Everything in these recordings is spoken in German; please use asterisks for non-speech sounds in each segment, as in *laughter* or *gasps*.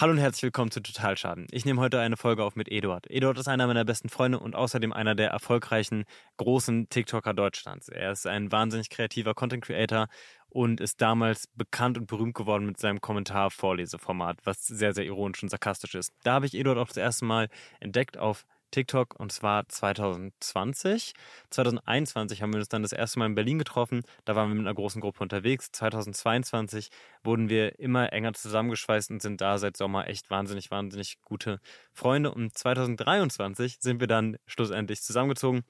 Hallo und herzlich willkommen zu Totalschaden. Ich nehme heute eine Folge auf mit Eduard. Eduard ist einer meiner besten Freunde und außerdem einer der erfolgreichen großen TikToker Deutschlands. Er ist ein wahnsinnig kreativer Content Creator und ist damals bekannt und berühmt geworden mit seinem Kommentar-Vorleseformat, was sehr, sehr ironisch und sarkastisch ist. Da habe ich Eduard auch das erste Mal entdeckt auf TikTok und zwar 2020. 2021 haben wir uns dann das erste Mal in Berlin getroffen. Da waren wir mit einer großen Gruppe unterwegs. 2022 wurden wir immer enger zusammengeschweißt und sind da seit Sommer echt wahnsinnig, wahnsinnig gute Freunde. Und 2023 sind wir dann schlussendlich zusammengezogen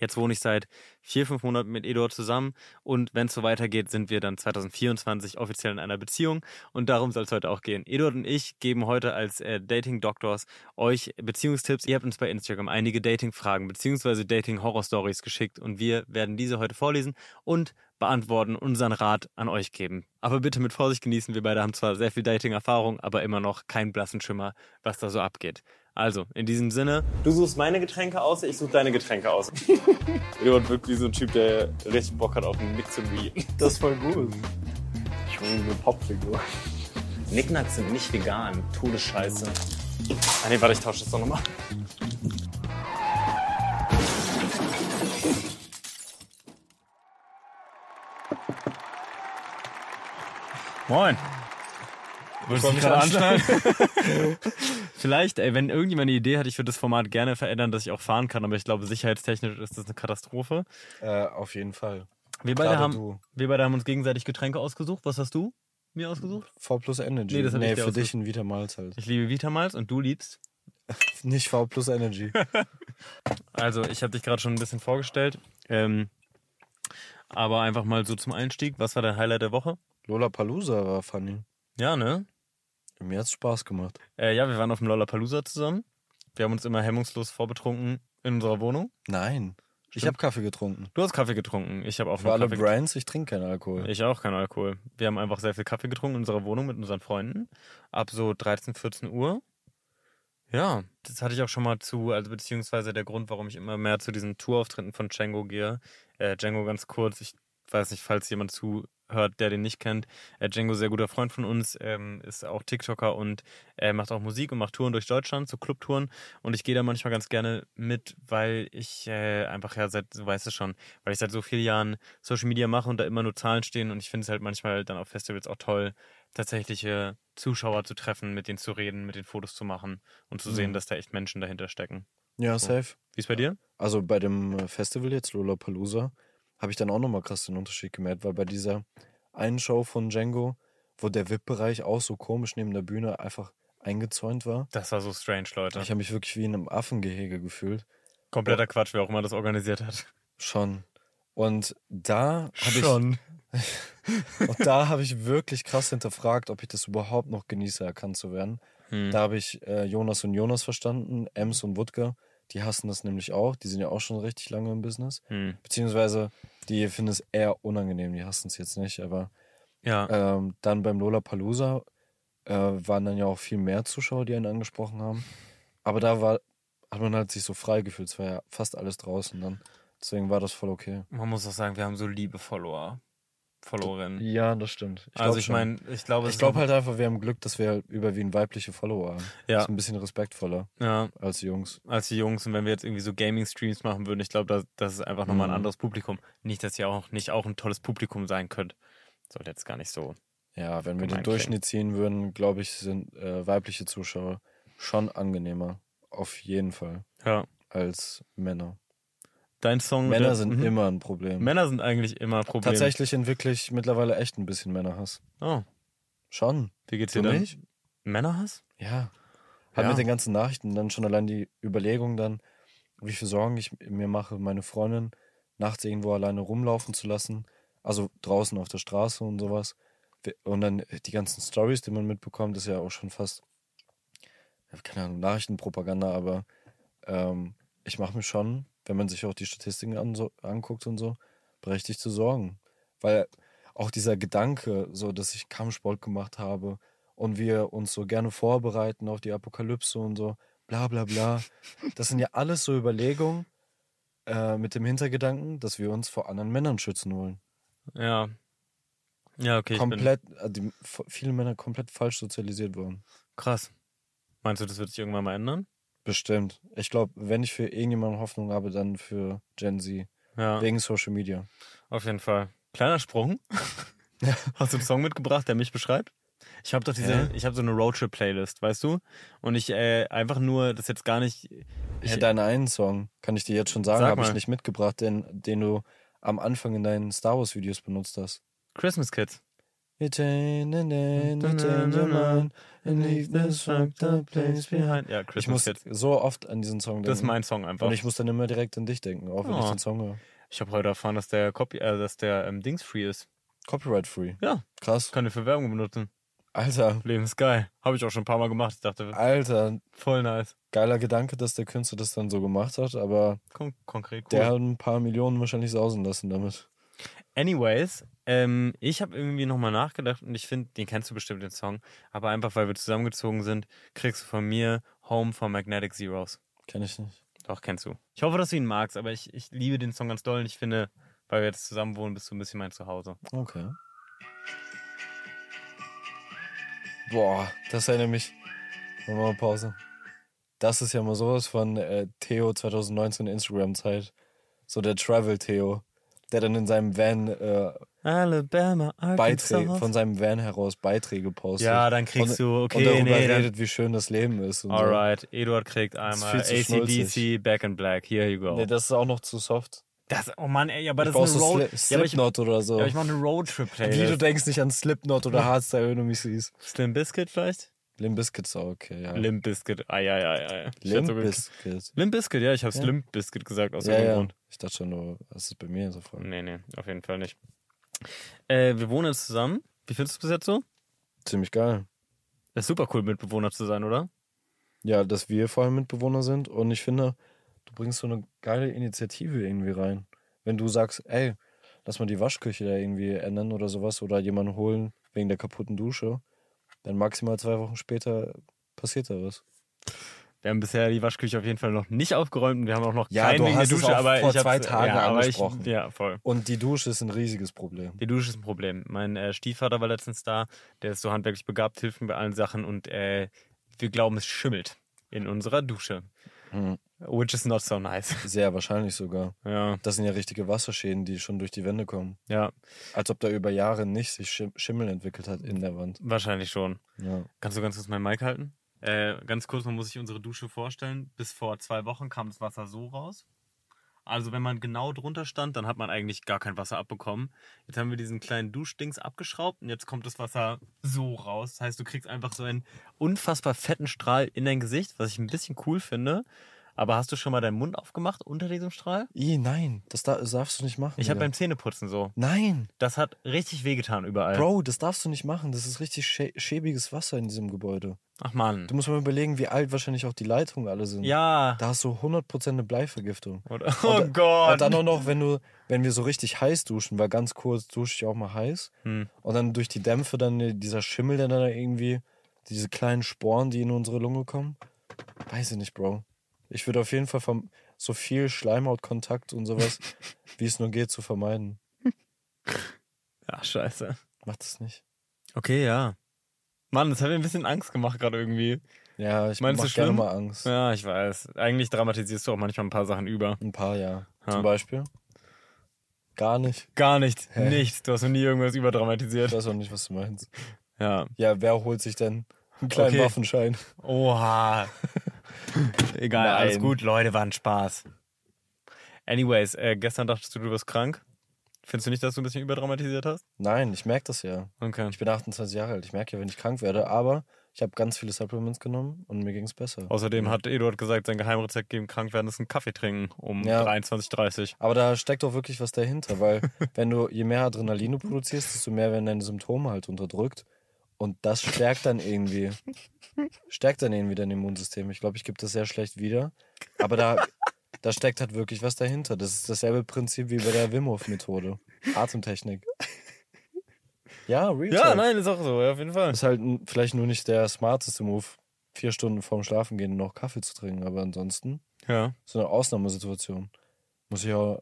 Jetzt wohne ich seit vier, fünf Monaten mit Eduard zusammen und wenn es so weitergeht, sind wir dann 2024 offiziell in einer Beziehung und darum soll es heute auch gehen. Eduard und ich geben heute als äh, Dating Doctors euch Beziehungstipps. Ihr habt uns bei Instagram einige Dating-Fragen bzw. Dating-Horror-Stories geschickt und wir werden diese heute vorlesen und beantworten, unseren Rat an euch geben. Aber bitte mit Vorsicht genießen. Wir beide haben zwar sehr viel Dating-Erfahrung, aber immer noch keinen blassen Schimmer, was da so abgeht. Also, in diesem Sinne. Du suchst meine Getränke aus, ich suche deine Getränke aus. *laughs* Eduard wirkt wie so ein Typ, der richtig Bock hat auf einen Mixery. Das ist voll gut. Ich bin eine Popfigur. Nicknacks sind nicht vegan. Todesscheiße. Ah nee, warte, ich tausche das doch nochmal. Moin. Wolltest du mich gerade anschneiden? *laughs* Vielleicht, ey, wenn irgendjemand eine Idee hat, ich würde das Format gerne verändern, dass ich auch fahren kann, aber ich glaube, sicherheitstechnisch ist das eine Katastrophe. Äh, auf jeden Fall. Wir beide, haben, wir beide haben uns gegenseitig Getränke ausgesucht. Was hast du mir ausgesucht? V plus Energy. Nee, das nee für dich ein Vitamals halt. Ich liebe Vitamals und du liebst? *laughs* Nicht V plus Energy. *laughs* also, ich habe dich gerade schon ein bisschen vorgestellt. Ähm, aber einfach mal so zum Einstieg. Was war dein Highlight der Woche? Lola Palusa war funny. Ja, ne? Mir hat's Spaß gemacht. Äh, ja, wir waren auf dem Lollapalooza zusammen. Wir haben uns immer hemmungslos vorbetrunken in unserer Wohnung. Nein. Stimmt. Ich habe Kaffee getrunken. Du hast Kaffee getrunken. Ich habe auch Für alle Kaffee Brands, ich trinke keinen Alkohol. Ich auch keinen Alkohol. Wir haben einfach sehr viel Kaffee getrunken in unserer Wohnung mit unseren Freunden. Ab so 13, 14 Uhr. Ja, das hatte ich auch schon mal zu, also beziehungsweise der Grund, warum ich immer mehr zu diesen Tourauftritten von Django gehe. Äh, Django ganz kurz, ich weiß nicht, falls jemand zu hört, der den nicht kennt. Äh, Django, sehr guter Freund von uns, ähm, ist auch TikToker und äh, macht auch Musik und macht Touren durch Deutschland, so Clubtouren. Und ich gehe da manchmal ganz gerne mit, weil ich äh, einfach ja seit, du weißt es schon, weil ich seit so vielen Jahren Social Media mache und da immer nur Zahlen stehen und ich finde es halt manchmal dann auf Festivals auch toll, tatsächliche Zuschauer zu treffen, mit denen zu reden, mit den Fotos zu machen und zu mhm. sehen, dass da echt Menschen dahinter stecken. Ja, so. safe. Wie ist bei dir? Also bei dem äh, Festival jetzt, Lollapalooza, habe ich dann auch nochmal krass den Unterschied gemerkt, weil bei dieser einen Show von Django, wo der VIP-Bereich auch so komisch neben der Bühne einfach eingezäunt war. Das war so strange, Leute. Ich habe mich wirklich wie in einem Affengehege gefühlt. Kompletter und, Quatsch, wer auch immer das organisiert hat. Schon. Und da habe ich. Schon. *laughs* und da habe ich wirklich krass hinterfragt, ob ich das überhaupt noch genieße, erkannt zu werden. Hm. Da habe ich äh, Jonas und Jonas verstanden, Ems und Wutke. Die hassen das nämlich auch. Die sind ja auch schon richtig lange im Business. Hm. Beziehungsweise, die finden es eher unangenehm. Die hassen es jetzt nicht, aber ja. ähm, dann beim Lola Palusa äh, waren dann ja auch viel mehr Zuschauer, die einen angesprochen haben. Aber da war, hat man halt sich so frei gefühlt. Es war ja fast alles draußen dann. Deswegen war das voll okay. Man muss auch sagen, wir haben so liebe Follower. Followerin. Ja, das stimmt. Ich also ich meine, ich glaube, ich glaube halt einfach, wir haben Glück, dass wir überwiegend weibliche Follower haben. Ja. Das ist ein bisschen respektvoller. Ja. Als die Jungs. Als die Jungs. Und wenn wir jetzt irgendwie so Gaming-Streams machen würden, ich glaube, das, das ist einfach nochmal ein mhm. anderes Publikum. Nicht, dass ihr auch nicht auch ein tolles Publikum sein könnt. Sollte jetzt gar nicht so. Ja, wenn wir den Durchschnitt ziehen würden, glaube ich, sind äh, weibliche Zuschauer schon angenehmer. Auf jeden Fall. Ja. Als Männer. Dein Song. Männer sind mh. immer ein Problem. Männer sind eigentlich immer ein Problem. Tatsächlich entwickle ich mittlerweile echt ein bisschen Männerhass. Oh. Schon. Wie geht's dir denn? Nicht? Männerhass? Ja. Halt ja. mit den ganzen Nachrichten dann schon allein die Überlegung dann, wie viel Sorgen ich mir mache, meine Freundin nachts irgendwo alleine rumlaufen zu lassen. Also draußen auf der Straße und sowas. Und dann die ganzen Stories, die man mitbekommt, ist ja auch schon fast, keine Ahnung, Nachrichtenpropaganda, aber ähm, ich mache mir schon wenn man sich auch die Statistiken an, so, anguckt und so, berechtigt zu sorgen. Weil auch dieser Gedanke, so dass ich Kampfsport gemacht habe und wir uns so gerne vorbereiten auf die Apokalypse und so, bla bla bla, *laughs* das sind ja alles so Überlegungen äh, mit dem Hintergedanken, dass wir uns vor anderen Männern schützen wollen. Ja. Ja, okay. Komplett, also die, viele Männer komplett falsch sozialisiert worden. Krass. Meinst du, das wird sich irgendwann mal ändern? Bestimmt. Ich glaube, wenn ich für irgendjemanden Hoffnung habe, dann für Gen Z. Ja, Wegen Social Media. auf jeden Fall. Kleiner Sprung. *laughs* *laughs* Hast du einen Song mitgebracht, der mich beschreibt? Ich habe doch diese, Hä? ich habe so eine Roadtrip-Playlist, weißt du? Und ich äh, einfach nur, das jetzt gar nicht. Ich, Ja, deinen einen Song, kann ich dir jetzt schon sagen, Sag habe ich nicht mitgebracht, den, den du am Anfang in deinen Star Wars Videos benutzt hast. Christmas Kids. Retain and then you change your mind and leave this fucked up place behind. Ja, Ich Christmas muss Kids. so oft an diesen Song denken. Das ist mein Song einfach. Und ich muss dann immer direkt an dich denken, auch wenn ich Oh. den Song höre. Ich habe heute erfahren, dass der Copy, äh, dass der ähm, Dings free ist. Copyright free. Ja, Krass. kann ich für Werbung benutzen. Alter, Leben ist geil. Habe ich auch schon ein paar Mal gemacht. Ich dachte, Alter, voll nice. geiler Gedanke, dass der Künstler das dann so gemacht hat, aber Kon konkret cool. der hat ein paar Millionen wahrscheinlich sausen lassen damit. Anyways, ähm, ich habe irgendwie nochmal nachgedacht und ich finde, den kennst du bestimmt den Song, aber einfach weil wir zusammengezogen sind, kriegst du von mir Home von Magnetic Zeros. Kenn ich nicht. Doch, kennst du. Ich hoffe, dass du ihn magst, aber ich, ich liebe den Song ganz doll und ich finde, weil wir jetzt zusammen wohnen, bist du ein bisschen mein Zuhause. Okay. Boah, das erinnert mich. Machen wir mal Pause. Das ist ja mal sowas von äh, Theo 2019 Instagram-Zeit. So der Travel-Theo, der dann in seinem Van äh, Alabama, Beiträge, von seinem Van heraus Beiträge postet. Ja, dann kriegst und, du, und okay, darüber nee, dann, redet, wie schön das Leben ist. Und alright, Eduard kriegt einmal ACDC, Back in Black, here you go. So. Nee, das ist auch noch zu soft. das, oh Mann, ey, aber Du das ist eine so Road... Sli Ja, aber ich, Slipknot oder so. ja, ich mache eine Roadtrip-Playlist. Wie du denkst nicht an Slipknot oder *laughs* Hardstyle, wenn du mich siehst. Slim Biscuit vielleicht? Limp Bizkit ist auch okay, ja. Limp Biscuit, ah ja, ja, ja. ja. Limp Bizkit. Limp Biscuit, ja, ich habe Ja. Limp Biscuit gesagt aus Ja, irgendeinem ja. Grund. Ich dachte schon nur, das ist bei mir so voll. Nee, nee, auf jeden Fall nicht. Äh, wir wohnen jetzt zusammen. Wie findest du es bis jetzt so? Ziemlich geil. Ist super cool, Mitbewohner zu sein, oder? Ja, dass wir vor allem Mitbewohner sind und ich finde, du bringst so eine geile Initiative irgendwie rein. Wenn du sagst, ey, lass mal die Waschküche da irgendwie ändern oder sowas oder jemanden holen wegen der kaputten Dusche, dann maximal zwei Wochen später passiert da was. Wir haben bisher die Waschküche auf jeden Fall noch nicht aufgeräumt und wir haben auch noch Ja, keinen wegen der Dusche, aber vor ich zwei Tagen ja, angesprochen. Ich, ja, voll. Und die Dusche ist ein riesiges Problem. Die Dusche ist ein Problem. Mein äh, Stiefvater war letztens da, der ist so handwerklich begabt, hilft mir bei allen Sachen und äh, wir glauben, es schimmelt in unserer Dusche. Hm. Which is not so nice. *laughs* Sehr wahrscheinlich sogar. Ja, Das sind ja richtige Wasserschäden, die schon durch die Wände kommen. ja, Als ob da über Jahre nicht sich Schim Schimmel entwickelt hat in der Wand. wahrscheinlich schon. Ja. Kannst du ganz kurz meinen Mic halten? Äh, ganz kurz, man muss sich unsere Dusche vorstellen. Bis vor zwei Wochen kam das Wasser so raus. Also wenn man genau drunter stand, dann hat man eigentlich gar kein Wasser abbekommen. Jetzt haben wir diesen kleinen Duschdings abgeschraubt und jetzt kommt das Wasser so raus. Das heißt, du kriegst einfach so einen unfassbar fetten Strahl in dein Gesicht, was ich ein bisschen cool finde. Aber hast du schon mal deinen Mund aufgemacht unter diesem Strahl? Ih, nein, das, da das darfst du nicht machen. Ich habe beim Zähneputzen so. Nein, Das hat richtig wehgetan überall. Bro, das darfst du nicht machen. Das ist richtig schä schäbiges Wasser in diesem Gebäude. Ach man. Du musst mal überlegen, wie alt wahrscheinlich auch die Leitungen alle sind. Ja. Da hast du 100% eine Bleivergiftung. Oder, Und *laughs* oh da- Gott. Und dann auch noch, wenn du, wenn wir so richtig heiß duschen, weil ganz kurz dusche ich auch mal heiß. Hm. Und dann durch die Dämpfe dann dieser Schimmel, der dann da irgendwie, diese kleinen Sporen, die in unsere Lunge kommen. Weiß ich nicht, Bro. Ich würde auf jeden Fall so viel Schleimhautkontakt und sowas, *laughs* wie es nur geht, zu vermeiden. Ach, scheiße. Mach das nicht. Okay, ja. Mann, das hat mir ein bisschen Angst gemacht gerade irgendwie. Ja, ich Meinst mach gerne mal Angst. Ja, ich weiß. Eigentlich dramatisierst du auch manchmal ein paar Sachen über. Ein paar, ja. Ja. Zum Beispiel. Gar nicht. Gar nicht. Hä? Nichts. Du hast noch nie irgendwas Ich überdramatisiert. weiß auch nicht, was du meinst. Ja. Ja, wer holt sich denn einen kleinen Okay. Waffenschein? Oha. *laughs* *laughs* Egal, Nein. alles gut. Leute, war ein Spaß. Anyways, äh, gestern dachtest du, du wirst krank. Findest du nicht, dass du ein bisschen überdramatisiert hast? Nein, ich merke das ja. Okay. Ich bin 28 Jahre alt. Ich merke ja, wenn ich krank werde, aber ich habe ganz viele Supplements genommen und mir ging es besser. Außerdem hat Eduard gesagt, sein Geheimrezept gegen krank werden ist ein Kaffee trinken um Ja. 23.30 Aber da steckt auch wirklich was dahinter, weil *laughs* wenn du je mehr Adrenalin du produzierst, desto mehr werden deine Symptome halt unterdrückt. Und das stärkt dann irgendwie, stärkt dann irgendwie dein Immunsystem. Ich glaube, ich gebe das sehr schlecht wieder. Aber da, da steckt halt wirklich was dahinter. Das ist dasselbe Prinzip wie bei der Wim Hof Methode. Atemtechnik. Ja, real Ja, talk. nein, ist auch so, ja, auf jeden Fall. Ist halt n- vielleicht nur nicht der smarteste Move, vier Stunden vorm Schlafengehen noch Kaffee zu trinken, aber ansonsten Ja. so eine Ausnahmesituation. Muss ich auch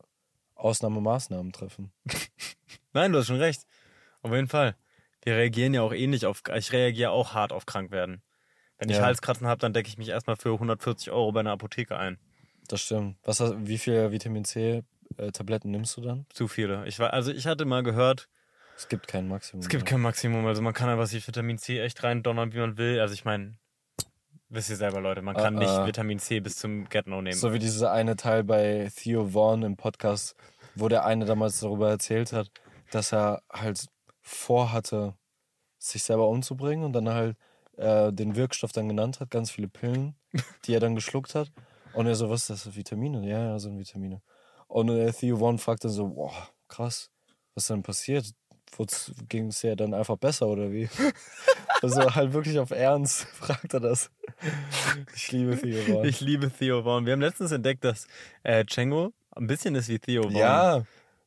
Ausnahmemaßnahmen treffen. *laughs* Nein, du hast schon recht. Auf jeden Fall. Wir reagieren ja auch ähnlich auf. Ich reagiere auch hart auf krank werden. Wenn ich Ja. Halskratzen habe, dann decke ich mich erstmal für 140 Euro bei einer Apotheke ein. Das stimmt. Was, wie viel Vitamin C äh, Tabletten nimmst du dann? Zu viele. Ich war, also ich hatte mal gehört, Es gibt kein Maximum. es gibt ne? kein Maximum. Also man kann einfach sich Vitamin C echt reindonnern, wie man will. Also ich meine, wisst ihr selber, Leute, man kann Ah, nicht ah. Vitamin C bis zum Get-No nehmen. So wie dieser eine Teil bei Theo Vaughn im Podcast, wo der eine damals darüber erzählt hat, dass er halt vorhatte, sich selber umzubringen und dann halt äh, den Wirkstoff dann genannt hat, ganz viele Pillen, *laughs* die er dann geschluckt hat. Und er so, was ist das? Vitamine? Ja, ja, sind Vitamine. Und äh, Theo Vaughn fragt dann so, boah, krass, was ist denn passiert? Ging es ja dann einfach besser oder wie? *laughs* also halt wirklich auf Ernst *laughs* fragt er das. Ich liebe Theo Vaughn. Ich liebe Theo Vaughn. Wir haben letztens entdeckt, dass äh, Django ein bisschen ist wie Theo Vaughn. Ja,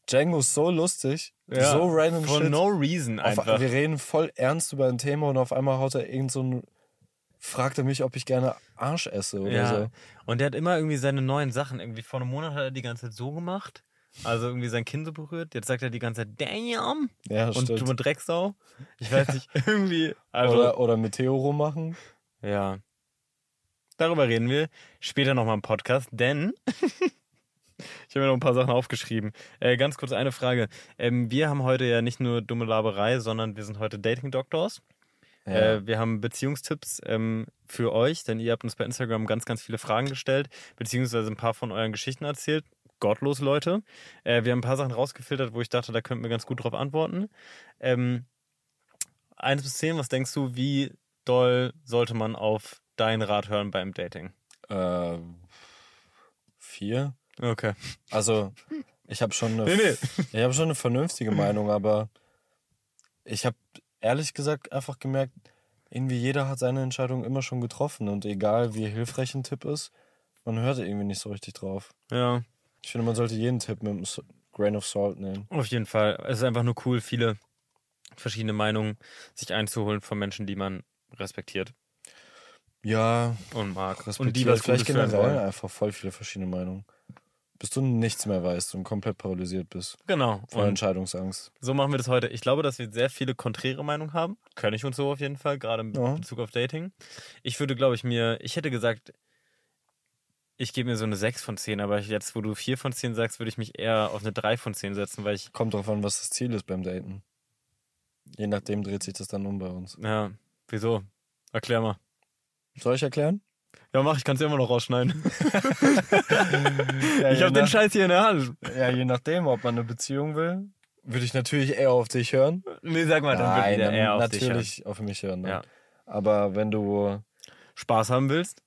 Django ist so lustig, Ja, so random For shit. no reason auf, einfach. wir reden voll ernst über ein Thema und auf einmal haut er irgend so ein, fragt er mich, ob ich gerne Arsch esse oder ja. so. Und der hat immer irgendwie seine neuen Sachen. Irgendwie vor einem Monat hat er die ganze Zeit so gemacht. Also irgendwie sein Kinn so berührt. Jetzt sagt er die ganze Zeit, damn. Ja, Und stimmt. du Drecksau. Ich *laughs* weiß nicht, irgendwie. Also, oder, oder mit Theo rummachen. ja. Darüber reden wir später nochmal im Podcast, denn ich habe mir noch ein paar Sachen aufgeschrieben. Äh, ganz kurz eine Frage. Ähm, wir haben heute ja nicht nur dumme Laberei, sondern wir sind heute Dating-Doktors. Ja. Äh, wir haben Beziehungstipps ähm, für euch, denn ihr habt uns bei Instagram ganz, ganz viele Fragen gestellt, beziehungsweise ein paar von euren Geschichten erzählt. Gottlos, Leute. Äh, wir haben ein paar Sachen rausgefiltert, wo ich dachte, da könnten wir ganz gut drauf antworten. Ähm, eins bis zehn, was denkst du, wie doll sollte man auf deinen Rat hören beim Dating? Äh, vier. Okay. Also, ich habe schon, eine- Nee, nee. ich hab schon eine vernünftige Meinung, aber ich habe ehrlich gesagt einfach gemerkt, irgendwie jeder hat seine Entscheidung immer schon getroffen und egal wie hilfreich ein Tipp ist, man hört irgendwie nicht so richtig drauf. Ja, Ich finde, man sollte jeden Tipp mit einem Grain of Salt nehmen. auf jeden Fall. Es ist einfach nur cool, viele verschiedene Meinungen sich einzuholen von Menschen, die man respektiert Ja, und mag. und respektiere die was vielleicht generell einfach voll viele verschiedene Meinungen. Bis du nichts mehr weißt und komplett paralysiert bist Genau. von Und Entscheidungsangst. so machen wir das heute. Ich glaube, dass wir sehr viele konträre Meinungen haben. Kann ich uns so auf jeden Fall, gerade in Ja. Bezug auf Dating. Ich würde, glaube ich, mir, ich hätte gesagt, ich gebe mir so eine 6 von 10, aber jetzt, wo du 4 von 10 sagst, würde ich mich eher auf eine 3 von 10 setzen, weil ich, Kommt drauf an, was das Ziel ist beim Daten. Je nachdem dreht sich das dann um bei uns. ja, wieso? Erklär mal. Soll ich erklären? Ja, mach, ich kann es immer noch rausschneiden. *laughs* Ja, ich habe den Scheiß hier in der Hand. Ja, je nachdem, ob man eine Beziehung will, würde ich natürlich eher auf dich hören. Nee, sag mal, dann würde ich dann eher auf dich hören. natürlich auf mich hören. Ne? Ja. Aber wenn du, Spaß haben willst.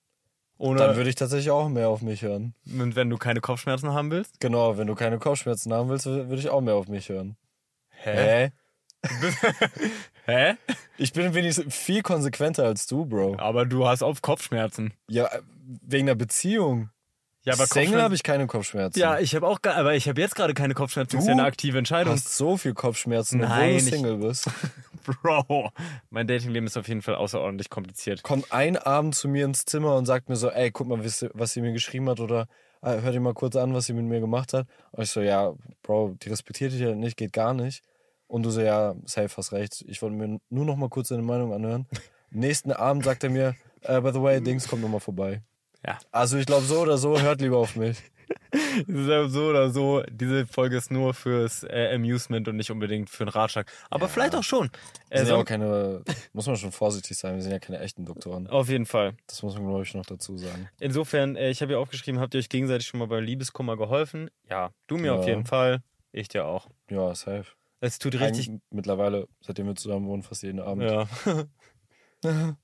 Ohne, dann würde ich tatsächlich auch mehr auf mich hören. und wenn du keine Kopfschmerzen haben willst. Genau, wenn du keine Kopfschmerzen haben willst, würde ich auch mehr auf mich hören. Hä? Hä? *laughs* Ich bin wenigstens viel konsequenter als du, Bro. Aber du hast auf Kopfschmerzen. Ja, wegen der Beziehung. Ja, aber Single habe ich keine Kopfschmerzen. Ja, ich habe auch, gar, aber ich habe jetzt gerade keine Kopfschmerzen. Das ist ja Du eine aktive Du Entscheidung. hast so viel Kopfschmerzen, obwohl Nein, du ich- Single bist. *laughs* Bro, mein Datingleben ist auf jeden Fall außerordentlich kompliziert. Kommt ein Abend zu mir ins Zimmer und sagt mir so, ey, guck mal, was sie, was sie mir geschrieben hat oder äh, hör dir mal kurz an, was sie mit mir gemacht hat. Und ich so, ja, Bro, die respektiert dich ja nicht, geht gar nicht. Und du so, ja, safe, hast recht. Ich wollte mir nur noch mal kurz deine Meinung anhören. *laughs* Nächsten Abend sagt er mir, äh, by the way, Dings kommt noch mal vorbei. Ja. Also ich glaube, so oder so, hört lieber auf mich. *laughs* Ja so oder so, diese Folge ist nur fürs äh, Amusement und nicht unbedingt für einen Ratschlag. Aber vielleicht auch schon. Wir sind ja so, auch keine, muss man schon vorsichtig sein, wir sind ja keine echten Doktoren. auf jeden Fall. Das muss man, glaube ich, noch dazu sagen. Insofern, äh, ich habe ja aufgeschrieben, habt ihr euch gegenseitig schon mal bei Liebeskummer geholfen? Ja, du mir Ja. auf jeden Fall. Ich dir auch. Ja, safe. Es tut richtig. Eigentlich mittlerweile, seitdem wir zusammen wohnen, fast jeden Abend. Ja. *laughs*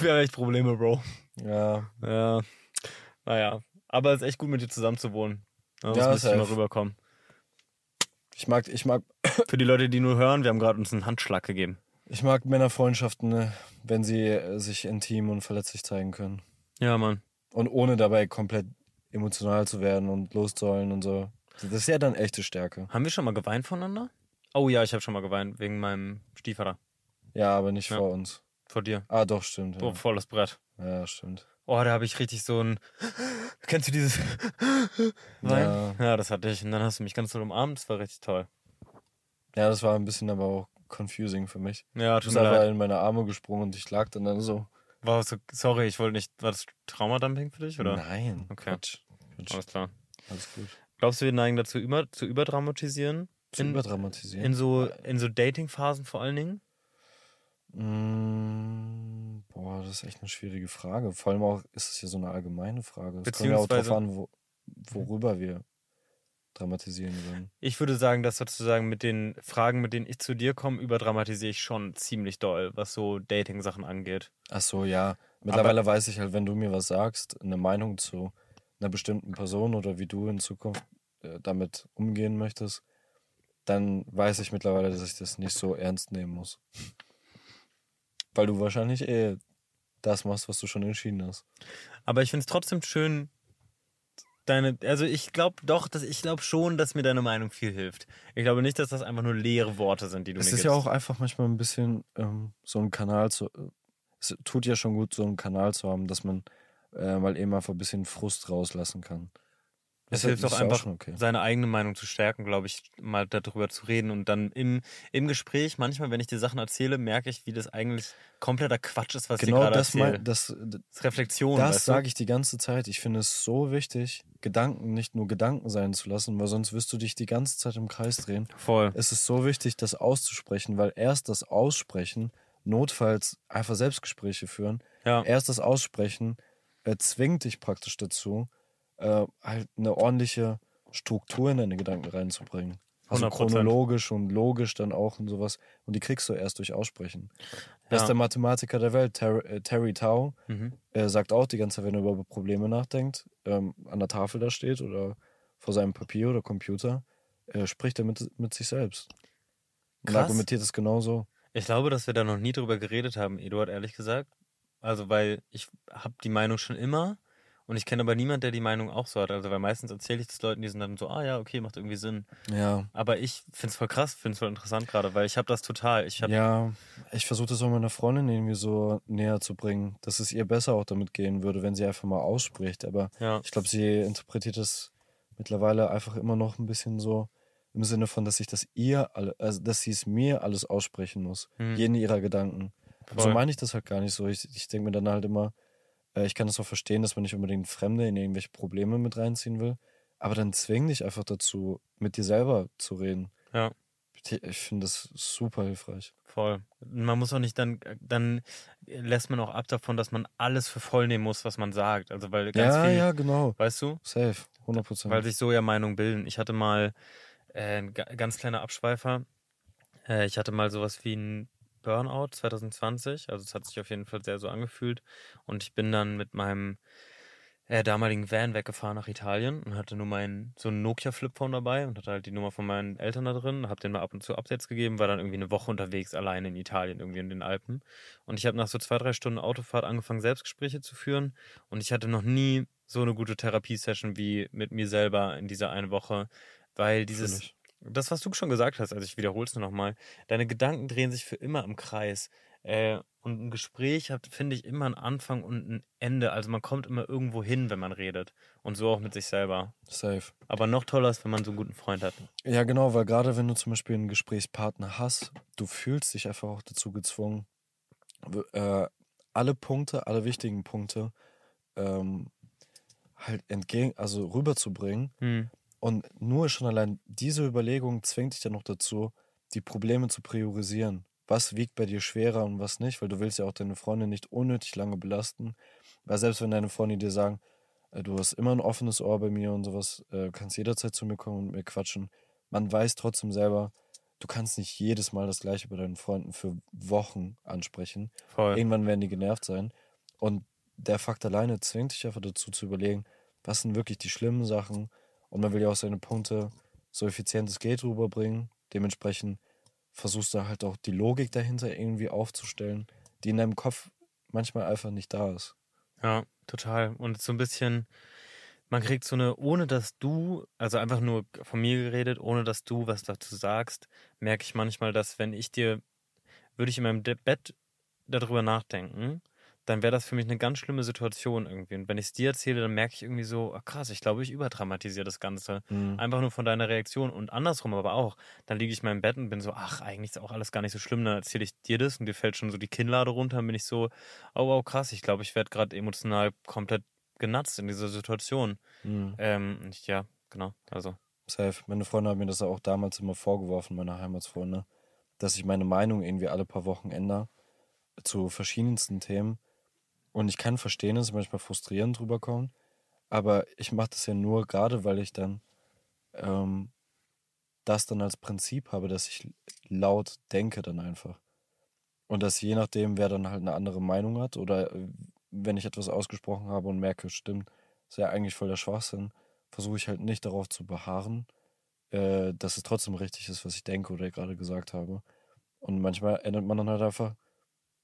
Wir haben echt Probleme, Bro. Ja, Ja. Naja. Aber es ist echt gut, mit dir zusammen zu wohnen. Ja, muss Ja, müsste ich mal rüberkommen. ich mag, ich mag, *coughs* Für die Leute, die nur hören, wir haben gerade uns einen Handschlag gegeben. ich mag Männerfreundschaften, ne, wenn sie äh, sich intim und verletzlich zeigen können. Ja, Mann. Und ohne dabei komplett emotional zu werden und loszuheulen und so. Das ist ja dann echte Stärke. Haben wir schon mal geweint voneinander? Oh ja, ich habe schon mal geweint wegen meinem Stiefvater. Ja, aber nicht Ja. vor uns. Vor dir. Ah, doch, stimmt. Oh, Ja, volles Brett. ja stimmt. Oh, da habe ich richtig so ein. *gasps* Kennst du dieses *laughs* Wein? Ja. Ja. das hatte ich. Und dann hast du mich ganz doll umarmt. Das war richtig toll. Ja, das war ein bisschen aber auch confusing für mich. Ja, Du bist einfach in meine Arme gesprungen und ich lag dann, dann so. War so, sorry, ich wollte nicht. War das Traumadumping für dich? Oder? Nein. Okay. Quatsch. Quatsch. Alles klar. Alles gut. Glaubst du, wir neigen dazu, über, zu überdramatisieren? Zu In- überdramatisieren. In so, in so Dating-Phasen vor allen Dingen? Mm, boah, das ist echt eine schwierige Frage. Vor allem auch ist es ja so eine allgemeine Frage. Es kommt ja auch drauf Beziehungsweise- an, wo, worüber wir dramatisieren würden. Ich würde sagen, dass sozusagen mit den Fragen, mit denen ich zu dir komme, überdramatisiere ich schon ziemlich doll, was so Dating-Sachen angeht. Ach so, ja. Mittlerweile weiß ich halt, wenn du mir was sagst, eine Meinung zu einer bestimmten Person oder wie du in Zukunft äh, damit umgehen möchtest, dann weiß ich mittlerweile, dass ich das nicht so ernst nehmen muss. Weil du wahrscheinlich eh das machst, was du schon entschieden hast. Aber ich finde es trotzdem schön, deine, also ich glaube doch, dass ich glaube schon, dass mir deine Meinung viel hilft. Ich glaube nicht, dass das einfach nur leere Worte sind, die du Es mir ist gibst. ja auch einfach manchmal ein bisschen ähm, so ein Kanal zu. Äh, es tut ja schon gut, so einen Kanal zu haben, dass man äh, mal eben einfach ein bisschen Frust rauslassen kann. Es Das hilft ist auch ja einfach, okay. seine eigene Meinung zu stärken, glaube ich, mal darüber zu reden. Und dann im, im Gespräch, manchmal, wenn ich dir Sachen erzähle, merke ich, wie das eigentlich kompletter Quatsch ist, was ich Genau gerade das, erzähle. mein, das, das ist Reflexion. das weißt du? sage ich die ganze Zeit. Ich finde es so wichtig, Gedanken nicht nur Gedanken sein zu lassen, weil sonst wirst du dich die ganze Zeit im Kreis drehen. Voll. Es ist so wichtig, das auszusprechen, weil erst das Aussprechen, notfalls einfach Selbstgespräche führen, Ja. erst das Aussprechen äh, zwingt dich praktisch dazu, äh, halt eine ordentliche Struktur in deine Gedanken reinzubringen. Also 100%. chronologisch und logisch dann auch und sowas. Und die kriegst du erst durch Aussprechen. Bester Ja. Mathematiker der Welt, Ter äh, Terry Tao, Mhm. äh, sagt auch die ganze Zeit, wenn er über Probleme nachdenkt, ähm, an der Tafel da steht oder vor seinem Papier oder Computer, äh, spricht er mit, mit sich selbst. Und Krass. argumentiert es genauso. Ich glaube, dass wir da noch nie drüber geredet haben, Eduard, ehrlich gesagt. Also, weil ich habe die Meinung schon immer und ich kenne aber niemanden, der die Meinung auch so hat. Also, weil meistens erzähle ich das Leuten, die sind dann so, ah ja, okay, macht irgendwie Sinn. Ja, Aber ich finde es voll krass, finde es voll interessant gerade, weil ich habe das total. Ich habe ja, ich versuche das auch meiner Freundin irgendwie so näher zu bringen, dass es ihr besser auch damit gehen würde, wenn sie einfach mal ausspricht. Aber ja, ich glaube, sie interpretiert das mittlerweile einfach immer noch ein bisschen so im Sinne von, dass ich das ihr, alle, also dass sie es mir alles aussprechen muss. Hm. Jeden ihrer Gedanken. Und so meine ich das halt gar nicht so. Ich, ich denke mir dann halt immer, äh, ich kann das auch verstehen, dass man nicht unbedingt Fremde in irgendwelche Probleme mit reinziehen will. Aber dann zwing dich einfach dazu, mit dir selber zu reden. Ja. Ich, finde das super hilfreich. voll. Man muss auch nicht dann, dann lässt man auch ab davon, dass man alles für voll nehmen muss, was man sagt. Also, weil ganz ja, viel, ja, genau. weißt du? Safe. 100 Prozent. Weil sich so ja Meinungen bilden. Ich hatte mal äh, ein ga- ganz kleiner Abschweifer. Äh, ich hatte mal sowas wie ein Burnout 2020. Also es hat sich auf jeden Fall sehr so angefühlt. Und ich bin dann mit meinem äh, damaligen Van weggefahren nach Italien und hatte nur mein so ein Nokia Flipphone dabei und hatte halt die Nummer von meinen Eltern da drin, habe denen mal ab und zu Updates gegeben, war dann irgendwie eine Woche unterwegs alleine in Italien, irgendwie in den Alpen. Und ich habe nach so zwei, drei Stunden Autofahrt angefangen, Selbstgespräche zu führen und ich hatte noch nie so eine gute Therapiesession wie mit mir selber in dieser eine Woche, weil dieses, ich. Das, was du schon gesagt hast, also ich wiederhole es nur nochmal, deine Gedanken drehen sich für immer im Kreis. Äh, und ein Gespräch hat, finde ich, immer einen Anfang und ein Ende. Also man kommt immer irgendwo hin, wenn man redet. Und so auch mit sich selber. Safe. Aber noch toller ist, wenn man so einen guten Freund hat. Ja, genau, weil gerade wenn du zum Beispiel einen Gesprächspartner hast, du fühlst dich einfach auch dazu gezwungen, äh, alle Punkte, alle wichtigen Punkte ähm, halt entgegen, also rüberzubringen. Hm. Und nur schon allein diese Überlegung zwingt dich dann noch dazu, die Probleme zu priorisieren. Was wiegt bei dir schwerer und was nicht, weil du willst ja auch deine Freundin nicht unnötig lange belasten. Weil selbst wenn deine Freunde dir sagen, äh, du hast immer ein offenes Ohr bei mir und sowas, äh, kannst jederzeit zu mir kommen und mir quatschen. Man weiß trotzdem selber, du kannst nicht jedes Mal das gleiche bei deinen Freunden für Wochen ansprechen. Voll. Irgendwann werden die genervt sein. Und der Fakt alleine zwingt dich einfach dazu zu überlegen, was sind wirklich die schlimmen Sachen. Und man will ja auch seine Punkte so effizient es geht rüberbringen. Dementsprechend versuchst du halt auch die Logik dahinter irgendwie aufzustellen, die in deinem Kopf manchmal einfach nicht da ist. Ja, total. Und so ein bisschen, man kriegt so eine, ohne dass du, also einfach nur von mir geredet, ohne dass du was dazu sagst, merke ich manchmal, dass wenn ich dir, würde ich in meinem Bett darüber nachdenken, dann wäre das für mich eine ganz schlimme Situation irgendwie. Und wenn ich es dir erzähle, dann merke ich irgendwie so, ach krass, ich glaube, ich überdramatisiere das Ganze. Mhm. Einfach nur von deiner Reaktion und andersrum aber auch. Dann liege ich mal im Bett und bin so, ach, eigentlich ist auch alles gar nicht so schlimm. Dann erzähle ich dir das und dir fällt schon so die Kinnlade runter. Dann bin ich so, oh wow, krass, ich glaube, ich werde gerade emotional komplett genatzt in dieser Situation. Mhm. Ähm, ich, ja, genau. Also. Safe. Meine Freunde haben mir das auch damals immer vorgeworfen, meine Heimatsfreunde, dass ich meine Meinung irgendwie alle paar Wochen ändere zu verschiedensten Themen. Und ich kann verstehen, dass es manchmal frustrierend rüberkommt, aber ich mache das ja nur gerade, weil ich dann ähm, das dann als Prinzip habe, dass ich laut denke dann einfach. Und dass je nachdem, wer dann halt eine andere Meinung hat oder äh, wenn ich etwas ausgesprochen habe und merke, stimmt, ist ja eigentlich voll der Schwachsinn, versuche ich halt nicht darauf zu beharren, äh, dass es trotzdem richtig ist, was ich denke oder gerade gesagt habe. Und manchmal ändert man dann halt einfach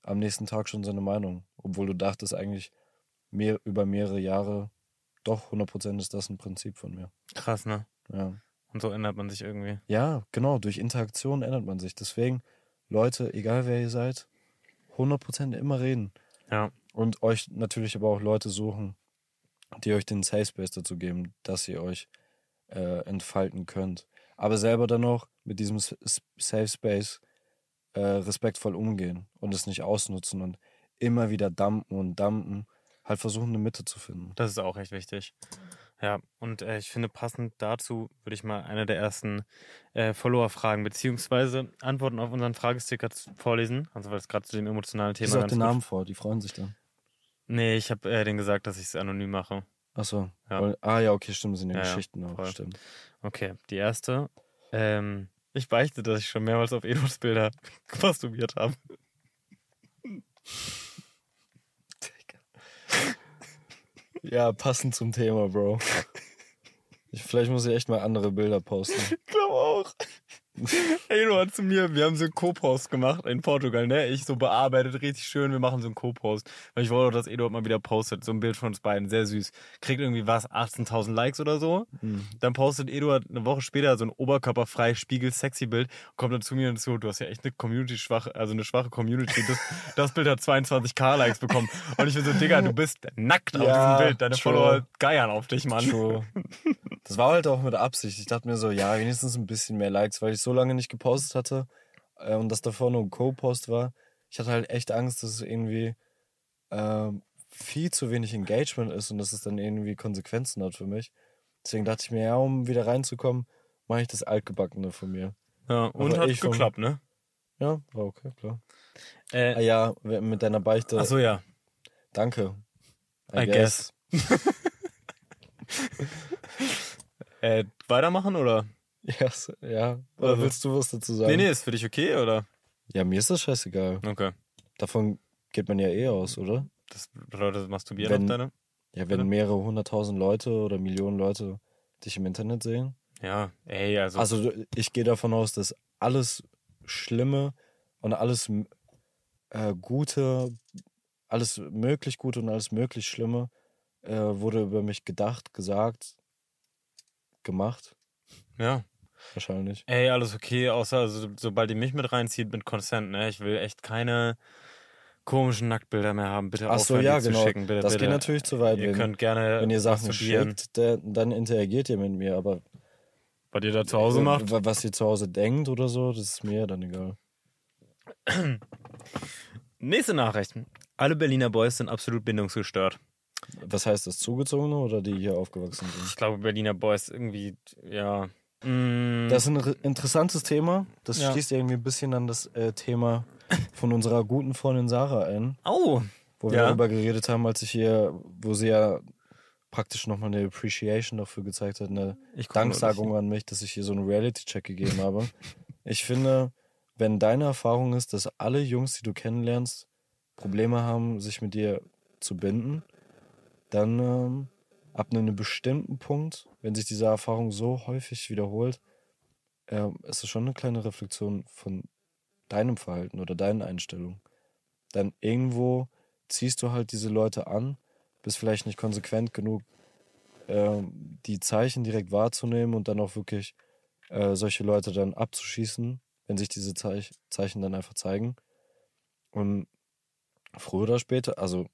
am nächsten Tag schon seine Meinung, obwohl du dachtest eigentlich mehr, über mehrere Jahre, doch 100% ist das ein Prinzip von mir. Krass, ne? Ja. Und so ändert man sich irgendwie. Ja, genau, durch Interaktion ändert man sich. Deswegen, Leute, egal wer ihr seid, 100% immer reden. Ja. Und euch natürlich aber auch Leute suchen, die euch den Safe Space dazu geben, dass ihr euch äh, entfalten könnt. Aber selber dann noch mit diesem Safe Space äh, respektvoll umgehen und es nicht ausnutzen und immer wieder dampen und dampen. Halt versuchen, eine Mitte zu finden. Das ist auch echt wichtig. Ja, und äh, ich finde, passend dazu würde ich mal eine der ersten äh, Follower-Fragen beziehungsweise Antworten auf unseren Fragesticker vorlesen. Also, weil es gerade zu dem emotionalen Thema Lies auch ganz den Namen vor, die freuen sich dann. Nee, ich habe äh, denen gesagt, dass ich es anonym mache. Achso. Ja. Ah ja, okay, stimmt, sind ja, Ja, ja, Geschichten auch, voll. stimmt. Okay, die erste. Ähm, ich beichte, dass ich schon mehrmals auf Edos Bilder *laughs* masturbiert habe. Ja, passend zum Thema, Bro. Ich, vielleicht muss ich echt mal andere Bilder posten. Ich glaube auch. *laughs* Edo hat zu mir, wir haben so einen Co-Post gemacht in Portugal, ne? Ich so bearbeitet, richtig schön, wir machen so einen Co-Post. Weil ich wollte, dass Edo mal wieder postet, so ein Bild von uns beiden, sehr süß. Kriegt irgendwie was, 18.000 Likes oder so. Hm. Dann postet Eduard eine Woche später so ein oberkörperfrei spiegel-sexy Bild, kommt dann zu mir und so, du hast ja echt eine Community schwache, also eine schwache Community. Das, *laughs* das Bild hat 22k Likes bekommen. Und ich bin so, Digga, du bist nackt auf Ja, diesem Bild. Deine true. Follower geiern auf dich, Mann. True. Das war halt auch mit Absicht. Ich dachte mir so, ja, wenigstens ein bisschen mehr Likes, weil ich so lange nicht gepostet hatte äh, und das davor nur ein Co-Post war. Ich hatte halt echt Angst, dass es irgendwie ähm, viel zu wenig Engagement ist und dass es dann irgendwie Konsequenzen hat für mich. Deswegen dachte ich mir, ja, um wieder reinzukommen, mache ich das Altgebackene von mir. Ja, und Aber hat ich vom- geklappt, ne? Ja, war okay, klar. Ah Äh, ja, mit deiner Beichte. Achso, ja. Danke. I guess. *laughs* Äh, weitermachen oder? *laughs* Yes, ja. Oder Also- willst du was dazu sagen? Nee, nee, ist für dich okay, oder? Ja, mir ist das scheißegal. Okay. Davon geht man ja eh aus, oder? Das bedeutet, masturbieren Wenn- auf deine? Ja, wenn Oder? mehrere hunderttausend Leute oder Millionen Leute dich im Internet sehen. Ja, ey, also. Also ich gehe davon aus, dass alles Schlimme und alles äh, Gute, alles möglich Gute und alles möglich Schlimme äh, wurde über mich gedacht, gesagt, gemacht, ja. Wahrscheinlich. Ey, alles okay, außer also, sobald ihr mich mit reinzieht mit Consent, ne? Ich will echt keine komischen Nacktbilder mehr haben. Bitte Ach so, ja, die genau. schicken. Bitte, das bitte. geht natürlich zu weit. Ihr Wenn, könnt gerne wenn ihr Sachen schickt, der, dann interagiert ihr mit mir, aber was ihr da zu Hause macht. wa- was ihr zu Hause denkt oder so, das ist mir dann egal. Nächste Nachricht. Alle Berliner Boys sind absolut bindungsgestört. Was heißt das, Zugezogene oder die hier aufgewachsen sind? Ich glaube, Berliner Boys irgendwie, ja. Mm, Das ist ein re- interessantes Thema. Das Ja. schließt irgendwie ein bisschen an das äh, Thema von unserer guten Freundin Sarah ein, oh, wo wir Ja. darüber geredet haben, als ich hier, wo sie ja praktisch nochmal eine Appreciation dafür gezeigt hat, eine Danksagung an mich, dass ich hier so einen Reality-Check gegeben habe. *laughs* Ich finde, wenn deine Erfahrung ist, dass alle Jungs, die du kennenlernst, Probleme haben, sich mit dir zu binden, dann ähm, ab einem bestimmten Punkt, wenn sich diese Erfahrung so häufig wiederholt, ähm, ist es schon eine kleine Reflexion von deinem Verhalten oder deinen Einstellungen. Dann irgendwo ziehst du halt diese Leute an, bist vielleicht nicht konsequent genug, ähm, die Zeichen direkt wahrzunehmen und dann auch wirklich äh, solche Leute dann abzuschießen, wenn sich diese Zeich Zeichen dann einfach zeigen. Und früher oder später, also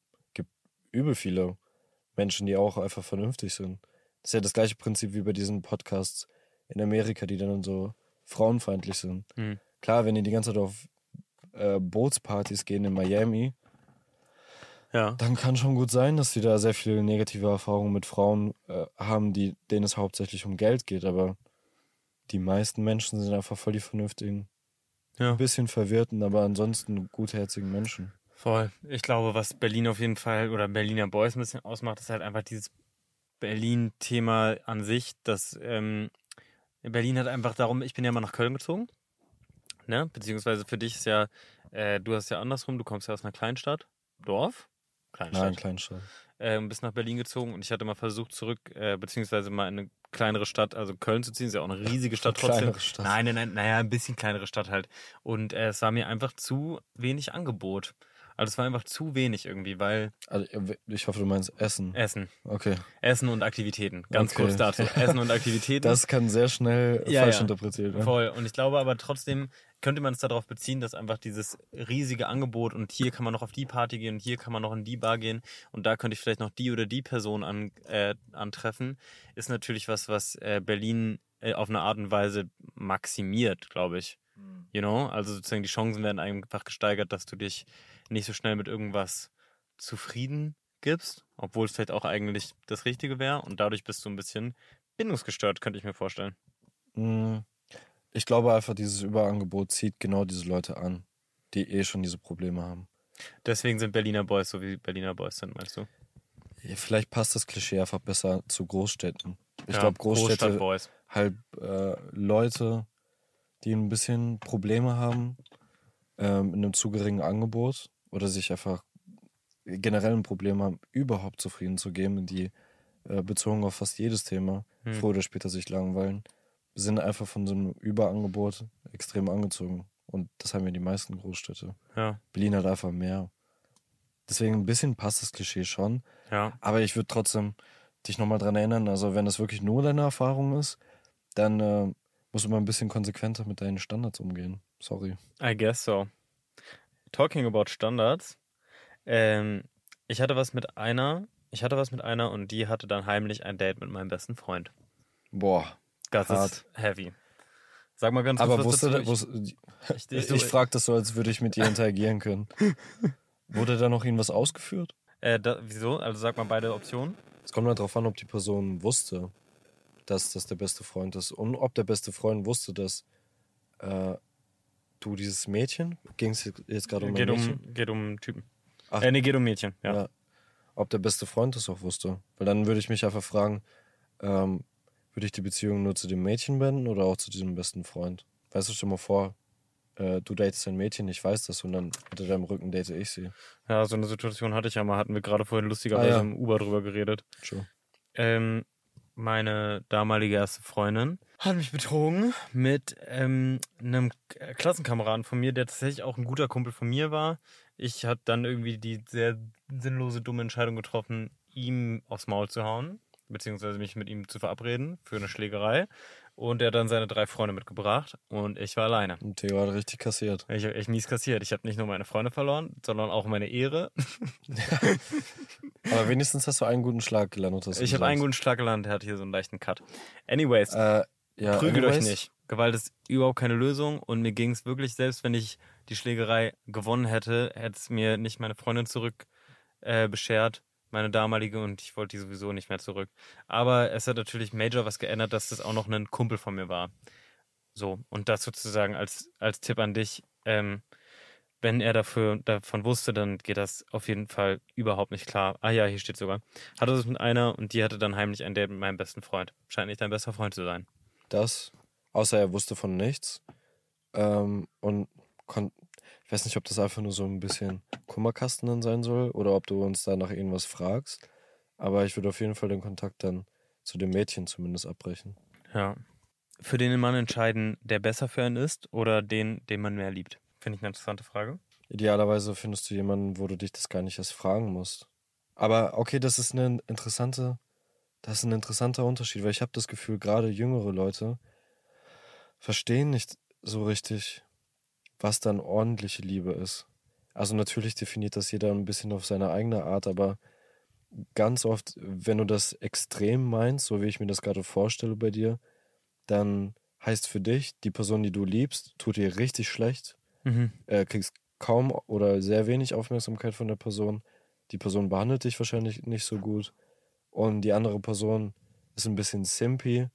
übel viele Menschen, die auch einfach vernünftig sind. Das ist ja das gleiche Prinzip wie bei diesen Podcasts in Amerika, die dann so frauenfeindlich sind. Mhm. Klar, wenn die die ganze Zeit auf äh, Bootspartys gehen in Miami, Ja. dann kann schon gut sein, dass die da sehr viele negative Erfahrungen mit Frauen äh, haben, die, denen es hauptsächlich um Geld geht. Aber die meisten Menschen sind einfach voll die vernünftigen, Ja. ein bisschen verwirrten, aber ansonsten gutherzigen Menschen. Voll. Ich glaube, was Berlin auf jeden Fall oder Berliner Boys ein bisschen ausmacht, ist halt einfach dieses Berlin-Thema an sich. dass ähm, Berlin hat einfach darum, ich bin ja mal nach Köln gezogen. Ne? Beziehungsweise für dich ist ja, äh, du hast ja andersrum, du kommst ja aus einer Kleinstadt. Dorf? Kleinstadt. Nein, Kleinstadt. ähm, bist nach Berlin gezogen und ich hatte mal versucht, zurück, äh, beziehungsweise mal in eine kleinere Stadt, also Köln zu ziehen, ist ja auch eine riesige Stadt trotzdem. Kleinere Stadt. Nein, nein, nein, naja, ein bisschen kleinere Stadt halt. Und äh, es war mir einfach zu wenig Angebot. Also es war einfach zu wenig irgendwie, weil Also, ich hoffe, du meinst Essen. Essen. Okay. Essen und Aktivitäten. Ganz Okay. kurz dazu. *laughs* Essen und Aktivitäten. Das kann sehr schnell Ja, falsch ja. interpretiert werden. Voll. Und ich glaube aber trotzdem könnte man es darauf beziehen, dass einfach dieses riesige Angebot und hier kann man noch auf die Party gehen und hier kann man noch in die Bar gehen und da könnte ich vielleicht noch die oder die Person an, äh, antreffen, ist natürlich was, was äh, Berlin äh, auf eine Art und Weise maximiert, glaube ich. You know? Also sozusagen die Chancen werden einfach gesteigert, dass du dich nicht so schnell mit irgendwas zufrieden gibst, obwohl es vielleicht auch eigentlich das Richtige wäre und dadurch bist du ein bisschen bindungsgestört, könnte ich mir vorstellen. Mm, Ich glaube einfach, dieses Überangebot zieht genau diese Leute an, die eh schon diese Probleme haben. Deswegen sind Berliner Boys so wie Berliner Boys sind, meinst du? Ja, Vielleicht passt das Klischee einfach besser zu Großstädten. Ich Ja, glaube, Großstädte halt äh, Leute, die ein bisschen Probleme haben ähm, mit einem zu geringen Angebot oder sich einfach generell ein Problem haben, überhaupt zufrieden zu geben, die äh, bezogen auf fast jedes Thema Hm. früher oder später sich langweilen, sind einfach von so einem Überangebot extrem angezogen. Und das haben ja die meisten Großstädte. Ja, Berlin hat einfach mehr. Deswegen ein bisschen passt das Klischee schon. ja. Aber ich würde trotzdem dich nochmal dran erinnern, also wenn das wirklich nur deine Erfahrung ist, dann äh, musst du mal ein bisschen konsequenter mit deinen Standards umgehen. Sorry. I guess so. Talking about Standards. Ähm, ich hatte was mit einer, ich hatte was mit einer und die hatte dann heimlich ein Date mit meinem besten Freund. Boah. Das Hart. ist heavy. Sag mal ganz kurz Aber wusste, dazu. wusste *laughs* ich, ich, ich frage das so, als würde ich mit dir interagieren können. *laughs* Wurde da noch irgendwas ausgeführt? äh, da, wieso? Also sag mal beide Optionen. Es kommt halt darauf an, ob die Person wusste, dass das der beste Freund ist. Und ob der beste Freund wusste, dass äh, du dieses Mädchen, ging es jetzt gerade um ein Geht Mädchen? um, geht um Typen. Ach. Äh, nee, geht um Mädchen. Ja. Ja. Ob der beste Freund das auch wusste. Weil dann würde ich mich einfach fragen, ähm, würde ich die Beziehung nur zu dem Mädchen beenden oder auch zu diesem besten Freund? Weißt du, stell mal vor, äh, du datest ein Mädchen, ich weiß das, und dann hinter deinem Rücken date ich sie. ja, so eine Situation hatte ich ja mal. Hatten wir gerade vorhin lustigerweise Ah, ja. im Uber drüber geredet. True. Ähm, meine damalige erste Freundin hat mich betrogen mit ähm, einem K- Klassenkameraden von mir, der tatsächlich auch ein guter Kumpel von mir war. Ich hatte dann irgendwie die sehr sinnlose, dumme Entscheidung getroffen, ihm aufs Maul zu hauen, beziehungsweise mich mit ihm zu verabreden für eine Schlägerei. Und er hat dann seine drei Freunde mitgebracht und ich war alleine. Und Theo hat richtig kassiert. Ich habe echt mies kassiert. Ich habe nicht nur meine Freunde verloren, sondern auch meine Ehre. *laughs* Aber wenigstens hast du einen guten Schlag gelandet. Ich habe einen guten Schlag gelandet, der hat hier so einen leichten Cut. Anyways, Äh, ja, Prügelt euch nicht. Gewalt ist überhaupt keine Lösung und mir ging es wirklich, selbst wenn ich die Schlägerei gewonnen hätte, hätte es mir nicht meine Freundin zurück äh, beschert, meine damalige, und ich wollte die sowieso nicht mehr zurück. Aber es hat natürlich major was geändert, dass das auch noch ein Kumpel von mir war. So, und das sozusagen als, als Tipp an dich, ähm, wenn er dafür, davon wusste, dann geht das auf jeden Fall überhaupt nicht klar. Ah ja, hier steht sogar. Hatte das mit einer und die hatte dann heimlich ein Date mit meinem besten Freund. Scheint nicht dein bester Freund zu sein. Das, außer er wusste von nichts. Ähm, und kon ich weiß nicht, ob das einfach nur so ein bisschen Kummerkasten dann sein soll oder ob du uns da nach irgendwas fragst. Aber ich würde auf jeden Fall den Kontakt dann zu dem Mädchen zumindest abbrechen. Ja. Für den Mann entscheiden, der besser für einen ist oder den, den man mehr liebt? Finde ich eine interessante Frage. Idealerweise findest du jemanden, wo du dich das gar nicht erst fragen musst. Aber okay, das ist eine interessante, das ist ein interessanter Unterschied, weil ich habe das Gefühl, gerade jüngere Leute verstehen nicht so richtig, was dann ordentliche Liebe ist. Also natürlich definiert das jeder ein bisschen auf seine eigene Art, aber ganz oft, wenn du das extrem meinst, so wie ich mir das gerade vorstelle bei dir, dann heißt für dich, die Person, die du liebst, tut dir richtig schlecht, Mhm. äh, kriegst kaum oder sehr wenig Aufmerksamkeit von der Person. Die Person behandelt dich wahrscheinlich nicht so gut. Und die andere Person ist ein bisschen simpy,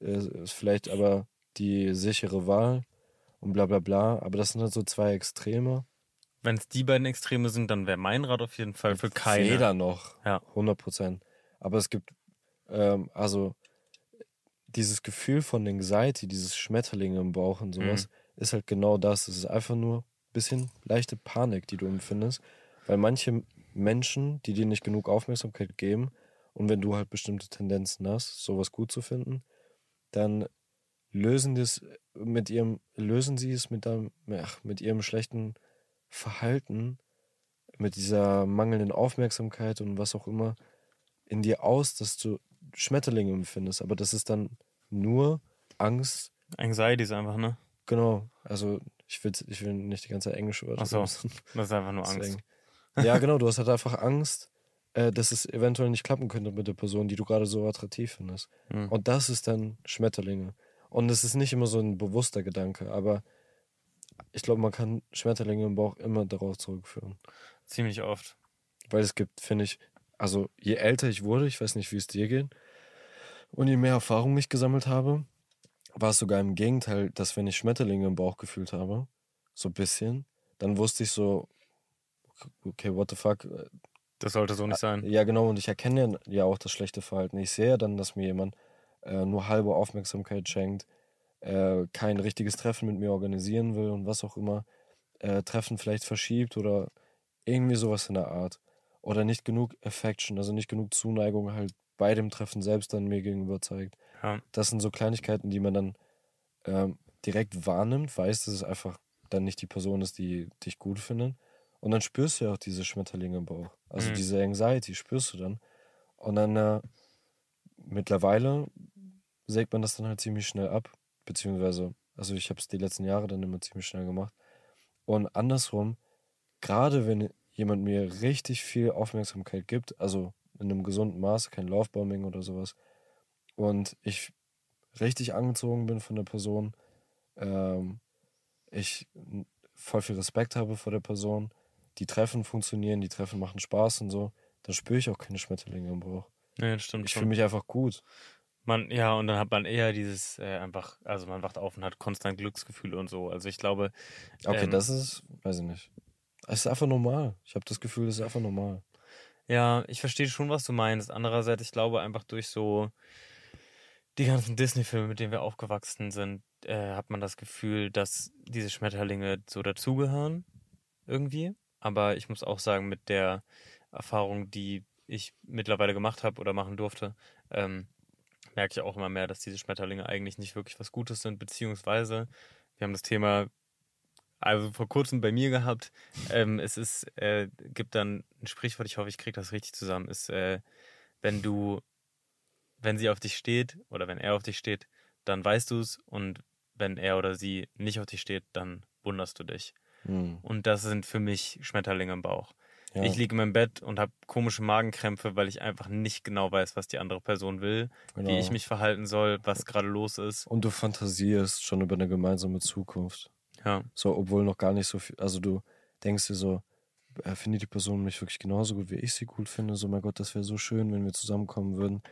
äh, ist vielleicht aber die sichere Wahl und bla bla bla. Aber das sind halt so zwei Extreme. Wenn es die beiden Extreme sind, dann wäre mein Rat auf jeden Fall für keine. Weder noch. Ja. 100 Prozent. Aber es gibt, ähm, also dieses Gefühl von Anxiety, dieses Schmetterling im Bauch und sowas, ist halt genau das. Es ist einfach nur ein bisschen leichte Panik, die du empfindest. Weil manche Menschen, die dir nicht genug Aufmerksamkeit geben, und wenn du halt bestimmte Tendenzen hast, sowas gut zu finden, dann lösen das mit ihrem, lösen sie es mit deinem, ach, mit ihrem schlechten Verhalten, mit dieser mangelnden Aufmerksamkeit und was auch immer, in dir aus, dass du Schmetterlinge empfindest. Aber das ist dann nur Angst. Anxiety ist einfach, ne? Genau. Also ich will, ich will nicht die ganze Zeit englische Wörter Ach so. Das ist einfach nur *laughs* Angst. Ja, genau. Du hast halt einfach Angst, äh, dass es eventuell nicht klappen könnte mit der Person, die du gerade so attraktiv findest. Mhm. Und das ist dann Schmetterlinge. Und es ist nicht immer so ein bewusster Gedanke, aber ich glaube, man kann Schmetterlinge im Bauch immer darauf zurückführen. Ziemlich oft. Weil es gibt, finde ich, also je älter ich wurde, ich weiß nicht, wie es dir geht, und je mehr Erfahrung ich gesammelt habe, war es sogar im Gegenteil, dass wenn ich Schmetterlinge im Bauch gefühlt habe, so ein bisschen, dann wusste ich so, okay, what the fuck. Das sollte so nicht sein. Ja, genau, und ich erkenne ja auch das schlechte Verhalten. Ich sehe ja dann, dass mir jemand äh, nur halbe Aufmerksamkeit schenkt, äh, kein richtiges Treffen mit mir organisieren will und was auch immer, äh, Treffen vielleicht verschiebt oder irgendwie sowas in der Art. Oder nicht genug Affection, also nicht genug Zuneigung halt bei dem Treffen selbst dann mir gegenüber zeigt. Ja. Das sind so Kleinigkeiten, die man dann ähm, direkt wahrnimmt, weiß, dass es einfach dann nicht die Person ist, die dich gut findet. Und dann spürst du ja auch diese Schmetterlinge im Bauch. Also Mhm. diese Anxiety spürst du dann. Und dann äh, mittlerweile sägt man das dann halt ziemlich schnell ab. Beziehungsweise, also ich habe es die letzten Jahre dann immer ziemlich schnell gemacht. Und andersrum, gerade wenn jemand mir richtig viel Aufmerksamkeit gibt, also in einem gesunden Maße, kein Lovebombing oder sowas, und ich richtig angezogen bin von der Person, ähm, ich voll viel Respekt habe vor der Person, die Treffen funktionieren, die Treffen machen Spaß und so, dann spüre ich auch keine Schmetterlinge im Bauch. Nee, das stimmt Ich fühle mich einfach gut. Man, ja, und dann hat man eher dieses äh, einfach, also man wacht auf und hat konstant Glücksgefühle und so. Also ich glaube, Okay, Ähm. das ist, weiß ich nicht. Es ist einfach normal. Ich habe das Gefühl, das ist einfach normal. ja, ich verstehe schon, was du meinst. Andererseits, ich glaube einfach durch so die ganzen Disney-Filme, mit denen wir aufgewachsen sind, äh, hat man das Gefühl, dass diese Schmetterlinge so dazugehören irgendwie. Aber ich muss auch sagen, mit der Erfahrung, die ich mittlerweile gemacht habe oder machen durfte, ähm, merke ich auch immer mehr, dass diese Schmetterlinge eigentlich nicht wirklich was Gutes sind, beziehungsweise wir haben das Thema also vor kurzem bei mir gehabt. Ähm, es ist, äh, gibt dann ein Sprichwort, ich hoffe, ich kriege das richtig zusammen, ist, äh, wenn du, wenn sie auf dich steht oder wenn er auf dich steht, dann weißt du es und wenn er oder sie nicht auf dich steht, dann wunderst du dich. Hm. Und das sind für mich Schmetterlinge im Bauch. Ja. Ich liege in meinem Bett und habe komische Magenkrämpfe, weil ich einfach nicht genau weiß, was die andere Person will, genau. wie ich mich verhalten soll, was gerade los ist. Und du fantasierst schon über eine gemeinsame Zukunft. Ja, So, obwohl noch gar nicht so viel. Also du denkst dir so, äh, findet die Person mich wirklich genauso gut, wie ich sie gut finde? So, mein Gott, das wäre so schön, wenn wir zusammenkommen würden.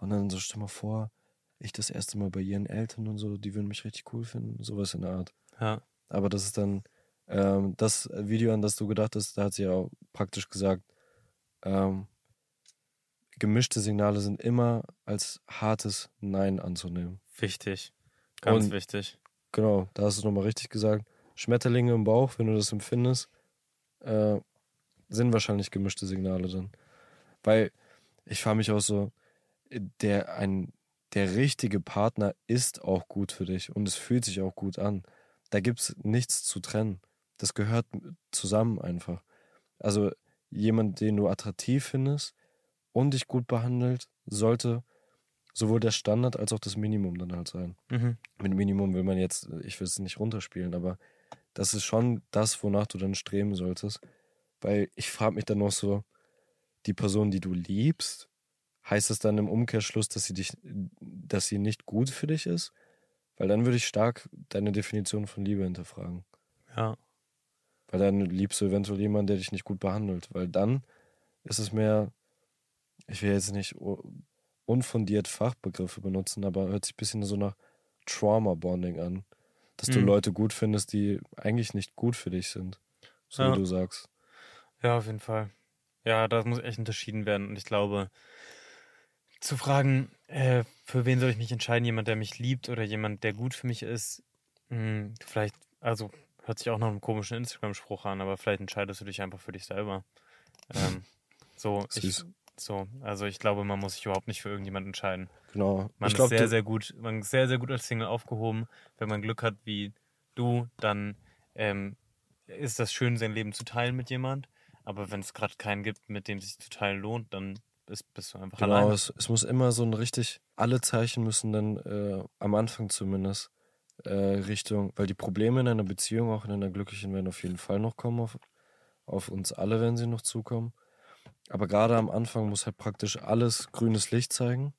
Und dann so, stell mal vor, ich das erste Mal bei ihren Eltern und so, die würden mich richtig cool finden. Sowas in der Art. ja, Aber das ist dann, ähm, das Video, an das du gedacht hast, da hat sie ja auch praktisch gesagt, ähm, gemischte Signale sind immer als hartes Nein anzunehmen. wichtig. Ganz Und- wichtig. Genau, da hast du es nochmal richtig gesagt. Schmetterlinge im Bauch, wenn du das empfindest, äh, sind wahrscheinlich gemischte Signale dann. Weil ich frage mich auch so, der, ein, der richtige Partner ist auch gut für dich und es fühlt sich auch gut an. Da gibt es nichts zu trennen. Das gehört zusammen einfach. Also jemand, den du attraktiv findest und dich gut behandelt, sollte sowohl der Standard als auch das Minimum dann halt sein Mhm. mit Minimum will man jetzt, ich will es nicht runterspielen, aber das ist schon das, wonach du dann streben solltest. Weil ich frage mich dann noch so, die Person, die du liebst, heißt es dann im Umkehrschluss, dass sie dich, dass sie nicht gut für dich ist? Weil dann würde ich stark deine Definition von Liebe hinterfragen. Ja. Weil dann liebst du eventuell jemanden, der dich nicht gut behandelt. Weil dann ist es mehr, ich will jetzt nicht unfundiert Fachbegriffe benutzen, aber hört sich ein bisschen so nach Trauma-Bonding an. Dass mhm. du Leute gut findest, die eigentlich nicht gut für dich sind. So ja. wie du sagst. Ja, auf jeden Fall. Ja, das muss echt unterschieden werden. Und ich glaube, zu fragen, äh, für wen soll ich mich entscheiden, jemand, der mich liebt oder jemand, der gut für mich ist, hm, vielleicht, also hört sich auch noch einen komischen Instagram-Spruch an, aber vielleicht entscheidest du dich einfach für dich selber. Ähm, *laughs* so, ich, so, also ich glaube, man muss sich überhaupt nicht für irgendjemanden entscheiden. Genau. Man ich ist glaub, sehr, sehr gut, man ist sehr, sehr gut als Single aufgehoben. Wenn man Glück hat wie du, dann ähm, ist das schön, sein Leben zu teilen mit jemand. Aber wenn es gerade keinen gibt, mit dem sich zu teilen lohnt, dann bist, bist du einfach genau, allein. Es, es muss immer so ein richtig, alle Zeichen müssen dann äh, am Anfang zumindest Richtung, weil die Probleme in einer Beziehung, auch in einer glücklichen, werden auf jeden Fall noch kommen, auf, auf uns alle, wenn sie noch zukommen. Aber gerade am Anfang muss halt praktisch alles grünes Licht zeigen.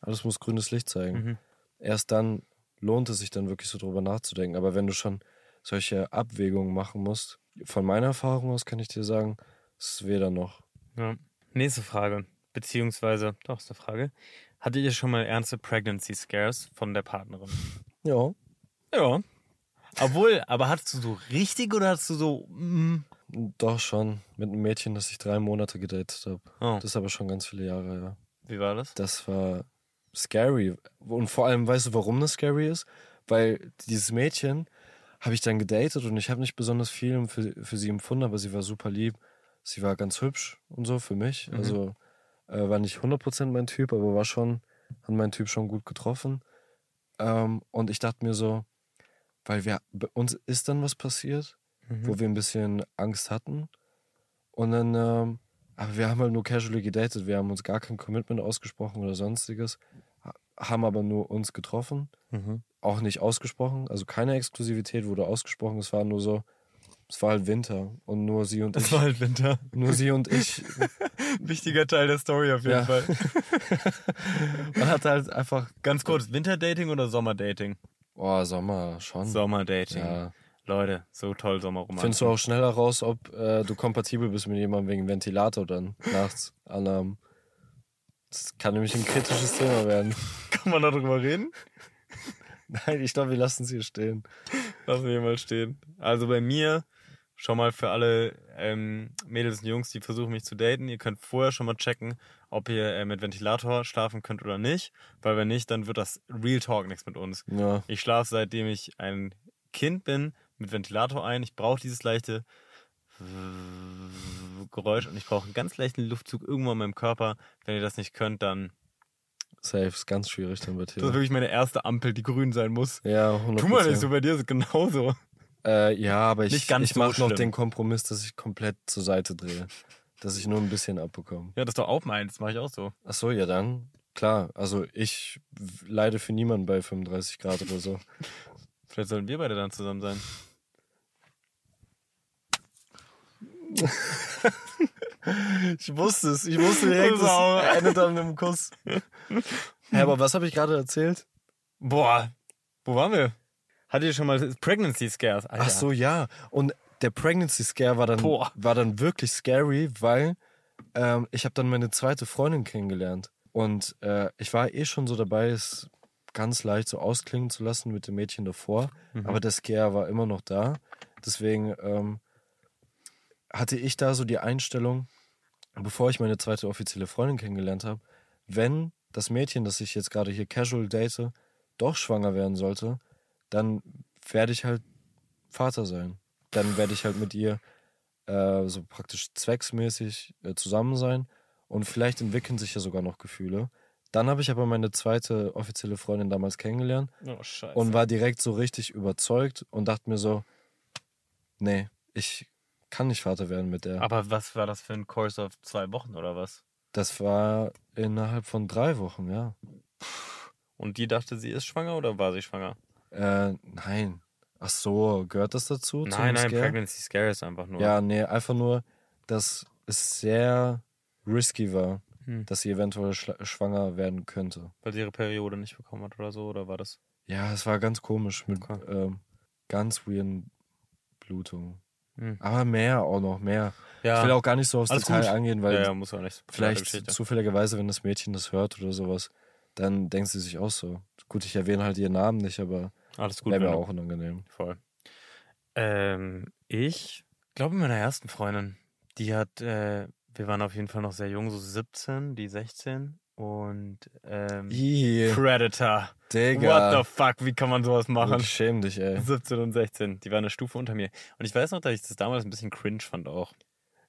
Alles muss grünes Licht zeigen. Mhm. Erst dann lohnt es sich dann wirklich so drüber nachzudenken. Aber wenn du schon solche Abwägungen machen musst, von meiner Erfahrung aus kann ich dir sagen, es ist weder noch. Ja. Nächste Frage. Beziehungsweise, doch, ist eine Frage. Hattet ihr schon mal ernste Pregnancy Scares von der Partnerin? Ja. Ja. Obwohl, aber hattest du so richtig oder hattest du so. Mm? Doch schon. Mit einem Mädchen, das ich drei Monate gedatet habe. Oh. Das ist aber schon ganz viele Jahre, ja. Wie war das? Das war scary. Und vor allem, weißt du, warum das scary ist? Weil dieses Mädchen habe ich dann gedatet und ich habe nicht besonders viel für, für sie empfunden, aber sie war super lieb. Sie war ganz hübsch und so für mich. Mhm. Also äh, war nicht 100% mein Typ, aber war schon, hat mein Typ schon gut getroffen. Ähm, und ich dachte mir so, weil wir, bei uns ist dann was passiert, mhm. wo wir ein bisschen Angst hatten. Und dann, ähm, aber wir haben halt nur casually gedatet, wir haben uns gar kein Commitment ausgesprochen oder sonstiges, haben aber nur uns getroffen, mhm. auch nicht ausgesprochen, also keine Exklusivität wurde ausgesprochen, es war nur so, es war halt Winter und nur sie und ich. Es war halt Winter. Nur sie und ich. *laughs* Wichtiger Teil der Story auf jeden ja. Fall. *laughs* Man hat halt einfach. Ganz kurz, Winterdating oder Sommerdating? Boah, Sommer schon. Sommerdating. Ja. Leute, so toll Sommerromantik. Findest du auch schneller raus, ob äh, du kompatibel bist mit jemandem wegen Ventilator dann nachts Alarm. Das kann nämlich ein kritisches Thema werden. *laughs* Kann man darüber reden? Nein, ich glaube, wir lassen es hier stehen. Lassen wir mal stehen. Also bei mir schon mal für alle ähm, Mädels und Jungs, die versuchen mich zu daten, ihr könnt vorher schon mal checken, ob ihr äh, mit Ventilator schlafen könnt oder nicht. Weil wenn nicht, dann wird das Real Talk nichts mit uns. Ja. Ich schlafe seitdem ich ein Kind bin mit Ventilator ein. Ich brauche dieses leichte Geräusch und ich brauche einen ganz leichten Luftzug irgendwo in meinem Körper. Wenn ihr das nicht könnt, dann Safe, ist ganz schwierig dann wird hier. Das ist wirklich meine erste Ampel, die grün sein muss. Ja, 100%. Tu mal nicht so, bei dir ist es genauso. Äh, ja, aber ich, ich so mache noch den Kompromiss, dass ich komplett zur Seite drehe. dass ich nur ein bisschen abbekomme. Ja, das ist doch auch meins, mache ich auch so. Ach so, ja dann. Klar, also ich leide für niemanden bei 35 Grad oder so. Vielleicht sollten wir beide dann zusammen sein. *laughs* ich wusste es. Ich wusste direkt, es endet dann mit einem Kuss. *laughs* Hä, aber was habe ich gerade erzählt? Boah, wo waren wir? Hattet ihr schon mal Pregnancy Scares? Alter. Ach so, ja. Und der Pregnancy Scare war dann, war dann wirklich scary, weil ähm, ich habe dann meine zweite Freundin kennengelernt. Und äh, ich war eh schon so dabei, es ganz leicht so ausklingen zu lassen mit dem Mädchen davor. Mhm. Aber der Scare war immer noch da. Deswegen ähm, hatte ich da so die Einstellung, bevor ich meine zweite offizielle Freundin kennengelernt habe, wenn das Mädchen, das ich jetzt gerade hier casual date, doch schwanger werden sollte, dann werde ich halt Vater sein. Dann werde ich halt mit ihr äh, so praktisch zwecksmäßig äh, zusammen sein und vielleicht entwickeln sich ja sogar noch Gefühle. Dann habe ich aber meine zweite offizielle Freundin damals kennengelernt oh, und war direkt so richtig überzeugt und dachte mir so, nee, ich kann nicht Vater werden mit der. Aber was war das für ein Kurs auf zwei Wochen oder was? Das war innerhalb von drei Wochen, ja. Und die dachte, sie ist schwanger oder war sie schwanger? Äh, nein. Ach so, gehört das dazu? Nein, nein, Scare? Pregnancy Scare ist einfach nur. Ja, nee, einfach nur, dass es sehr risky war, Hm. dass sie eventuell schwanger werden könnte. Weil sie ihre Periode nicht bekommen hat oder so, oder war das? Ja, es war ganz komisch mit Okay. ähm, ganz weirden Blutungen. Hm. Aber mehr auch noch, mehr. Ja, Ich will auch gar nicht so aufs Alles Detail gut. angehen, weil ja, ja, muss auch nicht. vielleicht zufälligerweise, wenn das Mädchen das hört oder sowas, dann denkt sie sich auch so. Gut, ich erwähne halt ihren Namen nicht, aber Alles gut. wäre mir auch unangenehm. Voll. Ähm, ich glaube, meiner ersten Freundin, die hat, äh, wir waren auf jeden Fall noch sehr jung, so 17, die 16. Und ähm, Ih, Predator. Digga. What the fuck, wie kann man sowas machen? Gut, Schäm dich, ey. 17 und 16, die waren eine Stufe unter mir. Und ich weiß noch, dass ich das damals ein bisschen cringe fand auch.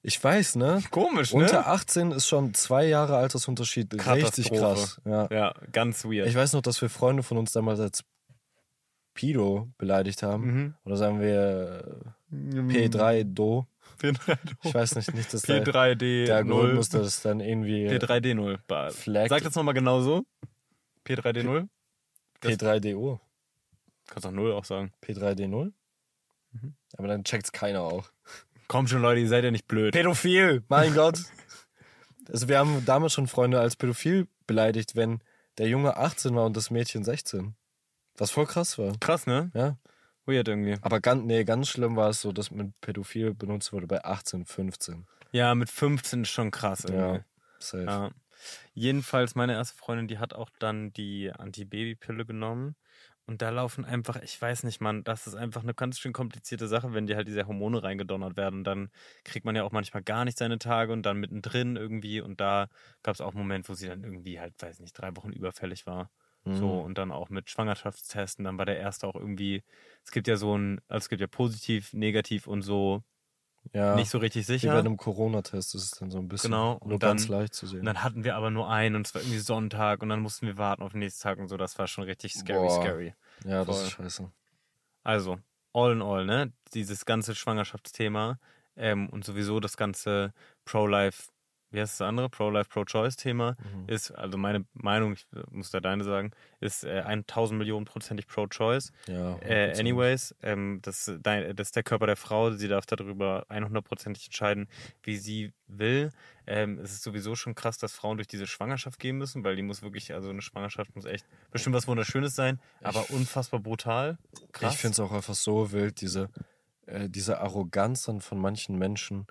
Ich weiß, ne? Komisch, Unter 18 ist schon zwei Jahre Altersunterschied. Richtig krass. Ja. Ja, ganz weird. Ich weiß noch, dass wir Freunde von uns damals als Pido beleidigt haben. mhm. Oder sagen wir äh, P3-Do. P3, Ich weiß nicht, nicht dass der, P3D der 0. Algorithmus das dann irgendwie P3D0. Ba- Flag- Sag das nochmal genau so. P3D0. das- P3DO. Kannst auch 0 auch sagen. P3D0. Mhm. Aber dann checkt's keiner auch. Komm schon, Leute, ihr seid ja nicht blöd. Pädophil, mein *laughs* Gott. Also wir haben damals schon Freunde als pädophil beleidigt, wenn der Junge 18 war und das Mädchen 16. Was voll krass war. Krass, ne? Ja. Weird irgendwie. Aber ganz, nee, ganz schlimm war es so, dass mit pädophil benutzt wurde bei 18, 15. Ja, mit 15 ist schon krass irgendwie. Ja, safe. Ja. Jedenfalls, meine erste Freundin, die hat auch dann die Antibabypille genommen. Und da laufen einfach, ich weiß nicht, Mann, das ist einfach eine ganz schön komplizierte Sache, wenn dir halt diese Hormone reingedonnert werden. Dann kriegt man ja auch manchmal gar nicht seine Tage und dann mittendrin irgendwie. Und da gab es auch einen Moment, wo sie dann irgendwie halt, weiß nicht, drei Wochen überfällig war. Mhm. So, und dann auch mit Schwangerschaftstesten. Dann war der erste auch irgendwie, es gibt ja so ein, also es gibt ja positiv, negativ und so ja, nicht so richtig wie bei sicher. einem Corona-Test ist es dann so ein bisschen Genau, nur dann- ganz leicht zu sehen. Und dann hatten wir aber nur einen und es war irgendwie Sonntag und dann mussten wir warten auf den nächsten Tag und so. Das war schon richtig scary, Boah. scary. ja, das voll. ist scheiße. Also, all in all, ne? Dieses ganze Schwangerschaftsthema ähm, und sowieso das ganze Pro-Life, wie heißt das andere? Pro-Life, Pro-Choice-Thema Mhm. ist, also meine Meinung, ich muss da deine sagen, ist äh, 1000 Millionen prozentig Pro-Choice. Ja, Äh, 100%. anyways, ähm, das, dein, das ist der Körper der Frau, sie darf darüber 100%ig entscheiden, wie sie will. Ähm, es ist sowieso schon krass, dass Frauen durch diese Schwangerschaft gehen müssen, weil die muss wirklich, also eine Schwangerschaft muss echt bestimmt was Wunderschönes sein, aber unfassbar brutal. Krass. Ich finde es auch einfach so wild, diese, äh, diese Arroganz dann von manchen Menschen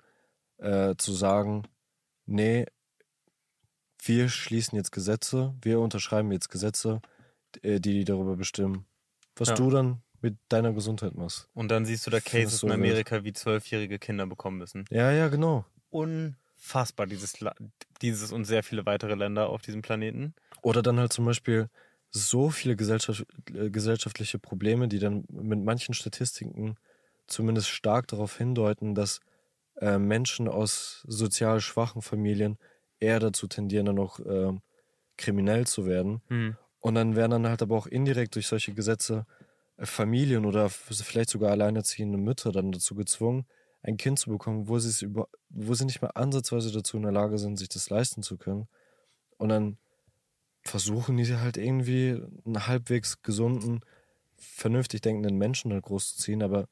äh, zu sagen, nee, wir schließen jetzt Gesetze, wir unterschreiben jetzt Gesetze, äh, die darüber bestimmen, was Ja. du dann mit deiner Gesundheit machst. Und dann siehst du da Cases so in. Amerika, wie zwölfjährige Kinder bekommen müssen. Ja, ja, genau. Unfassbar, dieses, dieses und sehr viele weitere Länder auf diesem Planeten. Oder dann halt zum Beispiel so viele Gesellschaft, äh, gesellschaftliche Probleme, die dann mit manchen Statistiken zumindest stark darauf hindeuten, dass äh, Menschen aus sozial schwachen Familien eher dazu tendieren, dann auch ähm, kriminell zu werden. Hm. Und dann werden dann halt aber auch indirekt durch solche Gesetze äh, Familien oder vielleicht sogar alleinerziehende Mütter dann dazu gezwungen, ein Kind zu bekommen, wo sie es über, wo sie nicht mehr ansatzweise dazu in der Lage sind, sich das leisten zu können. Und dann versuchen die halt irgendwie einen halbwegs gesunden, vernünftig denkenden Menschen halt großzuziehen, aber äh,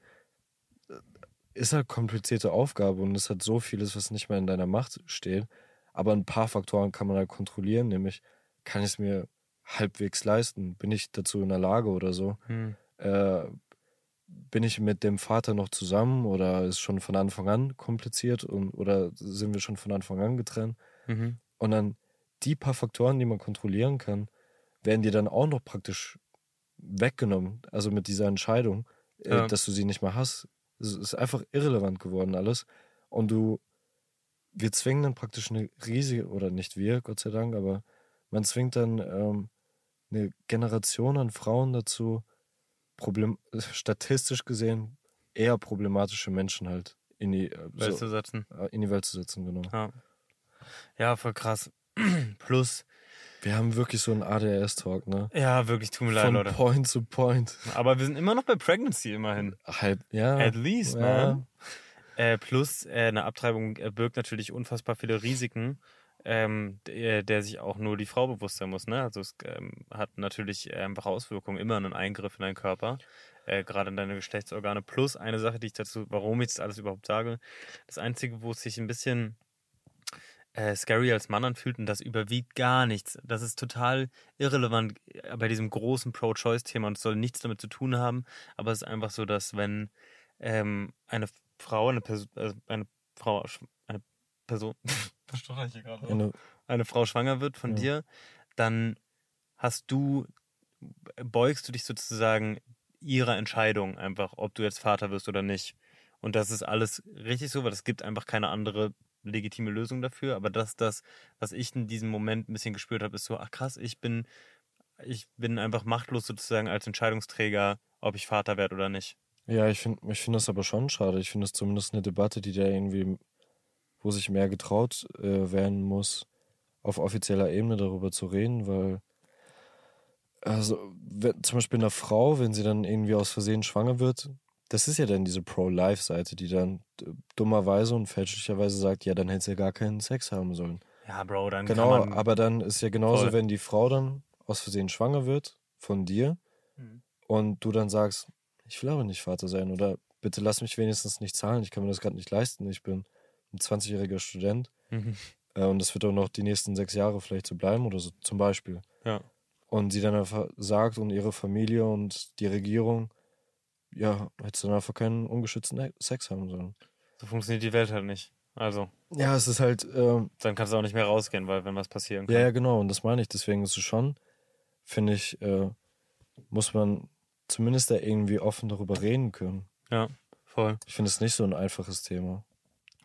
ist halt komplizierte Aufgabe und es hat so vieles, was nicht mehr in deiner Macht steht. Aber ein paar Faktoren kann man halt kontrollieren, nämlich kann ich es mir halbwegs leisten? Bin ich dazu in der Lage oder so? Hm. Äh, bin ich mit dem Vater noch zusammen oder ist schon von Anfang an kompliziert und, oder sind wir schon von Anfang an getrennt? Mhm. Und dann die paar Faktoren, die man kontrollieren kann, werden dir dann auch noch praktisch weggenommen. Also mit dieser Entscheidung, äh, Ja. dass du sie nicht mehr hast. Es ist einfach irrelevant geworden alles. Und du, wir zwingen dann praktisch eine riesige, oder nicht wir, Gott sei Dank, aber man zwingt dann ähm, eine Generation an Frauen dazu, problem *laughs* statistisch gesehen eher problematische Menschen halt in die, äh, Welt so, zu setzen. äh, in die Welt zu setzen, genau. Ja. ja, voll krass. *clears throat* Plus, Wir haben wirklich so einen ADHS-Talk, ne? ja, wirklich, tut mir leid, Von Leute. Point zu Point. Aber wir sind immer noch bei Pregnancy immerhin. Halb, ja. At least, ja. man. Äh, plus, äh, eine Abtreibung äh, birgt natürlich unfassbar viele Risiken, ähm, der, der sich auch nur die Frau bewusst sein muss. Ne? Also es ähm, hat natürlich einfach Auswirkungen, immer einen Eingriff in deinen Körper, äh, gerade in deine Geschlechtsorgane. Plus eine Sache, die ich dazu, warum ich das alles überhaupt sage, das Einzige, wo es sich ein bisschen äh, scary als Mann anfühlt und das überwiegt gar nichts. Das ist total irrelevant äh, bei diesem großen Pro-Choice-Thema und soll nichts damit zu tun haben, aber es ist einfach so, dass wenn ähm, eine Frau, eine Person, also eine Frau, eine Person. *laughs* Eine, eine Frau schwanger wird von ja. dir, dann hast du, beugst du dich sozusagen ihrer Entscheidung einfach, ob du jetzt Vater wirst oder nicht. Und das ist alles richtig so, weil es gibt einfach keine andere legitime Lösung dafür. Aber das, das, was ich in diesem Moment ein bisschen gespürt habe, ist so, ach krass, ich bin, ich bin einfach machtlos sozusagen als Entscheidungsträger, ob ich Vater werde oder nicht. Ja, ich finde ich find das aber schon schade. Ich finde es zumindest eine Debatte, die da irgendwie, wo sich mehr getraut äh, werden muss, auf offizieller Ebene darüber zu reden, weil also wenn, zum Beispiel einer Frau, wenn sie dann irgendwie aus Versehen schwanger wird, das ist ja dann diese Pro-Life-Seite, die dann dummerweise und fälschlicherweise sagt, ja, dann hätte sie ja gar keinen Sex haben sollen. Ja, Bro, dann Genau, kann man aber dann ist ja genauso, voll. wenn die Frau dann aus Versehen schwanger wird von dir mhm. und du dann sagst, ich will aber nicht Vater sein oder bitte lass mich wenigstens nicht zahlen, ich kann mir das gerade nicht leisten, ich bin ein 20-jähriger Student mhm. äh, und das wird auch noch die nächsten sechs Jahre vielleicht so bleiben oder so, zum Beispiel. Ja. Und sie dann einfach sagt und ihre Familie und die Regierung, ja, hättest du dann einfach keinen ungeschützten Sex haben sollen. So funktioniert die Welt halt nicht. Also. Ja, es ist halt. Ähm, dann kannst du auch nicht mehr rausgehen, weil wenn was passieren kann. Ja, ja, genau. Und das meine ich. Deswegen ist es schon, finde ich, äh, muss man zumindest da irgendwie offen darüber reden können. Ja, voll. Ich finde es nicht so ein einfaches Thema.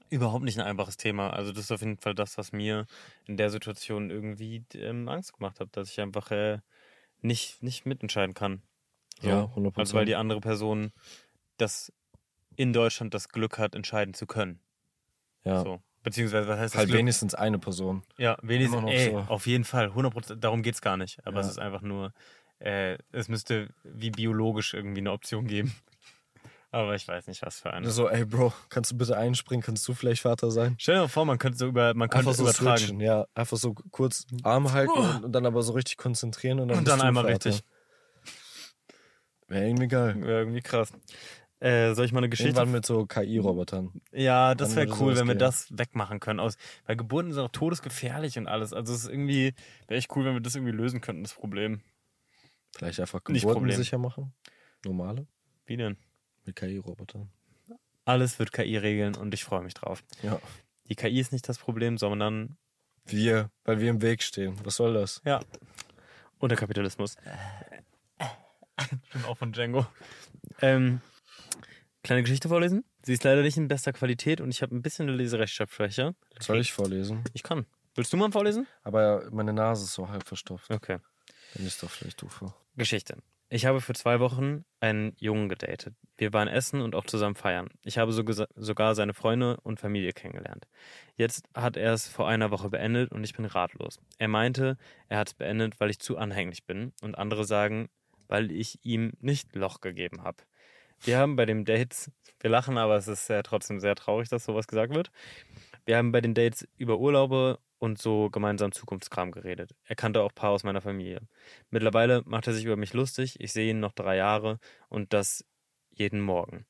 Überhaupt nicht ein einfaches Thema. Also das ist auf jeden Fall das, was mir in der Situation irgendwie ähm, Angst gemacht hat, dass ich einfach äh, nicht, nicht mitentscheiden kann. So. Ja, 100%. Also weil die andere Person das in Deutschland das Glück hat, entscheiden zu können. Ja. So. Beziehungsweise, was heißt das? Halt Glück? wenigstens eine Person. Ja, wenigstens. Ey, so. Auf jeden Fall. 100%. Darum geht es gar nicht. Aber ja. es ist einfach nur, äh, es müsste wie biologisch irgendwie eine Option geben. *laughs* Aber ich weiß nicht, was für eine. So, ey Bro, kannst du bitte einspringen? Kannst du vielleicht Vater sein? Stell dir mal vor, man könnte so über, man könnte einfach so übertragen. Switchen, ja, einfach so kurz Arm halten oh. und, dann aber so richtig konzentrieren und dann, und dann einmal Vater. richtig. Wäre irgendwie geil. Wäre irgendwie krass. Äh, soll ich mal eine Geschichte? Irgendwann mit so KI-Robotern. Ja, das wäre cool, wenn wir gehen. das wegmachen können. Aus, weil Geburten sind auch todesgefährlich und alles. Also es ist irgendwie, wäre echt cool, wenn wir das irgendwie lösen könnten, das Problem. Vielleicht einfach Geburten sicher machen? Normale? Wie denn? Mit KI-Robotern. Alles wird KI regeln und ich freue mich drauf. Ja. Die KI ist nicht das Problem, sondern wir, weil wir im Weg stehen. Was soll das? Ja. Und der Kapitalismus. *laughs* Stimmt auch von Django. Ähm, kleine Geschichte vorlesen. Sie ist leider nicht in bester Qualität und ich habe ein bisschen eine Leserechtschreibschwäche. Soll ich vorlesen? Ich kann. Willst du mal vorlesen? Aber meine Nase ist so halb verstopft. Okay. Dann ist doch vielleicht du vor. Geschichte. Ich habe für zwei Wochen einen Jungen gedatet. Wir waren essen und auch zusammen feiern. Ich habe sogar seine Freunde und Familie kennengelernt. Jetzt hat er es vor einer Woche beendet und ich bin ratlos. Er meinte, er hat es beendet, weil ich zu anhänglich bin und andere sagen, weil ich ihm nicht Loch gegeben habe. Wir haben bei den Dates, wir lachen, aber es ist ja trotzdem sehr traurig, dass sowas gesagt wird. Wir haben bei den Dates über Urlaube und so gemeinsam Zukunftskram geredet. Er kannte auch ein paar aus meiner Familie. Mittlerweile macht er sich über mich lustig. Ich sehe ihn noch drei Jahre und das jeden Morgen.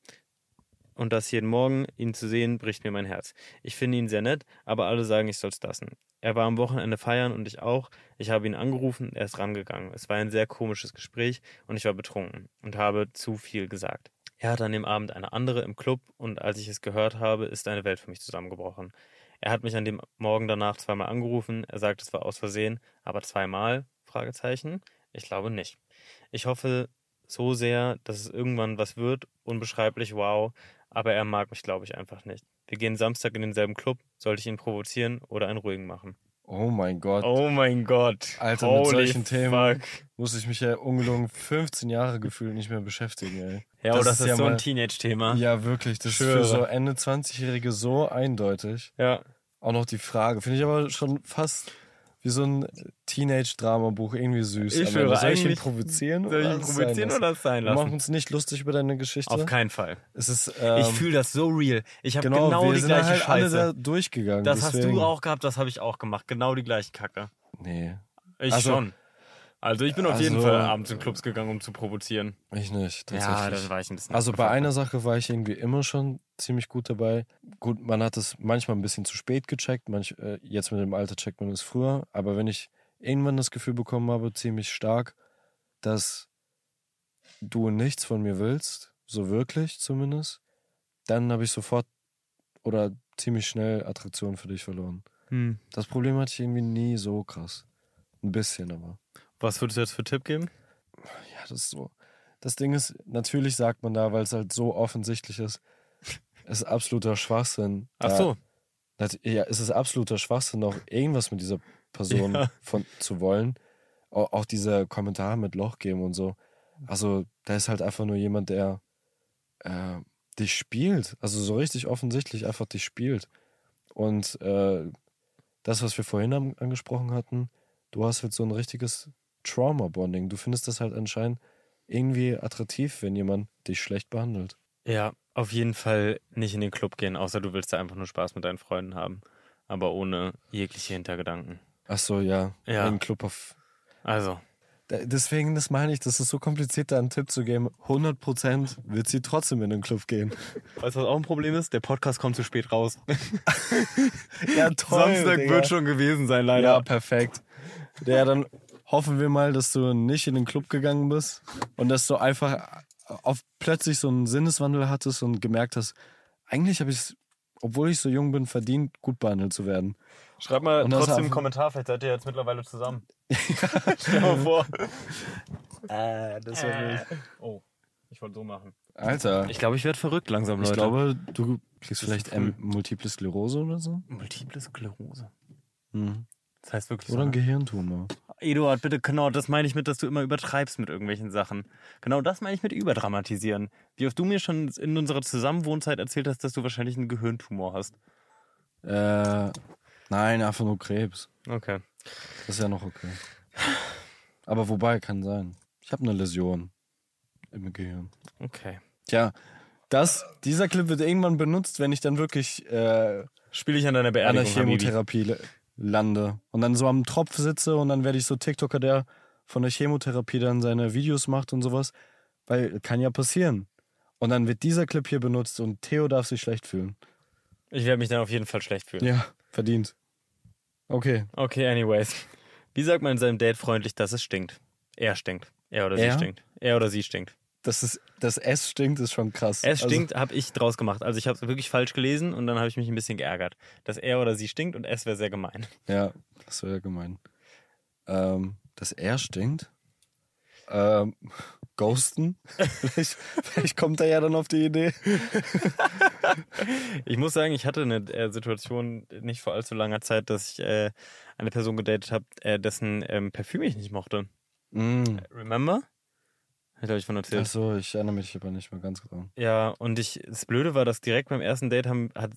Und das jeden Morgen, ihn zu sehen, bricht mir mein Herz. Ich finde ihn sehr nett, aber alle sagen, ich soll es lassen. Er war am Wochenende feiern und ich auch. Ich habe ihn angerufen, er ist rangegangen. Es war ein sehr komisches Gespräch und ich war betrunken und habe zu viel gesagt. Er hatte an dem Abend eine andere im Club und als ich es gehört habe, ist eine Welt für mich zusammengebrochen. Er hat mich an dem Morgen danach zweimal angerufen. Er sagt, es war aus Versehen, aber zweimal? Fragezeichen. Ich glaube nicht. Ich hoffe so sehr, dass es irgendwann was wird. Unbeschreiblich, wow. Aber er mag mich, glaube ich, einfach nicht. Wir gehen Samstag in denselben Club. Sollte ich ihn provozieren oder einen ruhigen machen? Oh mein Gott. Oh mein Gott. Alter, Holy mit solchen fuck. Themen muss ich mich ja ungelogen 15 Jahre gefühlt nicht mehr beschäftigen, ey. Ja, das, oh, das ist, ist ja so ein Teenage-Thema. Ja, wirklich. Das Schwöre. ist für so Ende 20-Jährige so eindeutig. Ja. Auch noch die Frage. Finde ich aber schon fast wie so ein Teenage-Drama-Buch irgendwie süß. Ich schwöre, soll ich ihn provozieren? Soll ich ihn provozieren oder es sein lassen? Wir machen uns nicht lustig über deine Geschichte. Auf keinen Fall. Es ist, ähm, ich fühle das so real. Ich habe genau, genau die gleiche halt Scheiße. alle da durchgegangen. Das deswegen. hast du auch gehabt, das habe ich auch gemacht. Genau die gleiche Kacke. Nee. Ich also, schon. Also ich bin auf Also- jeden Fall abends in Clubs gegangen, um zu provozieren. Ich nicht, Ja, dann war ich ein bisschen Also bei einer Sache war ich irgendwie immer schon ziemlich gut dabei. Gut, man hat es manchmal ein bisschen zu spät gecheckt, manch, äh, jetzt mit dem Alter checkt man es früher, aber wenn ich irgendwann das Gefühl bekommen habe, ziemlich stark, dass du nichts von mir willst, so wirklich zumindest, dann habe ich sofort oder ziemlich schnell Attraktion für dich verloren. Hm. Das Problem hatte ich irgendwie nie so krass. Ein bisschen aber. Was würdest du jetzt für Tipp geben? Ja, das ist so. Das Ding ist, natürlich sagt man da, weil es halt so offensichtlich ist, es ist absoluter Schwachsinn. Ach da- so. nat- Ja, es ist absoluter Schwachsinn, auch irgendwas mit dieser Person Ja. von, zu wollen. Auch, auch diese Kommentare mit Loch geben und so. Also, da ist halt einfach nur jemand, der äh, dich spielt. Also so richtig offensichtlich einfach dich spielt. Und äh, das, was wir vorhin angesprochen hatten, du hast halt so ein richtiges Trauma-Bonding. Du findest das halt anscheinend irgendwie attraktiv, wenn jemand dich schlecht behandelt. Ja, auf jeden Fall nicht in den Club gehen, außer du willst da einfach nur Spaß mit deinen Freunden haben. Aber ohne jegliche Hintergedanken. Ach so, ja. Ja. Ein Club auf. Also, Deswegen, das meine ich, das ist so kompliziert, da einen Tipp zu geben. 100% wird sie trotzdem in den Club gehen. *laughs* weißt du, was auch ein Problem ist? Der Podcast kommt zu spät raus. *laughs* *laughs* Ja, Samstag wird schon gewesen sein, leider. Ja, perfekt. Ja, dann hoffen wir mal, dass du nicht in den Club gegangen bist und dass du einfach auf plötzlich so einen Sinneswandel hattest und gemerkt hast, eigentlich habe ich es, obwohl ich so jung bin, verdient, gut behandelt zu werden. Schreib mal Und trotzdem einen Kommentar, vielleicht seid ihr jetzt mittlerweile zusammen. *laughs* Stell mal vor. *laughs* Äh, das Oh, ich wollte so machen. Alter, Ich glaube, ich werde verrückt langsam, Leute. ich glaube, du kriegst vielleicht. M Multiple Sklerose oder so. Multiple Sklerose. Mhm. Das heißt wirklich Oder so. ein ne? Gehirntumor. Eduard, bitte, genau, das meine ich mit, dass du immer übertreibst mit irgendwelchen Sachen. Genau das meine ich mit überdramatisieren. Wie oft du mir schon in unserer Zusammenwohnzeit erzählt hast, dass du wahrscheinlich einen Gehirntumor hast. Äh, nein, einfach nur Krebs. Okay. Das ist ja noch okay. Aber wobei, kann sein. Ich habe eine Läsion im Gehirn. Okay. Tja, das, dieser Clip wird irgendwann benutzt, wenn ich dann wirklich äh, Spiele ich an deiner an der Beerdigung. Chemotherapie lande und dann so am Tropf sitze und dann werde ich so TikToker, der von der Chemotherapie dann seine Videos macht und sowas. Weil kann ja passieren. Und dann wird dieser Clip hier benutzt und Theo darf sich schlecht fühlen. Ich werde mich dann auf jeden Fall schlecht fühlen. Ja, verdient. Okay. Okay, anyways. Wie sagt man seinem Date freundlich, dass es stinkt? Er stinkt. Er oder Er? sie stinkt. Er oder sie stinkt. Das ist, das S stinkt, ist schon krass. Es Also- stinkt, habe ich draus gemacht. Also ich habe es wirklich falsch gelesen und dann habe ich mich ein bisschen geärgert. Dass er oder sie stinkt und es wäre sehr gemein. Ja, das wäre gemein. Ähm, dass er stinkt? Ähm, ghosten? *laughs* vielleicht, vielleicht kommt er ja dann auf die Idee. *laughs* Ich muss sagen, ich hatte eine äh, Situation nicht vor allzu langer Zeit, dass ich äh, eine Person gedatet habe, äh, dessen ähm, Parfüm ich nicht mochte. Mm. Remember? Glaube ich von erzählt. Achso, ich erinnere mich aber nicht mehr ganz dran. Ja, und ich, das Blöde war, dass direkt beim ersten Date haben, hat,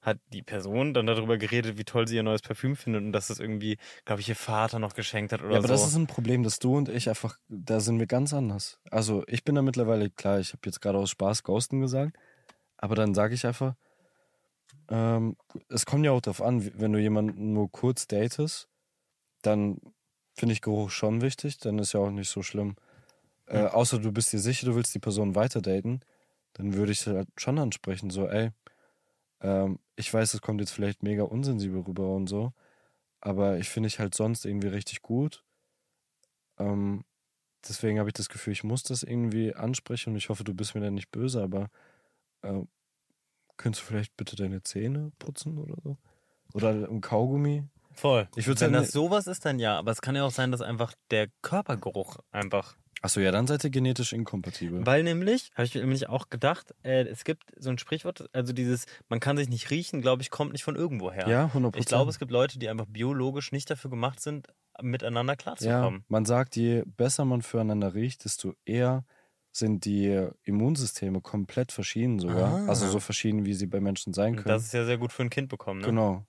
hat die Person dann darüber geredet, wie toll sie ihr neues Parfüm findet und dass es irgendwie, glaube ich, ihr Vater noch geschenkt hat oder Ja, aber so. das ist ein Problem, dass du und ich einfach, da sind wir ganz anders. Also ich bin da mittlerweile, klar, ich habe jetzt gerade aus Spaß Ghosten gesagt, aber dann sage ich einfach, ähm, es kommt ja auch darauf an, wenn du jemanden nur kurz datest, dann finde ich Geruch schon wichtig, dann ist ja auch nicht so schlimm. Äh, außer du bist dir sicher, du willst die Person weiter daten, dann würde ich halt schon ansprechen, so, ey, ähm, ich weiß, es kommt jetzt vielleicht mega unsensibel rüber und so, aber ich finde ich halt sonst irgendwie richtig gut. Ähm, deswegen habe ich das Gefühl, ich muss das irgendwie ansprechen und ich hoffe, du bist mir dann nicht böse, aber äh, könntest du vielleicht bitte deine Zähne putzen oder so? Oder ein Kaugummi? Voll. Ich Wenn ja das ne- sowas ist, dann ja. Aber es kann ja auch sein, dass einfach der Körpergeruch einfach. Achso, ja, dann seid ihr genetisch inkompatibel. Weil nämlich, habe ich mir nämlich auch gedacht, äh, es gibt so ein Sprichwort, also dieses, man kann sich nicht riechen, glaube ich, kommt nicht von irgendwo her. ja, 100% Ich glaube, es gibt Leute, die einfach biologisch nicht dafür gemacht sind, miteinander Ja, klarzukommen. man sagt, je besser man füreinander riecht, desto eher sind die Immunsysteme komplett verschieden sogar. Ah. Also so verschieden, wie sie bei Menschen sein können. das ist ja sehr gut für ein Kind bekommen, ne? Genau.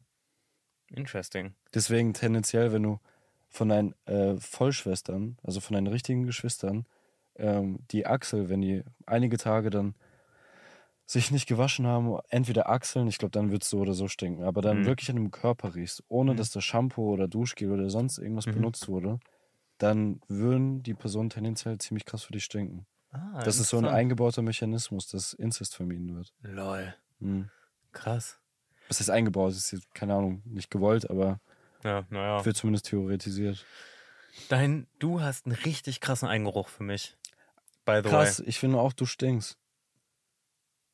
Interesting. Deswegen tendenziell, wenn du von deinen äh, Vollschwestern, also von deinen richtigen Geschwistern, ähm, die Achsel, wenn die einige Tage dann sich nicht gewaschen haben, entweder Achseln, ich glaube, dann wird es so oder so stinken, aber dann Mhm. wirklich an dem Körper riechst, ohne Mhm. dass das Shampoo oder Duschgel oder sonst irgendwas Mhm. benutzt wurde, dann würden die Personen tendenziell ziemlich krass für dich stinken. Ah, Das ist so ein eingebauter Mechanismus, dass Inzest vermieden wird. Lol. Hm. Krass. Was ist eingebaut? Das ist jetzt, keine Ahnung, nicht gewollt, aber Ja, naja. wird zumindest theoretisiert. Dein, du hast einen richtig krassen Eigengeruch für mich. By the Krass, way. ich finde auch, du stinkst.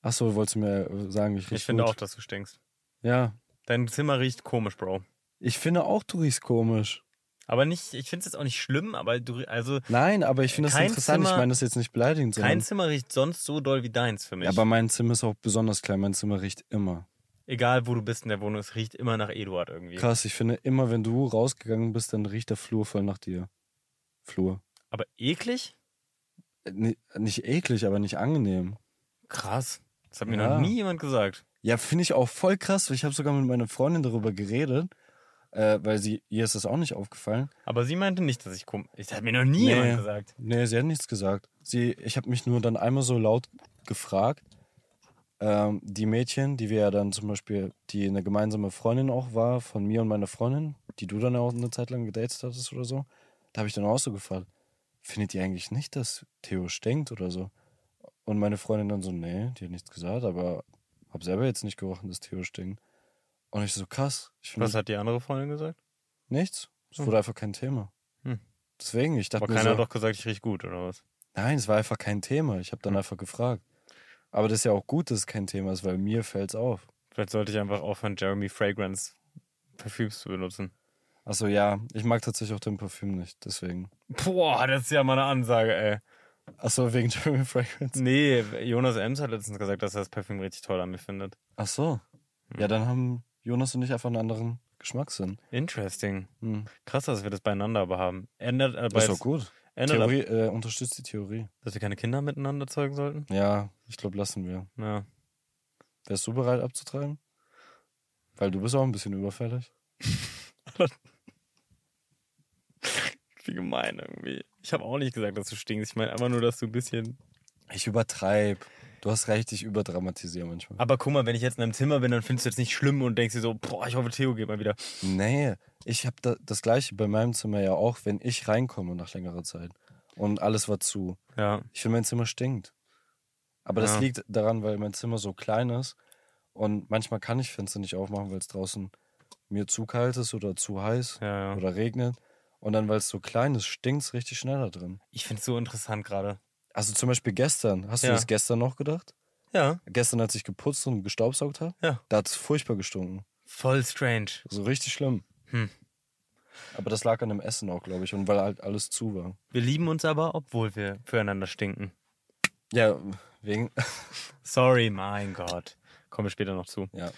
Achso, wolltest du mir äh, sagen, ich rieche Ich finde gut. auch, dass du stinkst. Ja, Dein Zimmer riecht komisch, Bro. ich finde auch, du riechst komisch. Aber nicht, ich finde es jetzt auch nicht schlimm, aber du, also Nein, aber ich finde das Kein interessant. ich Zimmer- meine das jetzt nicht beleidigend, kein Zimmer riecht sonst so doll wie deins für mich. ja, aber mein Zimmer ist auch besonders klein. Mein Zimmer riecht immer. Egal, wo du bist in der Wohnung, es riecht immer nach Eduard irgendwie. Krass, ich finde immer, wenn du rausgegangen bist, dann riecht der Flur voll nach dir. Flur. Aber eklig? Äh, ni- Nicht eklig, aber nicht angenehm. Krass. Das hat mir Ja. noch nie jemand gesagt. Ja, finde ich auch voll krass. Ich habe sogar mit meiner Freundin darüber geredet, äh, weil sie ihr ist das auch nicht aufgefallen. Aber sie meinte nicht, dass ich komisch. Das hat mir noch nie Nee. jemand gesagt. Nee, sie hat nichts gesagt. Sie, ich habe mich nur dann einmal so laut gefragt. Ähm, die Mädchen, die wir ja dann zum Beispiel, die eine gemeinsame Freundin auch war, von mir und meiner Freundin, die du dann auch eine Zeit lang gedatet hattest oder so, da habe ich dann auch so gefragt, findet ihr eigentlich nicht, dass Theo stinkt oder so? Und meine Freundin dann so, nee, die hat nichts gesagt, aber hab selber jetzt nicht gerochen, dass Theo stinkt. Und ich so, krass. Ich Was hat die andere Freundin gesagt? nichts. Es Hm. wurde einfach kein Thema. Hm. Deswegen, ich dachte Aber keiner so, hat doch gesagt, ich riech gut, oder was? Nein, es war einfach kein Thema. Ich habe dann Hm. einfach gefragt. Aber das ist ja auch gut, dass es kein Thema ist, weil mir fällt's auf. Vielleicht sollte ich einfach aufhören, Jeremy Fragrance Parfüms zu benutzen. Achso, ja, ich mag tatsächlich auch dein Parfüm nicht, deswegen. Boah, das ist ja mal eine Ansage, ey. Achso, wegen *laughs* Jeremy Fragrance. Nee, Jonas Ems hat letztens gesagt, dass er das Parfüm richtig toll an mir findet. Achso. Hm. Ja, dann haben Jonas und ich einfach einen anderen Geschmackssinn. Interesting. Hm. Krass, dass wir das beieinander aber haben. Ändert Das ist doch gut. ändert Theorie äh, unterstützt die Theorie. dass wir keine Kinder miteinander zeugen sollten? Ja, ich glaube, lassen wir. Ja. Wärst du bereit abzutreiben? Weil du bist auch ein bisschen überfällig. *laughs* Wie gemein irgendwie. Ich habe auch nicht gesagt, dass du stinkst. Ich meine einfach nur, dass du ein bisschen. Ich übertreib. Du hast recht, ich überdramatisiere manchmal. Aber guck mal, wenn ich jetzt in einem Zimmer bin, dann findest du jetzt nicht schlimm und denkst dir so, boah, ich hoffe, Theo geht mal wieder. Nee, ich habe da, das gleiche bei meinem Zimmer ja auch, wenn ich reinkomme nach längerer Zeit und alles war zu. Ja. Ich finde, mein Zimmer stinkt. Aber das Ja. liegt daran, weil mein Zimmer so klein ist und manchmal kann ich Fenster nicht aufmachen, weil es draußen mir zu kalt ist oder zu heiß Ja, ja. oder regnet. Und dann, weil es so klein ist, stinkt es richtig schnell da drin. Ich finde es so interessant gerade. Also zum Beispiel gestern. Hast du das gestern noch gedacht? Ja. Gestern, als ich geputzt und gestaubsaugt habe? Ja. Da hat es furchtbar gestunken. Voll strange. So richtig schlimm. Hm. Aber das lag an dem Essen auch, glaube ich, und weil halt alles zu war. Wir lieben uns aber, obwohl wir füreinander stinken. Ja, wegen. *laughs* Sorry, mein Gott. Kommen wir später noch zu. Ja.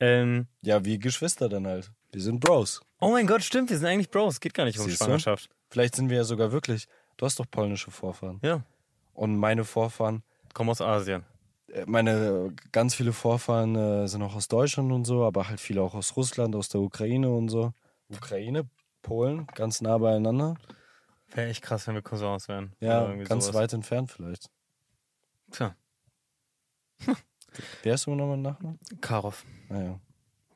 Ähm, Ja, wie Geschwister dann halt. Wir sind Bros. oh mein Gott, stimmt, wir sind eigentlich Bros. Geht gar nicht um Siehst du? Schwangerschaft. Vielleicht sind wir ja sogar wirklich. Du hast doch polnische Vorfahren. Ja. Und meine Vorfahren, Komm aus Asien. äh, meine ganz viele Vorfahren äh, sind auch aus Deutschland und so, aber halt viele auch aus Russland, aus der Ukraine und so. Ukraine, Polen, ganz nah beieinander. Wäre echt krass, wenn wir Cousins wären. Ja, ganz sowas. weit entfernt vielleicht. Tja, *laughs* Wer ist immer noch mein Nachname? Karov. Naja,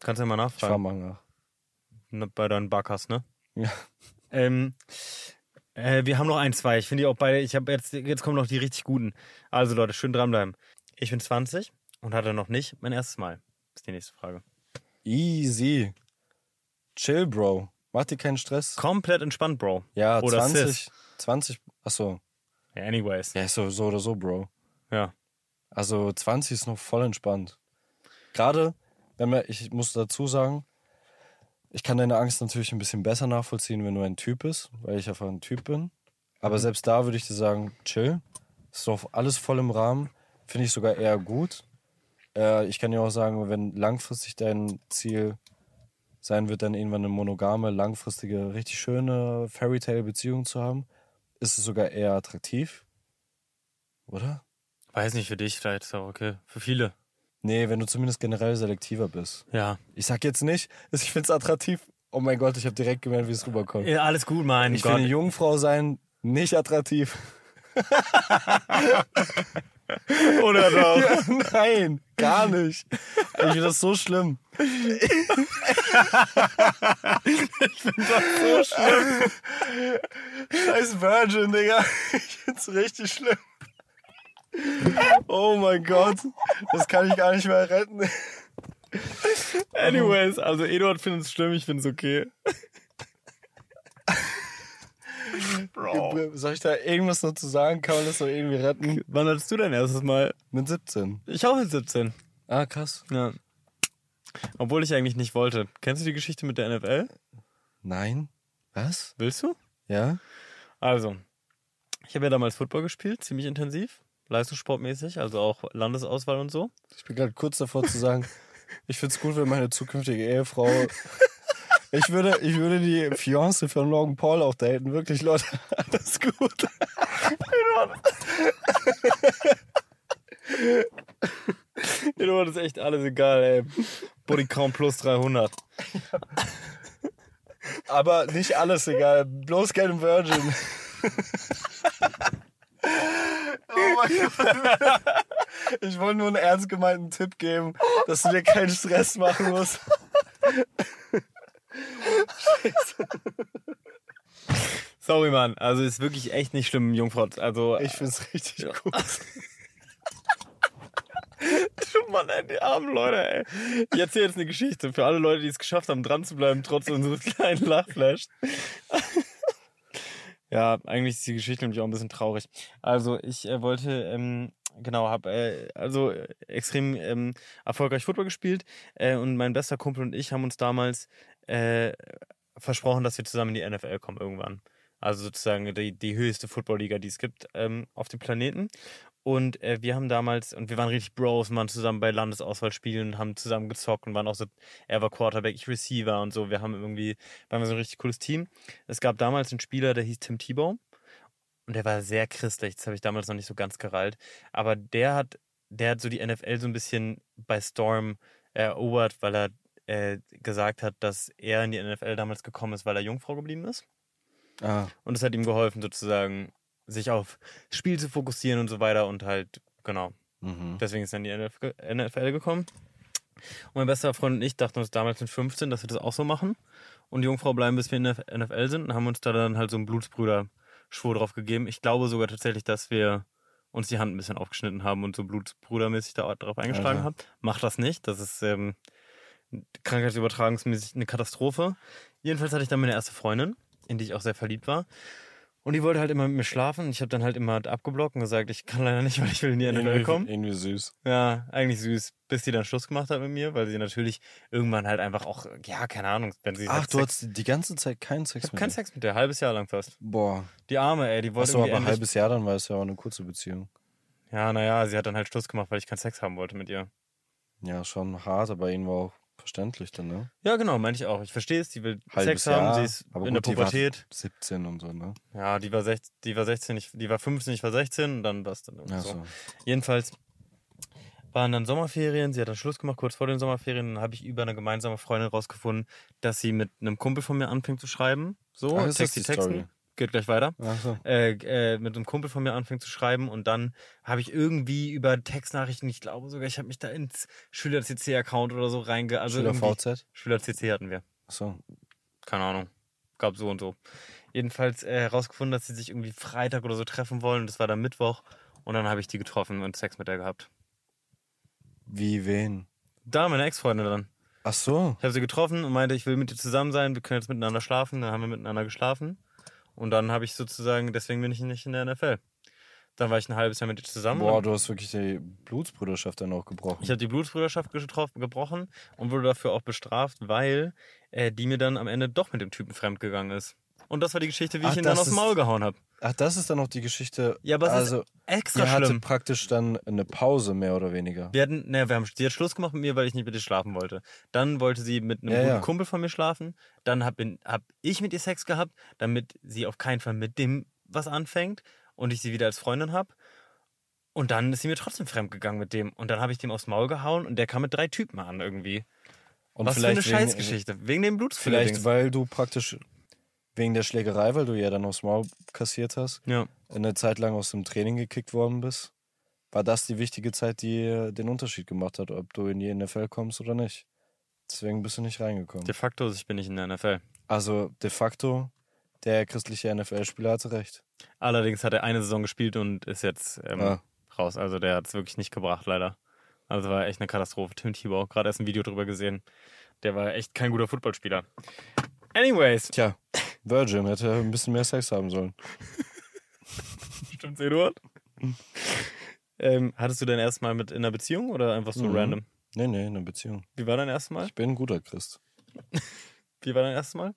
Kannst du ja mal ich frage nachfragen. mal nach. Bei deinen Backers, ne? Ja. Ähm, äh, wir haben noch ein, zwei. Ich finde die auch beide. Ich habe jetzt, jetzt kommen noch die richtig guten. Also Leute, schön dranbleiben. Ich bin 20 und hatte noch nicht mein erstes Mal. Ist die nächste Frage. Easy. Chill, Bro. Mach dir keinen Stress. Komplett entspannt, Bro. Ja, Oder 20. Sis. 20. Achso. Anyways. Ja, so, so oder so, Bro. Ja. Also 20 ist noch voll entspannt. Gerade, wenn man, ich muss dazu sagen, ich kann deine Angst natürlich ein bisschen besser nachvollziehen, wenn du ein Typ bist, weil ich einfach ein Typ bin. Aber selbst da würde ich dir sagen, chill. Ist doch alles voll im Rahmen. Finde ich sogar eher gut. Äh, ich kann dir auch sagen, wenn langfristig dein Ziel sein wird, dann irgendwann eine monogame, langfristige, richtig schöne Fairytale-Beziehung zu haben, ist es sogar eher attraktiv. Oder? Weiß nicht, für dich vielleicht ist auch okay. Für viele. Nee, wenn du zumindest generell selektiver bist. Ja. Ich sag jetzt nicht, *laughs* ich finde es attraktiv. Oh mein Gott, ich habe direkt gemerkt, wie es rüberkommt. ja alles gut, mein ich Gott. finde Jungfrau sein nicht attraktiv. *laughs* Oder doch? Ja, nein, gar nicht. Ich finde das so schlimm. ich finde das so schlimm. Scheiß Virgin, Digga. Ich find's richtig schlimm. Oh mein Gott. Das kann ich gar nicht mehr retten. Anyways, also Eduard findet es schlimm, ich finde es okay. Bro. Soll ich da irgendwas noch zu sagen? Kann man das noch irgendwie retten? Wann hattest du dein erstes Mal? Mit 17. Ich auch mit 17. Ah, krass. Ja. Obwohl ich eigentlich nicht wollte. Kennst du die Geschichte mit der NFL? Nein. Was? Willst du? Ja? Also, ich habe ja damals Football gespielt, ziemlich intensiv, leistungssportmäßig, also auch Landesauswahl und so. Ich bin gerade kurz davor zu sagen, *laughs* ich find's gut, wenn meine zukünftige Ehefrau. *laughs* Ich würde, ich würde die Fiance von Logan Paul auch daten. Wirklich, Leute. *laughs* Alles gut. Eduard ist echt alles egal, ey. Bodycount plus 300. Aber nicht alles egal. Bloß kein Virgin. Oh mein Gott. Ich wollte nur einen ernst gemeinten Tipp geben, dass du dir keinen Stress machen musst. Sorry, Mann. Also ist wirklich echt nicht schlimm, Jungfrau. Also Ich find's richtig Ja. gut. Du Mann, ey, die armen Leute, ey. Ich erzähle jetzt eine Geschichte für alle Leute, die es geschafft haben, dran zu bleiben, trotz unseres kleinen Lachflash. Ja, eigentlich ist die Geschichte nämlich auch ein bisschen traurig. Also, ich äh, wollte, ähm, genau, habe äh, also äh, extrem ähm, erfolgreich Football gespielt äh, und mein bester Kumpel und ich haben uns damals äh, versprochen, dass wir zusammen in die NFL kommen irgendwann. Also sozusagen die, die höchste Footballliga, die es gibt ähm, auf dem Planeten. Und äh, wir haben damals, und wir waren richtig Bros, waren zusammen bei Landesauswahlspielen und haben zusammen gezockt und waren auch so, er war Quarterback, ich Receiver und so. Wir haben irgendwie, waren wir so ein richtig cooles Team. Es gab damals einen Spieler, der hieß Tim Tebow. Und der war sehr christlich, das habe ich damals noch nicht so ganz gerallt. Aber der hat, der hat so die NFL so ein bisschen bei Storm erobert, weil er äh, gesagt hat, dass er in die NFL damals gekommen ist, weil er Jungfrau geblieben ist. Ah, Und es hat ihm geholfen, sozusagen, sich auf Spiel zu fokussieren und so weiter und halt, genau. mhm. Deswegen ist in die NF NFL gekommen. Und mein bester Freund und ich dachten uns damals mit 15, dass wir das auch so machen. Und die Jungfrau bleiben, bis wir in der NFL sind und haben uns da dann halt so einen Blutsbrüder-Schwur drauf gegeben. Ich glaube sogar tatsächlich, dass wir uns die Hand ein bisschen aufgeschnitten haben und so blutsbrudermäßig da drauf eingeschlagen Alter. haben. Macht das nicht. Das ist ähm, krankheitsübertragungsmäßig eine Katastrophe. Jedenfalls hatte ich dann meine erste Freundin, in die ich auch sehr verliebt war. Und die wollte halt immer mit mir schlafen. Ich habe dann halt immer abgeblockt und gesagt, ich kann leider nicht, weil ich will in die NFL kommen. irgendwie süß. Ja, eigentlich süß. Bis sie dann Schluss gemacht hat mit mir, weil sie natürlich irgendwann halt einfach auch, ja, keine Ahnung, wenn sie Ach, halt du Sex, hattest die ganze Zeit keinen ich Sex hab mit keinen? Sex mit der, halbes Jahr lang fast. Boah. Die Arme, ey, die wollte Achso, aber ein halbes Jahr, dann war es ja auch eine kurze Beziehung. Ja, naja, sie hat dann halt Schluss gemacht, weil ich keinen Sex haben wollte mit ihr. Ja, schon hart, aber ihnen war auch verständlich dann, ne? Ja, genau, meinte ich auch. Ich verstehe es, die will Halbes Sex haben, Jahr, sie ist aber in der Pubertät. 17 und so, ne? Ja, die war, 16, die war 16, ich, die war 15, ich war 16 und dann war es dann irgendwie so. Achso. Jedenfalls waren dann Sommerferien, sie hat dann Schluss gemacht, kurz vor den Sommerferien, dann habe ich über eine gemeinsame Freundin rausgefunden, dass sie mit einem Kumpel von mir anfängt zu schreiben. So, das Texti texten. Geht gleich weiter. Achso. Äh, äh, mit einem Kumpel von mir anfängt zu schreiben und dann habe ich irgendwie über Textnachrichten, ich glaube sogar, ich habe mich da ins Schüler-CC-Account oder so reinge... Also Schüler irgendwie- VZ? Schüler-CC hatten wir Achso. keine Ahnung, gab so und so. Jedenfalls äh, herausgefunden, dass sie sich irgendwie Freitag oder so treffen wollen. Das war dann Mittwoch. Und dann habe ich die getroffen und Sex mit der gehabt. Wie, wen? Da meine Ex-Freundin dann. Ach so. Ich habe sie getroffen und meinte, ich will mit dir zusammen sein, wir können jetzt miteinander schlafen. Dann haben wir miteinander geschlafen. Und dann habe ich sozusagen, deswegen bin ich nicht in der NFL. Dann war ich ein halbes Jahr mit ihr zusammen. Boah, du hast wirklich die Blutsbrüderschaft dann auch gebrochen. ich habe die Blutsbrüderschaft getroffen, gebrochen und wurde dafür auch bestraft, weil äh, die mir dann am Ende doch mit dem Typen fremdgegangen ist. Und das war die Geschichte, wie Ach, ich ihn dann aufs Maul gehauen habe. Ach, das ist dann auch die Geschichte. Ja, aber es also, ist extra ihr hattet schlimm. praktisch dann eine Pause, mehr oder weniger. Wir hatten, ne, wir haben, sie hat Schluss gemacht mit mir, weil ich nicht mit ihr schlafen wollte. Dann wollte sie mit einem Ja, guten ja. Kumpel von mir schlafen. Dann hab, hab ich mit ihr Sex gehabt, damit sie auf keinen Fall mit dem was anfängt und ich sie wieder als Freundin hab. Und dann ist sie mir trotzdem fremdgegangen mit dem. Und dann habe ich dem aufs Maul gehauen und der kam mit drei Typen an irgendwie. Und was für eine wegen- Scheißgeschichte. Wegen dem Blutsfiller. Vielleicht, weil du praktisch wegen der Schlägerei, weil du ja dann aufs Maul kassiert hast, Ja. eine Zeit lang aus dem Training gekickt worden bist, war das die wichtige Zeit, die den Unterschied gemacht hat, ob du in die NFL kommst oder nicht. Deswegen bist du nicht reingekommen. De facto, ich bin nicht in der NFL. Also de facto, der christliche NFL-Spieler hatte recht. Allerdings hat er eine Saison gespielt und ist jetzt ähm, Ah. raus. Also der hat es wirklich nicht gebracht, leider. Also war echt eine Katastrophe. Tim Tebow, gerade erst ein Video drüber gesehen. Der war echt kein guter Footballspieler. Anyways. Tja, Virgin hätte ein bisschen mehr Sex haben sollen. *laughs* Stimmt's, Eduard? ähm, hattest du dein erstes Mal mit in einer Beziehung oder einfach so Mhm. random? Nee, nee, eine Beziehung. Wie war dein erstes Mal? Ich bin ein guter Christ. *laughs* Wie war dein erstes Mal?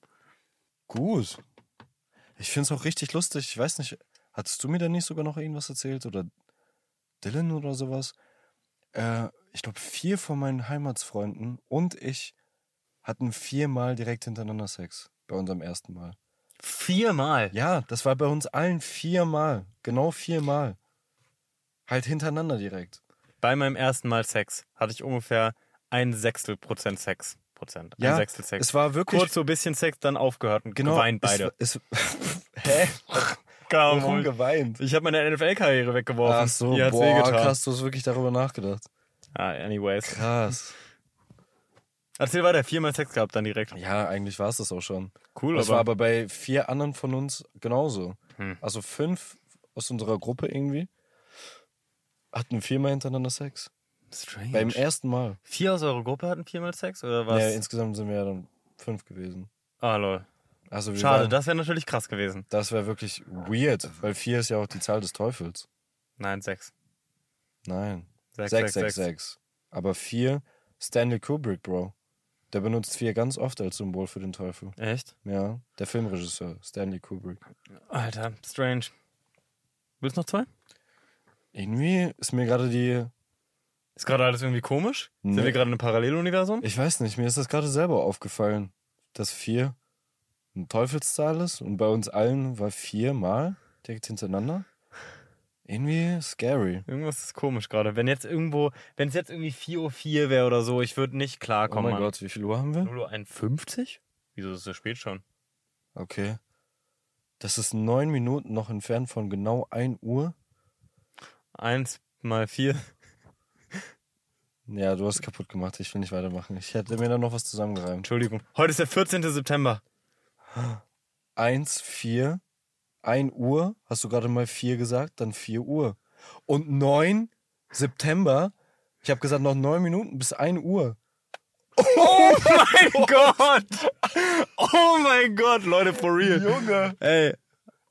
Gut. Ich finde es auch richtig lustig. Ich weiß nicht, hattest du mir da nicht sogar noch irgendwas erzählt? Oder Dylan oder sowas? Äh, ich glaube, vier von meinen Heimatsfreunden und ich hatten viermal direkt hintereinander Sex. Bei unserem ersten Mal. Viermal. Ja, das war bei uns allen viermal. Genau viermal. Halt hintereinander direkt. Bei meinem ersten Mal Sex hatte ich ungefähr ein Sechstel Prozent Sex. Prozent. Ein Ja, Sechstel Sex. Es war wirklich. Kurz so ein bisschen Sex, dann aufgehört und genau, geweint beide. Es, es, *laughs* hä? Warum geweint? Ich habe meine NFL-Karriere weggeworfen. Ach so, boah, krass, du hast wirklich darüber nachgedacht. Ah, anyways. Krass. Erzähl weiter, viermal Sex gehabt dann direkt. Ja, eigentlich war es das auch schon. Cool, Das aber, war aber bei vier anderen von uns genauso. Hm. Also fünf aus unserer Gruppe irgendwie hatten viermal hintereinander Sex. strange. Beim ersten Mal. Vier aus eurer Gruppe hatten viermal Sex oder was? Nee, insgesamt sind wir ja dann fünf gewesen. ah, lol. Also wir Schade, waren, das wäre natürlich krass gewesen. das wäre wirklich weird, weil vier ist ja auch die Zahl des Teufels. Nein, sechs. Nein. Sechs, sechs. sechs. Aber vier, Stanley Kubrick, Bro. Der benutzt vier ganz oft als Symbol für den Teufel. Echt? Ja, der Filmregisseur, Stanley Kubrick. Alter, strange. Willst du noch zwei? Irgendwie ist mir gerade die. Ist gerade alles irgendwie komisch? Sind Nee. wir gerade in einem Paralleluniversum? Ich weiß nicht, mir ist das gerade selber aufgefallen, dass vier eine Teufelszahl ist und bei uns allen war viermal direkt hintereinander. Irgendwie scary. Irgendwas ist komisch gerade. Wenn jetzt irgendwo, wenn es jetzt irgendwie 4 Uhr 4 wäre oder so, ich würde nicht Oh klarkommen. mein Gott, wie viel Uhr haben wir? 0 Uhr 51? Wieso ist es so spät schon? Okay. Das ist neun Minuten noch entfernt von genau 1 Uhr. 1 mal 4. Ja, du hast kaputt gemacht. Ich will nicht weitermachen. Ich hätte mir da noch was zusammengereimt. Entschuldigung. Heute ist der 14. September. 1, 4, 1 Uhr. Hast du gerade mal 4 gesagt? Dann 4 Uhr. Und 9 September. Ich habe gesagt, noch 9 Minuten bis 1 Uhr. Oh *laughs* mein Gott! Oh mein Gott, Leute, for real. Junge. Ey.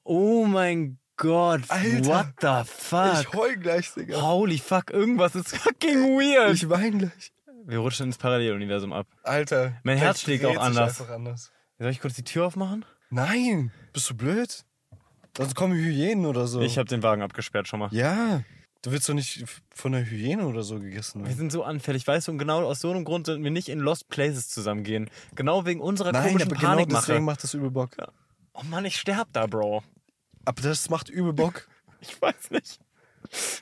Oh mein Gott. Alter. What the fuck? Ich heul gleich, Digga. Holy fuck, irgendwas ist fucking weird. Ich wein gleich. Wir rutschen ins Paralleluniversum ab. Alter. Mein Herz schlägt auch anders. anders. Soll ich kurz die Tür aufmachen? Nein. Bist du blöd? Sonst kommen Hyänen oder so. Ich habe den Wagen abgesperrt schon mal. Ja. Du willst doch nicht von einer Hyäne oder so gegessen Wir werden. sind so anfällig, weißt du, und genau aus so einem Grund sollten wir nicht in Lost Places zusammengehen. Genau wegen unserer Nein, komischen aber genau Panikmache. deswegen macht das übel Bock. oh Mann, ich sterb da, Bro. Aber das macht übel Bock. *laughs* Ich weiß nicht.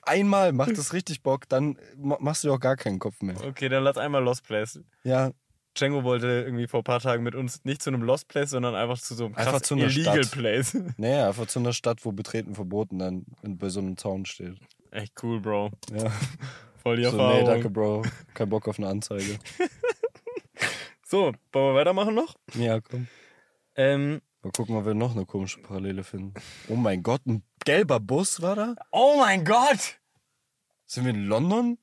Einmal macht das richtig Bock, dann ma- machst du dir auch gar keinen Kopf mehr. Okay, dann lass einmal Lost Place. Ja, Django wollte irgendwie vor ein paar Tagen mit uns nicht zu einem Lost Place, sondern einfach zu so einem krass Einfach einer illegal Stadt. Place. *laughs* naja, einfach zu einer Stadt, wo Betreten verboten dann bei so einem Zaun steht. Echt cool, Bro. Ja. Voll die So, Erfahrung. nee, danke, Bro. Kein Bock auf eine Anzeige. *laughs* So, wollen wir weitermachen noch? Ja, komm. Ähm, Mal gucken, ob wir noch eine komische Parallele finden. Oh mein Gott, ein gelber Bus war da? oh mein Gott! Sind wir in London?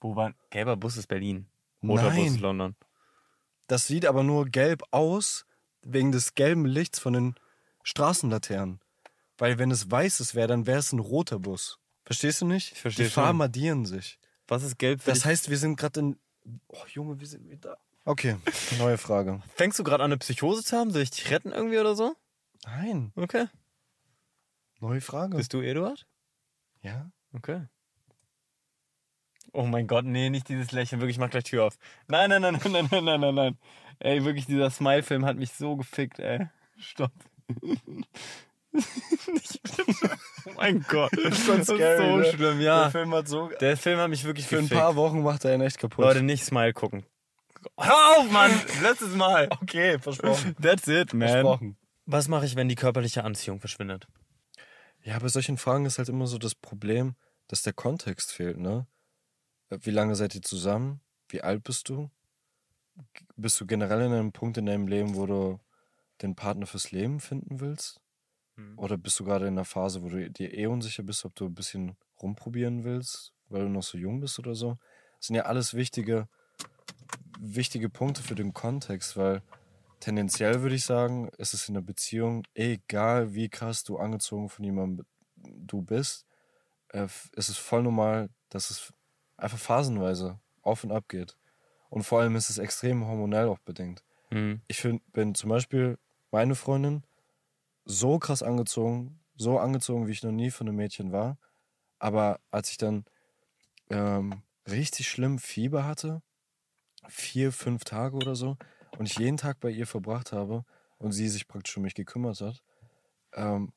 Wo war Gelber Bus ist Berlin. Roter Bus ist Nein. London. Das sieht aber nur gelb aus, wegen des gelben Lichts von den Straßenlaternen. Weil wenn es weißes wäre, dann wäre es ein roter Bus. Verstehst du nicht? Ich verstehe Die Farben schon. addieren sich. Was ist gelb für Das dich? heißt, wir sind gerade in. Oh, Junge, wir sind wieder. Okay, *laughs* neue Frage. Fängst du gerade an, eine Psychose zu haben? Soll ich dich retten irgendwie oder so? Nein, Okay. neue Frage. Bist du Eduard? ja? Okay. Oh mein Gott, nee, nicht dieses Lächeln. Wirklich, mach gleich Tür auf. Nein, nein, nein, nein, nein, nein, nein, nein. nein. Ey, wirklich, dieser Smile-Film hat mich so gefickt, ey. Stopp. oh *laughs* mein Gott. Das ist schon scary. Das ist so ne? schlimm, ja. Der Film hat so. Der Film hat mich wirklich Für gefickt. ein paar Wochen macht er ihn echt kaputt. Leute, nicht Smile gucken. Hör auf, Mann! Letztes Mal. *laughs* Okay, versprochen. That's it, man. Versprochen. Was mache ich, wenn die körperliche Anziehung verschwindet? Ja, bei solchen Fragen ist halt immer so das Problem, dass der Kontext fehlt, ne? Wie lange seid ihr zusammen? Wie alt bist du? Bist du generell in einem Punkt in deinem Leben, wo du den Partner fürs Leben finden willst? Hm. Oder bist du gerade in einer Phase, wo du dir eh unsicher bist, ob du ein bisschen rumprobieren willst, weil du noch so jung bist oder so? Das sind ja alles wichtige, wichtige Punkte für den Kontext, weil tendenziell würde ich sagen, ist es in der Beziehung, egal wie krass du angezogen von jemandem du bist, äh, ist es voll normal, dass es einfach phasenweise auf und ab geht. Und vor allem ist es extrem hormonell auch bedingt. Mhm. Ich find, bin zum Beispiel meine Freundin so krass angezogen, so angezogen, wie ich noch nie von einem Mädchen war. Aber als ich dann ähm, richtig schlimm Fieber hatte, vier, fünf Tage oder so, und ich jeden Tag bei ihr verbracht habe und sie sich praktisch um mich gekümmert hat, ähm,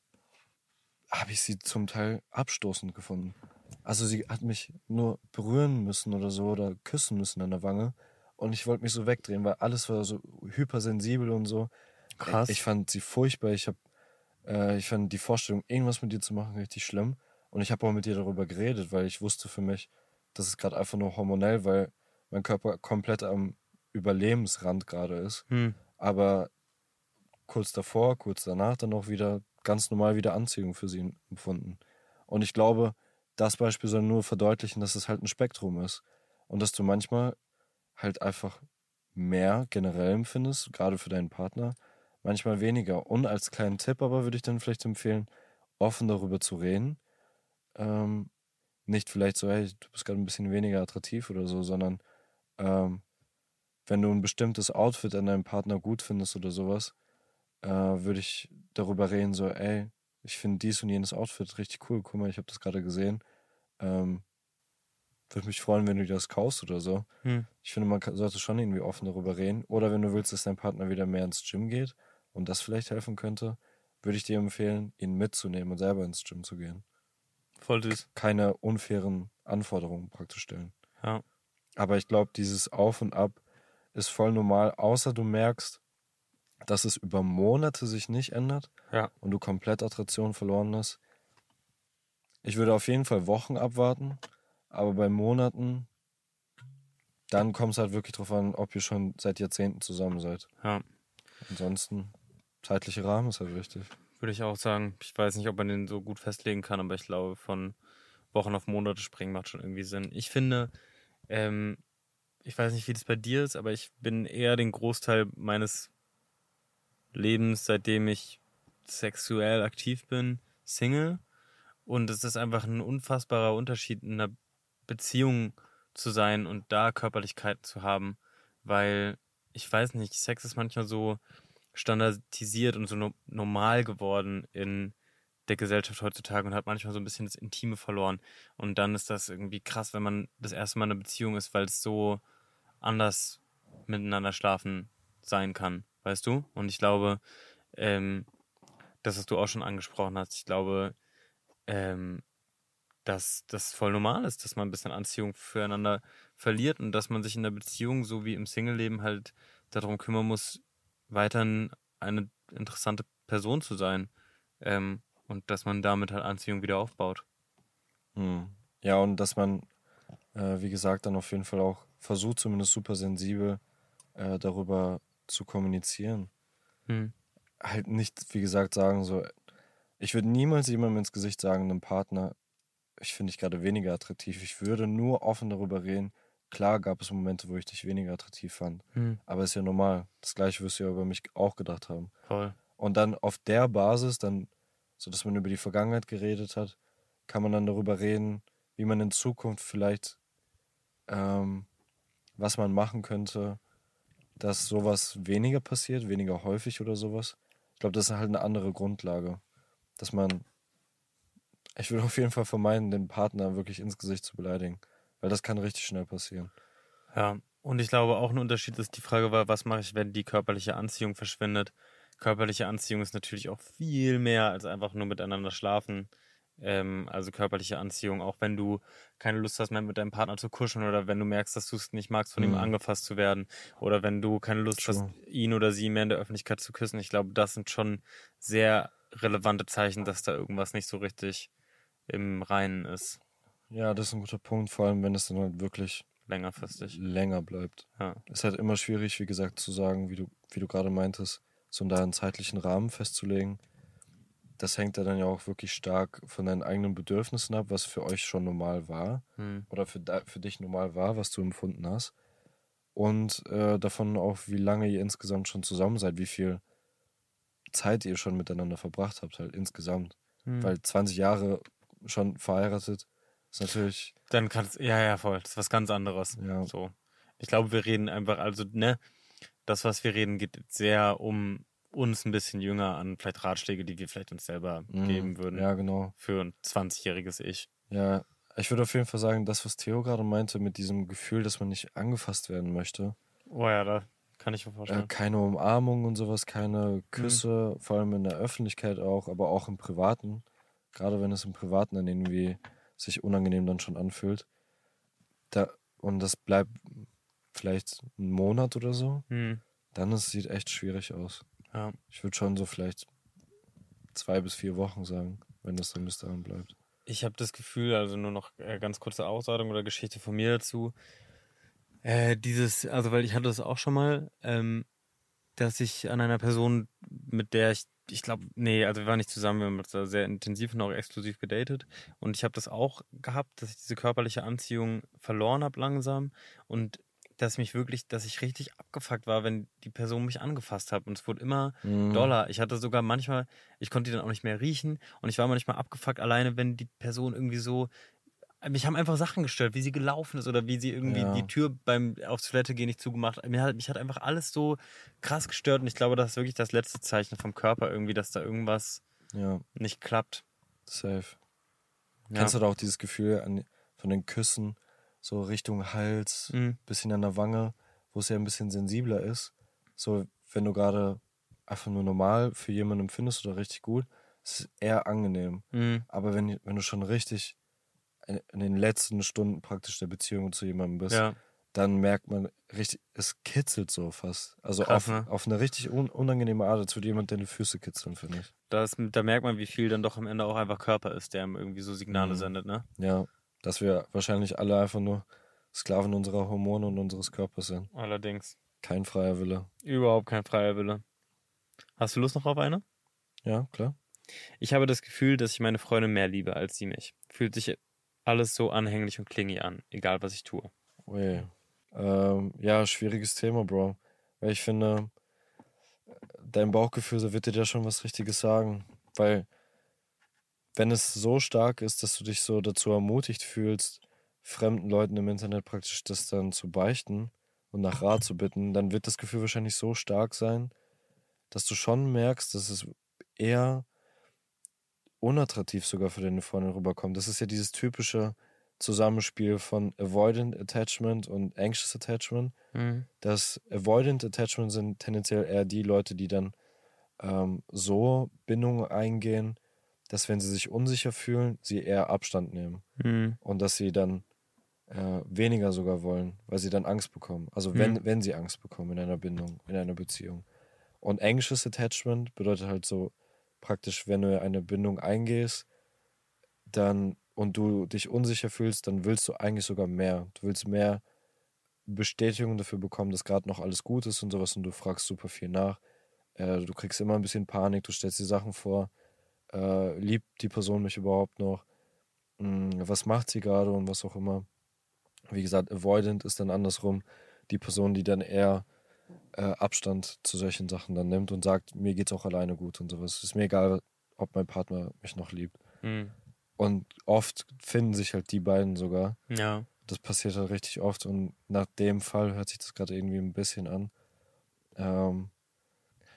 habe ich sie zum Teil abstoßend gefunden. Also sie hat mich nur berühren müssen oder so oder küssen müssen an der Wange und ich wollte mich so wegdrehen, weil alles war so hypersensibel und so. Krass. Ich fand sie furchtbar. Ich habe, äh, ich fand die Vorstellung, irgendwas mit ihr zu machen, richtig schlimm. Und ich habe auch mit ihr darüber geredet, weil ich wusste für mich, das ist gerade einfach nur hormonell, weil mein Körper komplett am Überlebensrand gerade ist. Hm. Aber kurz davor, kurz danach dann auch wieder ganz normal wieder Anziehung für sie empfunden. Und ich glaube, das Beispiel soll nur verdeutlichen, dass es halt ein Spektrum ist. Und dass du manchmal halt einfach mehr generell empfindest, gerade für deinen Partner, manchmal weniger. Und als kleinen Tipp aber würde ich dann vielleicht empfehlen, offen darüber zu reden. Ähm, nicht vielleicht so, hey, du bist gerade ein bisschen weniger attraktiv oder so, sondern ähm, wenn du ein bestimmtes Outfit an deinem Partner gut findest oder sowas, äh, würde ich darüber reden, so, ey, ich finde dies und jenes Outfit richtig cool, guck mal, ich habe das gerade gesehen. Ähm, würde mich freuen, wenn du dir das kaufst oder so. Hm. Ich finde, man sollte schon irgendwie offen darüber reden. Oder wenn du willst, dass dein Partner wieder mehr ins Gym geht und das vielleicht helfen könnte, würde ich dir empfehlen, ihn mitzunehmen und selber ins Gym zu gehen. Voll süß. Keine unfairen Anforderungen praktisch stellen. Ja. Aber ich glaube, dieses Auf und Ab ist voll normal, außer du merkst, dass es über Monate sich nicht ändert ja. und du komplett Attraktion verloren hast. Ich würde auf jeden Fall Wochen abwarten, aber bei Monaten, dann kommt es halt wirklich drauf an, ob ihr schon seit Jahrzehnten zusammen seid. Ja. Ansonsten, zeitlicher Rahmen ist halt wichtig. Würde ich auch sagen. Ich weiß nicht, ob man den so gut festlegen kann, aber ich glaube, von Wochen auf Monate springen macht schon irgendwie Sinn. Ich finde, ähm, ich weiß nicht, wie das bei dir ist, aber ich bin eher den Großteil meines Lebens, seitdem ich sexuell aktiv bin, Single. Und es ist einfach ein unfassbarer Unterschied, in einer Beziehung zu sein und da Körperlichkeit zu haben, weil ich weiß nicht, Sex ist manchmal so standardisiert und so no normal geworden in der Gesellschaft heutzutage und hat manchmal so ein bisschen das Intime verloren. Und dann ist das irgendwie krass, wenn man das erste Mal in einer Beziehung ist, weil es so anders miteinander schlafen sein kann, weißt du? Und ich glaube, ähm, das, was du auch schon angesprochen hast, ich glaube, ähm, dass das voll normal ist, dass man ein bisschen Anziehung füreinander verliert und dass man sich in der Beziehung, so wie im Single-Leben, halt darum kümmern muss, weiterhin eine interessante Person zu sein. Ähm, und dass man damit halt Anziehung wieder aufbaut. Hm. Ja, und dass man, äh, wie gesagt, dann auf jeden Fall auch versucht, zumindest super sensibel äh, darüber zu kommunizieren. Hm. Halt nicht, wie gesagt, sagen so, ich würde niemals jemandem ins Gesicht sagen, einem Partner, ich finde dich gerade weniger attraktiv. Ich würde nur offen darüber reden. Klar gab es Momente, wo ich dich weniger attraktiv fand. Hm. Aber ist ja normal. Das gleiche wirst du ja über mich auch gedacht haben. Voll. Und dann auf der Basis, dann, so dass man über die Vergangenheit geredet hat, kann man dann darüber reden, wie man in Zukunft vielleicht, ähm, was man machen könnte, dass sowas weniger passiert, weniger häufig oder sowas. Ich glaube, das ist halt eine andere Grundlage. Dass man ich würde auf jeden Fall vermeiden, den Partner wirklich ins Gesicht zu beleidigen, weil das kann richtig schnell passieren. Ja, und ich glaube auch ein Unterschied ist die Frage war, was mache ich, wenn die körperliche Anziehung verschwindet? Körperliche Anziehung ist natürlich auch viel mehr als einfach nur miteinander schlafen. Ähm, also körperliche Anziehung, auch wenn du keine Lust hast mehr mit deinem Partner zu kuscheln oder wenn du merkst, dass du es nicht magst, von mhm. ihm angefasst zu werden oder wenn du keine Lust True. hast, ihn oder sie mehr in der Öffentlichkeit zu küssen. Ich glaube, das sind schon sehr relevante Zeichen, dass da irgendwas nicht so richtig im Reinen ist. Ja, das ist ein guter Punkt, vor allem wenn es dann halt wirklich längerfristig länger bleibt. Ja. Es ist halt immer schwierig, wie gesagt, zu sagen, wie du, wie du gerade meintest, so da einen zeitlichen Rahmen festzulegen. Das hängt ja dann ja auch wirklich stark von deinen eigenen Bedürfnissen ab, was für euch schon normal war Hm. oder für, für dich normal war, was du empfunden hast. Und äh, davon auch, wie lange ihr insgesamt schon zusammen seid, wie viel Zeit ihr schon miteinander verbracht habt, halt insgesamt. Hm. Weil 20 Jahre schon verheiratet ist natürlich, Dann kannst ja, ja, voll. Das ist was ganz anderes. ja, So. Ich glaube, wir reden einfach, also, ne, das, was wir reden, geht sehr um uns ein bisschen jünger an vielleicht Ratschläge, die wir vielleicht uns selber mhm, geben würden ja, genau. für ein 20-jähriges Ich. Ja, ich würde auf jeden Fall sagen, das, was Theo gerade meinte, mit diesem Gefühl, dass man nicht angefasst werden möchte, Oh ja, da kann ich mir äh, vorstellen. keine Umarmung und sowas, keine Küsse, vor allem in der Öffentlichkeit auch, aber auch im Privaten, gerade wenn es im Privaten dann irgendwie sich unangenehm dann schon anfühlt, da, und das bleibt vielleicht einen Monat oder so, Hm. dann es sieht echt schwierig aus. Ja. Ich würde schon so vielleicht zwei bis vier Wochen sagen, wenn das dann bis dahin bleibt. Ich habe das Gefühl, also nur noch äh, ganz kurze Aussagung oder Geschichte von mir dazu. Äh, dieses, also weil ich hatte das auch schon mal, ähm, dass ich an einer Person, mit der ich, ich glaube, nee, also wir waren nicht zusammen, wir haben uns da sehr intensiv und auch exklusiv gedatet. Und ich habe das auch gehabt, dass ich diese körperliche Anziehung verloren habe langsam und dass mich wirklich, dass ich richtig abgefuckt war, wenn die Person mich angefasst hat. Und es wurde immer Mhm. Dollar. Ich hatte sogar manchmal, ich konnte die dann auch nicht mehr riechen und ich war manchmal abgefuckt alleine, wenn die Person irgendwie so. Mich haben einfach Sachen gestört, wie sie gelaufen ist oder wie sie irgendwie Ja. die Tür beim aufs Toilette gehen nicht zugemacht. Mir hat, mich hat einfach alles so krass gestört und ich glaube, das ist wirklich das letzte Zeichen vom Körper irgendwie, dass da irgendwas Ja, nicht klappt. safe. Ja. Kennst du da auch dieses Gefühl an, von den Küssen, so Richtung Hals, Mhm. bisschen an der Wange, wo es ja ein bisschen sensibler ist? So, wenn du gerade einfach nur normal für jemanden empfindest oder richtig gut, ist es eher angenehm. Mhm. Aber wenn, wenn du schon richtig in den letzten Stunden praktisch der Beziehung zu jemandem bist, Ja. dann merkt man richtig, es kitzelt so fast. Also Krass, auf, ne? auf eine richtig un unangenehme Art, als würde jemand deine Füße kitzeln, finde ich. Das, da merkt man, wie viel dann doch am Ende auch einfach Körper ist, der ihm irgendwie so Signale Mhm. sendet, ne? Ja, dass wir wahrscheinlich alle einfach nur Sklaven unserer Hormone und unseres Körpers sind. Allerdings. Kein freier Wille. Überhaupt kein freier Wille. Hast du Lust noch auf eine? Ja, klar. Ich habe das Gefühl, dass ich meine Freundin mehr liebe als sie mich. Fühlt sich alles so anhänglich und klingy an, egal was ich tue. Ui. Ähm, ja, schwieriges Thema, Bro. Weil ich finde, dein Bauchgefühl, wird dir da schon was Richtiges sagen. Weil, wenn es so stark ist, dass du dich so dazu ermutigt fühlst, fremden Leuten im Internet praktisch das dann zu beichten und nach Rat zu bitten, dann wird das Gefühl wahrscheinlich so stark sein, dass du schon merkst, dass es eher unattraktiv sogar für deine Freundin rüberkommt. Das ist ja dieses typische Zusammenspiel von Avoidant Attachment und Anxious Attachment. Mhm. Das Avoidant Attachment sind tendenziell eher die Leute, die dann ähm, so Bindungen eingehen, dass wenn sie sich unsicher fühlen, sie eher Abstand nehmen Mhm. und dass sie dann äh, weniger sogar wollen, weil sie dann Angst bekommen. Also wenn, Mhm. wenn sie Angst bekommen in einer Bindung, in einer Beziehung. Und Anxious Attachment bedeutet halt so praktisch, wenn du eine Bindung eingehst, dann und du dich unsicher fühlst, dann willst du eigentlich sogar mehr. Du willst mehr Bestätigung dafür bekommen, dass gerade noch alles gut ist und sowas und du fragst super viel nach. Äh, du kriegst immer ein bisschen Panik, du stellst dir Sachen vor, äh, liebt die Person mich überhaupt noch? Hm, was macht sie gerade und was auch immer. Wie gesagt, avoidant ist dann andersrum die Person, die dann eher äh, Abstand zu solchen Sachen dann nimmt und sagt, mir geht's auch alleine gut und sowas. Ist mir egal, ob mein Partner mich noch liebt. Mhm. Und oft finden sich halt die beiden sogar. Ja. Das passiert halt richtig oft und nach dem Fall hört sich das gerade irgendwie ein bisschen an. Ähm,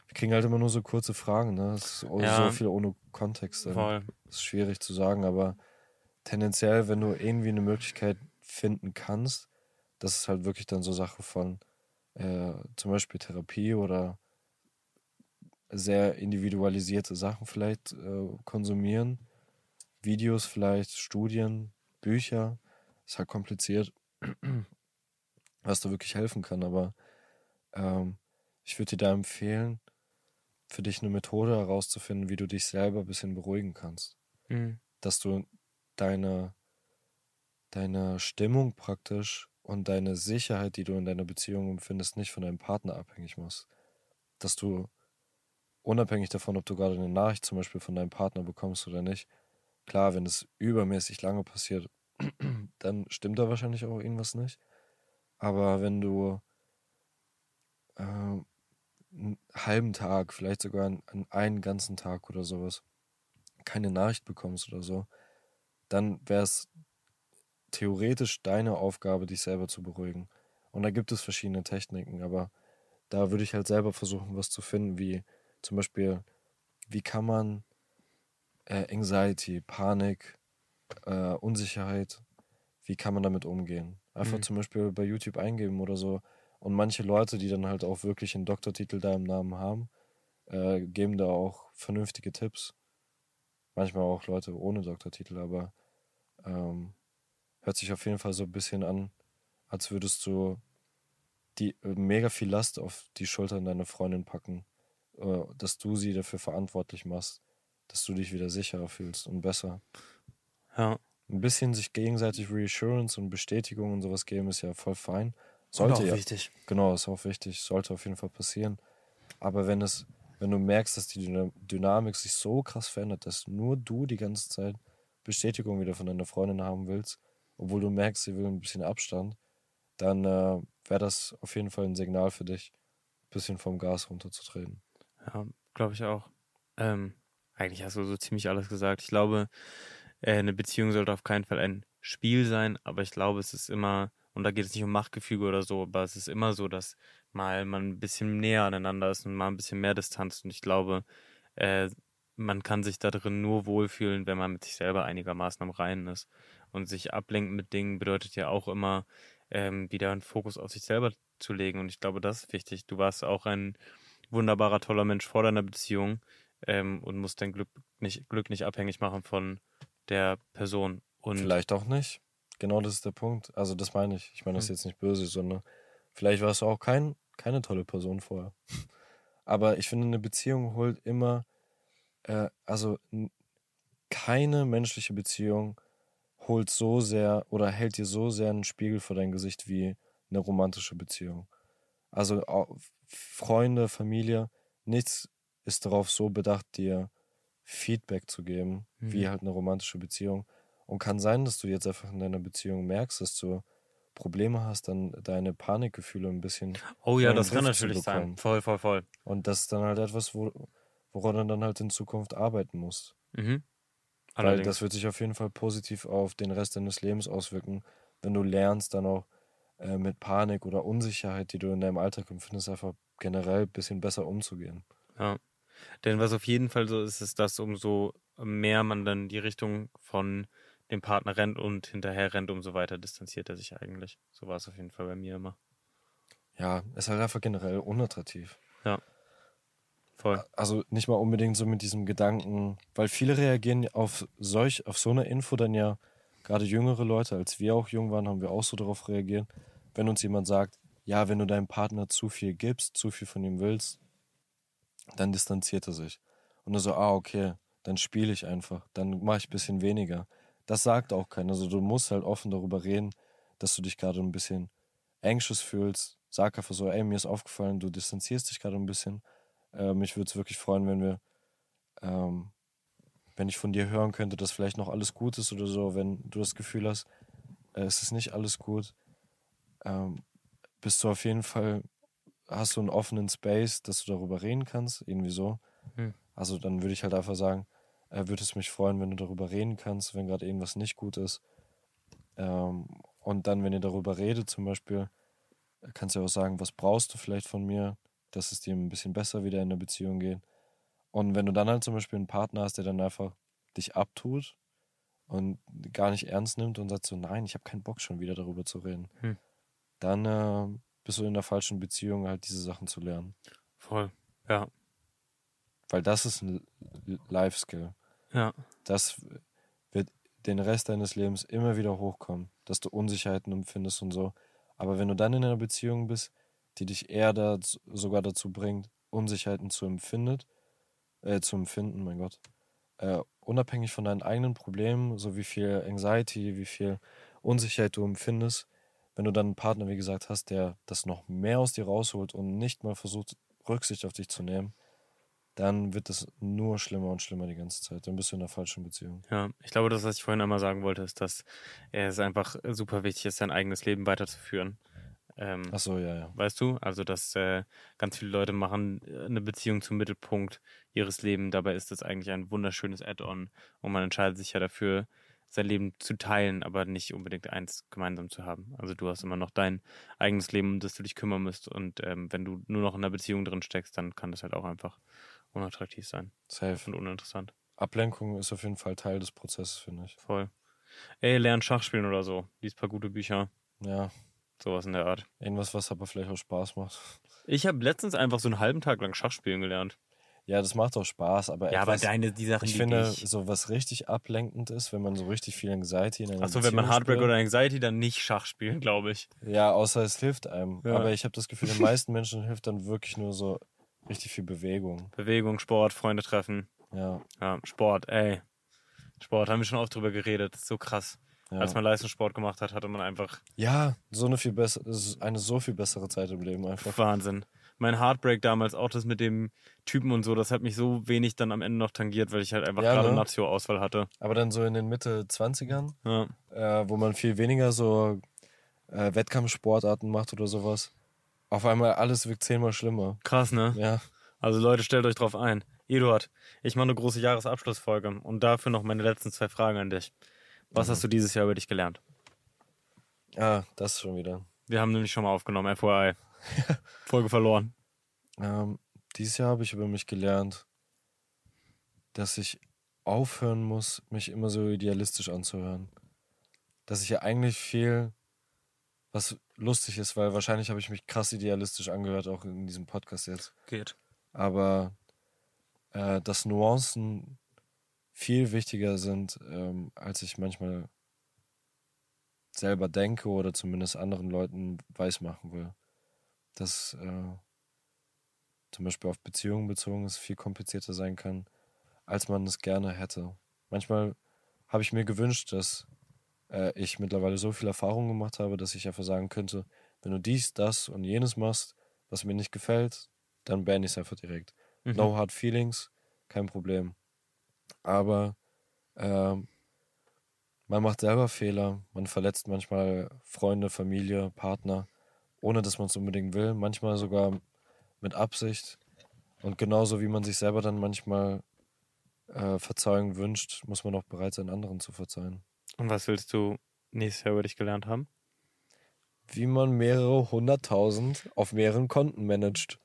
wir kriegen halt immer nur so kurze Fragen, ne? Es ist Ja. so viel ohne Kontext. dann. Voll. Das ist schwierig zu sagen, aber tendenziell, wenn du irgendwie eine Möglichkeit finden kannst, das ist halt wirklich dann so Sache von äh, zum Beispiel Therapie oder sehr individualisierte Sachen vielleicht äh, konsumieren. Videos vielleicht, Studien, Bücher. Ist halt kompliziert, *clears throat* was da wirklich helfen kann, aber ähm, ich würde dir da empfehlen, für dich eine Methode herauszufinden, wie du dich selber ein bisschen beruhigen kannst. Mhm. Dass du deine, deine Stimmung praktisch und deine Sicherheit, die du in deiner Beziehung empfindest, nicht von deinem Partner abhängig machst. Dass du unabhängig davon, ob du gerade eine Nachricht zum Beispiel von deinem Partner bekommst oder nicht, klar, wenn es übermäßig lange passiert, *clears throat* dann stimmt da wahrscheinlich auch irgendwas nicht. Aber wenn du äh, einen halben Tag, vielleicht sogar an einen ganzen Tag oder sowas, keine Nachricht bekommst oder so, dann wäre es theoretisch deine Aufgabe, dich selber zu beruhigen. Und da gibt es verschiedene Techniken, aber da würde ich halt selber versuchen, was zu finden, wie zum Beispiel, wie kann man äh, Anxiety, Panik, äh, Unsicherheit, wie kann man damit umgehen? Einfach mhm. zum Beispiel bei YouTube eingeben oder so. Und manche Leute, die dann halt auch wirklich einen Doktortitel da im Namen haben, äh, geben da auch vernünftige Tipps. Manchmal auch Leute ohne Doktortitel, aber ähm, hört sich auf jeden Fall so ein bisschen an, als würdest du die äh, mega viel Last auf die Schultern deiner Freundin packen, äh, dass du sie dafür verantwortlich machst, dass du dich wieder sicherer fühlst und besser. Ja. Ein bisschen sich gegenseitig Reassurance und Bestätigung und sowas geben ist ja voll fein. Sollte auch ja. wichtig. Genau, ist auch wichtig. Sollte auf jeden Fall passieren. Aber wenn es, wenn du merkst, dass die Dynamik sich so krass verändert, dass nur du die ganze Zeit Bestätigung wieder von deiner Freundin haben willst, obwohl du merkst, sie will ein bisschen Abstand, dann äh, wäre das auf jeden Fall ein Signal für dich, ein bisschen vom Gas runterzutreten. Ja, glaube ich auch. Ähm, eigentlich hast du so ziemlich alles gesagt. Ich glaube, äh, eine Beziehung sollte auf keinen Fall ein Spiel sein, aber ich glaube, es ist immer, und da geht es nicht um Machtgefüge oder so, aber es ist immer so, dass mal man ein bisschen näher aneinander ist und mal ein bisschen mehr Distanz. Und ich glaube, äh, man kann sich da drin nur wohlfühlen, wenn man mit sich selber einigermaßen am Reinen ist. Und sich ablenken mit Dingen bedeutet ja auch immer, ähm, wieder einen Fokus auf sich selber zu legen. Und ich glaube, das ist wichtig. Du warst auch ein wunderbarer, toller Mensch vor deiner Beziehung ähm, und musst dein Glück nicht, Glück nicht abhängig machen von der Person. Und vielleicht auch nicht. Genau das ist der Punkt. Also das meine ich. Ich meine das hm. jetzt nicht böse, sondern vielleicht warst du auch kein, keine tolle Person vorher. *laughs* Aber ich finde, eine Beziehung holt immer, äh, also keine menschliche Beziehung holt so sehr oder hält dir so sehr einen Spiegel vor dein Gesicht wie eine romantische Beziehung. Also Freunde, Familie, nichts ist darauf so bedacht, dir Feedback zu geben, mhm. wie halt eine romantische Beziehung. Und kann sein, dass du jetzt einfach in deiner Beziehung merkst, dass du Probleme hast, dann deine Panikgefühle ein bisschen. Oh ja, das kann natürlich sein. Voll, voll, voll. Und das ist dann halt etwas, wo, woran du dann halt in Zukunft arbeiten musst. Mhm. Weil das wird sich auf jeden Fall positiv auf den Rest deines Lebens auswirken, wenn du lernst, dann auch äh, mit Panik oder Unsicherheit, die du in deinem Alltag empfindest, einfach generell ein bisschen besser umzugehen. Ja. Denn was auf jeden Fall so ist, ist, dass umso mehr man dann die Richtung von dem Partner rennt und hinterher rennt, umso weiter distanziert er sich eigentlich. So war es auf jeden Fall bei mir immer. Ja, ist halt einfach generell unattraktiv. Ja. Voll. Also nicht mal unbedingt so mit diesem Gedanken, weil viele reagieren auf solch, auf so eine Info dann ja, gerade jüngere Leute, als wir auch jung waren, haben wir auch so darauf reagiert, wenn uns jemand sagt, ja, wenn du deinem Partner zu viel gibst, zu viel von ihm willst, dann distanziert er sich. Und er so, ah, okay, dann spiele ich einfach, dann mache ich ein bisschen weniger. Das sagt auch keiner. Also du musst halt offen darüber reden, dass du dich gerade ein bisschen anxious fühlst. Sag einfach so, ey, mir ist aufgefallen, du distanzierst dich gerade ein bisschen. Äh, mich würde es wirklich freuen, wenn wir, ähm, wenn ich von dir hören könnte, dass vielleicht noch alles gut ist oder so, wenn du das Gefühl hast, äh, es ist nicht alles gut, ähm, bist du auf jeden Fall, hast du einen offenen Space, dass du darüber reden kannst, irgendwie so. Hm. Also dann würde ich halt einfach sagen, äh, würde es mich freuen, wenn du darüber reden kannst, wenn gerade irgendwas nicht gut ist. Ähm, und dann, wenn ihr darüber redet, zum Beispiel, kannst du ja auch sagen, was brauchst du vielleicht von mir, dass es dir ein bisschen besser wieder in der Beziehung geht. Und wenn du dann halt zum Beispiel einen Partner hast, der dann einfach dich abtut und gar nicht ernst nimmt und sagt so, nein, ich habe keinen Bock schon wieder darüber zu reden, hm. dann äh, bist du in der falschen Beziehung halt diese Sachen zu lernen. Voll, ja. Weil das ist ein Life-Skill. Ja. Das wird den Rest deines Lebens immer wieder hochkommen, dass du Unsicherheiten empfindest und so. Aber wenn du dann in einer Beziehung bist, die dich eher dazu, sogar dazu bringt, Unsicherheiten zu empfindet, äh, zu empfinden, mein Gott. Äh, unabhängig von deinen eigenen Problemen, so wie viel Anxiety, wie viel Unsicherheit du empfindest, wenn du dann einen Partner, wie gesagt, hast, der das noch mehr aus dir rausholt und nicht mal versucht, Rücksicht auf dich zu nehmen, dann wird es nur schlimmer und schlimmer die ganze Zeit. Dann bist du in einer falschen Beziehung. Ja, ich glaube, das, was ich vorhin einmal sagen wollte, ist, dass es einfach super wichtig ist, sein eigenes Leben weiterzuführen. Ähm, Ach so, ja, ja. Weißt du? Also, dass äh, ganz viele Leute machen äh, eine Beziehung zum Mittelpunkt ihres Lebens. Dabei ist das eigentlich ein wunderschönes Add-on. Und man entscheidet sich ja dafür, sein Leben zu teilen, aber nicht unbedingt eins gemeinsam zu haben. Also du hast immer noch dein eigenes Leben, um das du dich kümmern musst. Und ähm, wenn du nur noch in einer Beziehung drin steckst, dann kann das halt auch einfach unattraktiv sein. Safe. Und uninteressant. Ablenkung ist auf jeden Fall Teil des Prozesses, finde ich. Voll. Ey, lern Schach spielen oder so. Lies ein paar gute Bücher. Ja. Sowas in der Art. Irgendwas, was aber vielleicht auch Spaß macht. Ich habe letztens einfach so einen halben Tag lang Schach spielen gelernt. Ja, das macht auch Spaß, aber Ja, aber etwas, deine, die Sachen, ich finde, ich... so was richtig ablenkend ist, wenn man so richtig viel Anxiety in einer Achso, wenn man Heartbreak spürt. oder Anxiety, dann nicht Schach spielen, glaube ich. Ja, außer es hilft einem. Ja. Aber ich habe das Gefühl, den meisten Menschen hilft dann wirklich nur so richtig viel Bewegung. Bewegung, Sport, Freunde treffen. Ja, Ja, Sport, ey. Sport, haben wir schon oft drüber geredet. Ist so krass. Ja. Als man Leistungssport gemacht hat, hatte man einfach ja so eine viel bessere, eine so viel bessere Zeit im Leben einfach. Wahnsinn. Mein Heartbreak damals, auch das mit dem Typen und so, das hat mich so wenig dann am Ende noch tangiert, weil ich halt einfach Ja, gerade ne? Nazio-Auswahl hatte. Aber dann so in den Mitte 20ern, Ja. äh, wo man viel weniger so äh, Wettkampfsportarten macht oder sowas. Auf einmal alles wirkt zehnmal schlimmer. Krass, ne? Ja. Also Leute, stellt euch drauf ein. Eduard, ich mache eine große Jahresabschlussfolge und dafür noch meine letzten zwei Fragen an dich. Was hast du dieses Jahr über dich gelernt? Ah, das schon wieder. Wir haben nämlich schon mal aufgenommen, FYI. *laughs* Folge verloren. Ähm, dieses Jahr habe ich über mich gelernt, dass ich aufhören muss, mich immer so idealistisch anzuhören. Dass ich ja eigentlich viel, was lustig ist, weil wahrscheinlich habe ich mich krass idealistisch angehört, auch in diesem Podcast jetzt. Geht. Aber äh, dass Nuancen viel wichtiger sind, ähm, als ich manchmal selber denke oder zumindest anderen Leuten weismachen will. Dass äh, zum Beispiel auf Beziehungen bezogen es viel komplizierter sein kann, als man es gerne hätte. Manchmal habe ich mir gewünscht, dass äh, ich mittlerweile so viel Erfahrung gemacht habe, dass ich einfach sagen könnte, wenn du dies, das und jenes machst, was mir nicht gefällt, dann beende ich es einfach direkt. Mhm. No hard feelings, kein Problem. Aber ähm, man macht selber Fehler, man verletzt manchmal Freunde, Familie, Partner, ohne dass man es unbedingt will, manchmal sogar mit Absicht. Und genauso wie man sich selber dann manchmal äh, Verzeihung wünscht, muss man auch bereit sein, anderen zu verzeihen. Und was willst du nächstes Jahr über dich gelernt haben? Wie man mehrere hunderttausend auf mehreren Konten managt.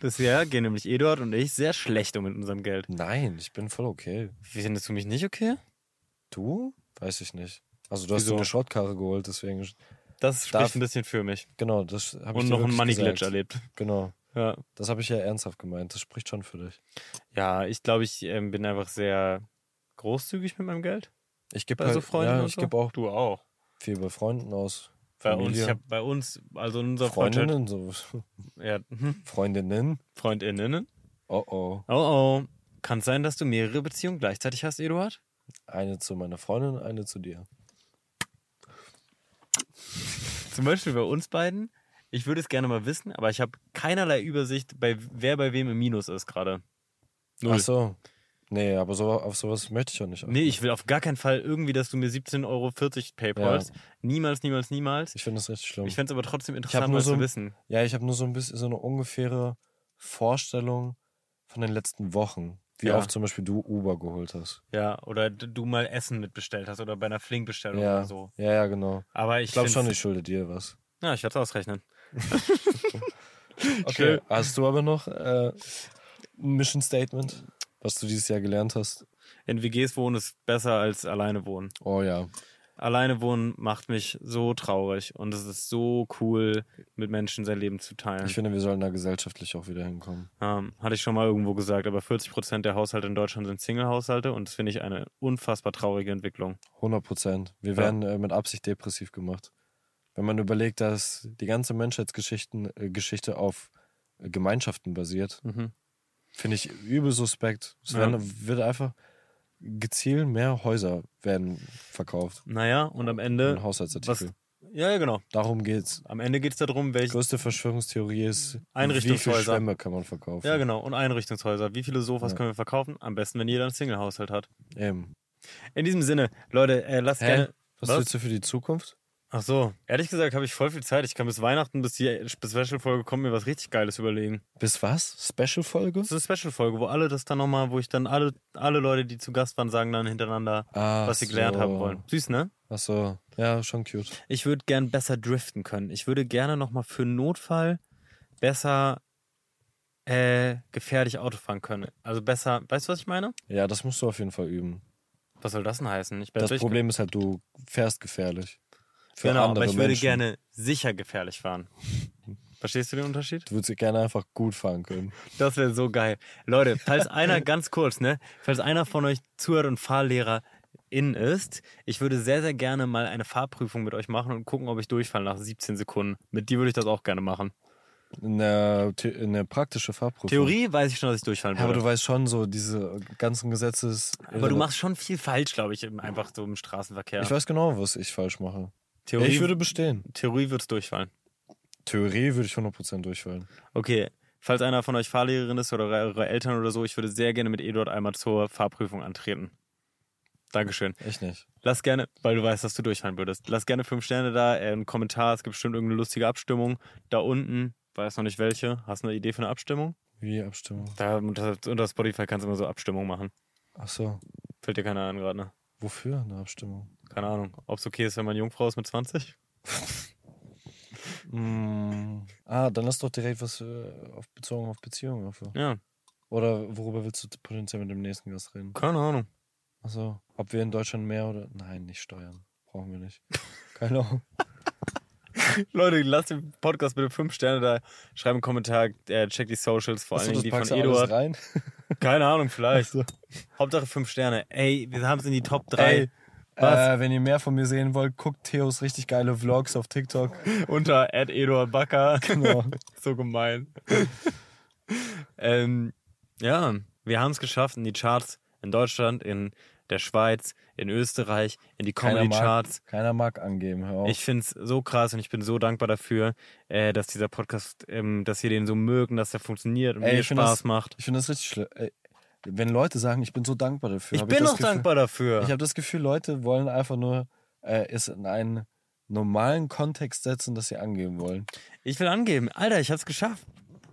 Bisher gehen nämlich Eduard und ich sehr schlecht um mit unserem Geld. Nein, ich bin voll okay. Wie findest du mich nicht okay? Du? Weiß ich nicht. Also du hast Wieso? dir eine Schrottkarre geholt, deswegen. Das spricht Darf- ein bisschen für mich. Genau, das habe ich Und noch einen Money. Glitch erlebt. Genau, Ja, das habe ich ja ernsthaft gemeint. Das spricht schon für dich. ja ich glaube, ich ähm, bin einfach sehr großzügig mit meinem Geld. Ich gebe Bei halt, so Freunden ja, und ich so. gebe auch Du auch. viel bei Freunden aus. Bei uns, Familie, ich hab bei uns, also in unserer Freundschaft, Freundinnen, so ja, hm, Freundinnen. FreundInnen. Oh oh. Oh oh. Kann es sein, dass du mehrere Beziehungen gleichzeitig hast, Eduard? Eine zu meiner Freundin, eine zu dir. Zum Beispiel bei uns beiden. Ich würde es gerne mal wissen, aber ich habe keinerlei Übersicht, bei wer bei wem im Minus ist gerade. Ach so. Nee, aber so, auf sowas möchte ich auch nicht. Nee, ich will auf gar keinen Fall irgendwie, dass du mir 17,40 Euro Paypals. Niemals, niemals, niemals. Ich finde das richtig schlimm. Ich fände es aber trotzdem interessant, nur mal so zu wissen. ja, ich habe nur so ein bisschen so eine ungefähre Vorstellung von den letzten Wochen. Wie Ja. oft zum Beispiel du Uber geholt hast. Ja, oder du mal Essen mitbestellt hast oder bei einer Flinkbestellung Ja, oder so. ja, ja, genau. Aber ich, Ich glaube schon, ich schulde dir was. Ja, ich werde es ausrechnen. *laughs* Okay. *laughs* Hast du aber noch äh, ein Mission Statement, was du dieses Jahr gelernt hast? In WGs wohnen ist besser als alleine wohnen. Oh ja. Alleine wohnen macht mich so traurig und es ist so cool, mit Menschen sein Leben zu teilen. Ich finde, wir sollen da gesellschaftlich auch wieder hinkommen. Ähm, hatte ich schon mal irgendwo gesagt, aber 40 Prozent der Haushalte in Deutschland sind Single-Haushalte und das finde ich eine unfassbar traurige Entwicklung. 100 Prozent. Wir Ja. werden äh, mit Absicht depressiv gemacht. Wenn man überlegt, dass die ganze Menschheitsgeschichte äh, Geschichte auf äh, Gemeinschaften basiert, Mhm. Finde ich übel suspekt. Es Ja. wird einfach gezielt mehr Häuser werden verkauft. Naja, und am Ende. Ein Haushaltsartikel. Ja, ja, genau. Darum geht's. Am Ende geht es darum, Die welche. größte Verschwörungstheorie ist, wie viele Einrichtungshäuser. Schwämme kann man verkaufen. Ja, genau. Und Einrichtungshäuser. Wie viele Sofas Ja. können wir verkaufen? Am besten, wenn jeder einen Single-Haushalt hat. Eben. In diesem Sinne, Leute, äh, lasst Hä? gerne. Was, Was? willst du für die Zukunft? Ach so. Ehrlich gesagt habe ich voll viel Zeit. Ich kann bis Weihnachten, bis die Special-Folge kommt, mir was richtig Geiles überlegen. Bis was? Special-Folge? Das ist eine Special-Folge, wo alle das dann nochmal, wo ich dann alle, alle Leute, die zu Gast waren, sagen dann hintereinander, Ah, was sie gelernt so. haben wollen. Süß, ne? Ach so. Ja, schon cute. Ich würde gern besser driften können. Ich würde gerne nochmal für einen Notfall besser äh, gefährlich Auto fahren können. Also besser, weißt du, was ich meine? Ja, das musst du auf jeden Fall üben. Was soll das denn heißen? Das Problem ist halt, du fährst gefährlich. Für genau, andere aber ich würde Menschen. gerne sicher gefährlich fahren. Verstehst du den Unterschied? Du würdest gerne einfach gut fahren können. Das wäre so geil. Leute, falls *laughs* einer, ganz kurz, ne, falls einer von euch zuhört und Fahrlehrer in ist, ich würde sehr, sehr gerne mal eine Fahrprüfung mit euch machen und gucken, ob ich durchfalle nach 17 Sekunden. Mit dir würde ich das auch gerne machen. Eine, eine praktische Fahrprüfung. Theorie weiß ich schon, dass ich durchfallen Ja, aber würde. du weißt schon so, diese ganzen Gesetzes. Aber du machst schon viel falsch, glaube ich, einfach so im Straßenverkehr. Ich weiß genau, was ich falsch mache. Ja, Theorie, ich würde bestehen. Theorie wird's durchfallen. Theorie würde ich 100% durchfallen. Okay, falls einer von euch Fahrlehrerin ist oder eure Eltern oder so, ich würde sehr gerne mit Eduard einmal zur Fahrprüfung antreten. Dankeschön. Echt nicht. Lass gerne, weil du weißt, dass du durchfallen würdest. Lass gerne fünf Sterne da, äh, einen Kommentar. Es gibt bestimmt irgendeine lustige Abstimmung. Da unten, weiß noch nicht welche. Hast du eine Idee für eine Abstimmung? Wie Abstimmung? Da unter, unter Spotify kannst du immer so Abstimmung machen. Ach so. Fällt dir keiner an gerade, ne? Wofür eine Abstimmung? Keine Ahnung. Ob es okay ist, wenn man Jungfrau ist mit 20? *laughs* Mm. Ah, dann lass doch direkt was äh, auf, bezogen auf Beziehungen. Auf. Ja, Oder worüber willst du potenziell mit dem nächsten Gast reden? keine Ahnung. Achso. Ob wir in Deutschland mehr oder. Nein, nicht steuern. Brauchen wir nicht. Keine Ahnung. *laughs* *laughs* Leute, lasst den Podcast bitte fünf Sterne da. Schreibt einen Kommentar, äh, checkt die Socials, vor Dingen die von Eduard. rein? Keine Ahnung, vielleicht. Achso. Hauptsache fünf Sterne. Ey, wir haben es in die Top 3 Ey? Äh, wenn ihr mehr von mir sehen wollt, guckt Theos richtig geile Vlogs auf TikTok. *laughs* unter Eduard Backer. Genau. *laughs* so gemein. ähm, ja, wir haben es geschafft in die Charts in Deutschland, in der Schweiz, in Österreich, in die Keiner Comedy-Charts. keiner mag angeben, hör auf. Ich finde es so krass und ich bin so dankbar dafür, äh, dass dieser Podcast, ähm, dass ihr den so mögen, dass der funktioniert und Ey, mir Spaß das- macht. Ich finde das richtig schlimm. Wenn Leute sagen, ich bin so dankbar dafür. Ich bin das auch Gefühl, dankbar dafür. Ich habe das Gefühl, Leute wollen einfach nur äh, es in einen normalen Kontext setzen, dass sie angeben wollen. Ich will angeben. Alter, ich hab's geschafft.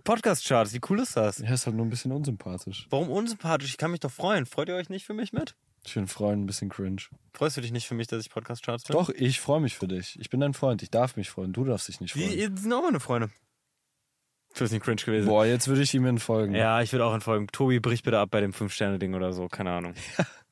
Podcast-Charts, wie cool ist das? Ja, ist halt nur ein bisschen unsympathisch. Warum unsympathisch? Ich kann mich doch freuen. Freut ihr euch nicht für mich mit? Ich finde Freuen ein bisschen cringe. Freust du dich nicht für mich, dass ich Podcast-Charts bin? Doch, ich freue mich für dich. Ich bin dein Freund. Ich darf mich freuen. Du darfst dich nicht freuen. die sind auch meine Freunde. Das ist nicht cringe gewesen. Boah, jetzt würde ich ihm entfolgen. Ja, ich würde auch entfolgen. Tobi, brich bitte ab bei dem 5-Sterne-Ding oder so. Keine Ahnung. *laughs*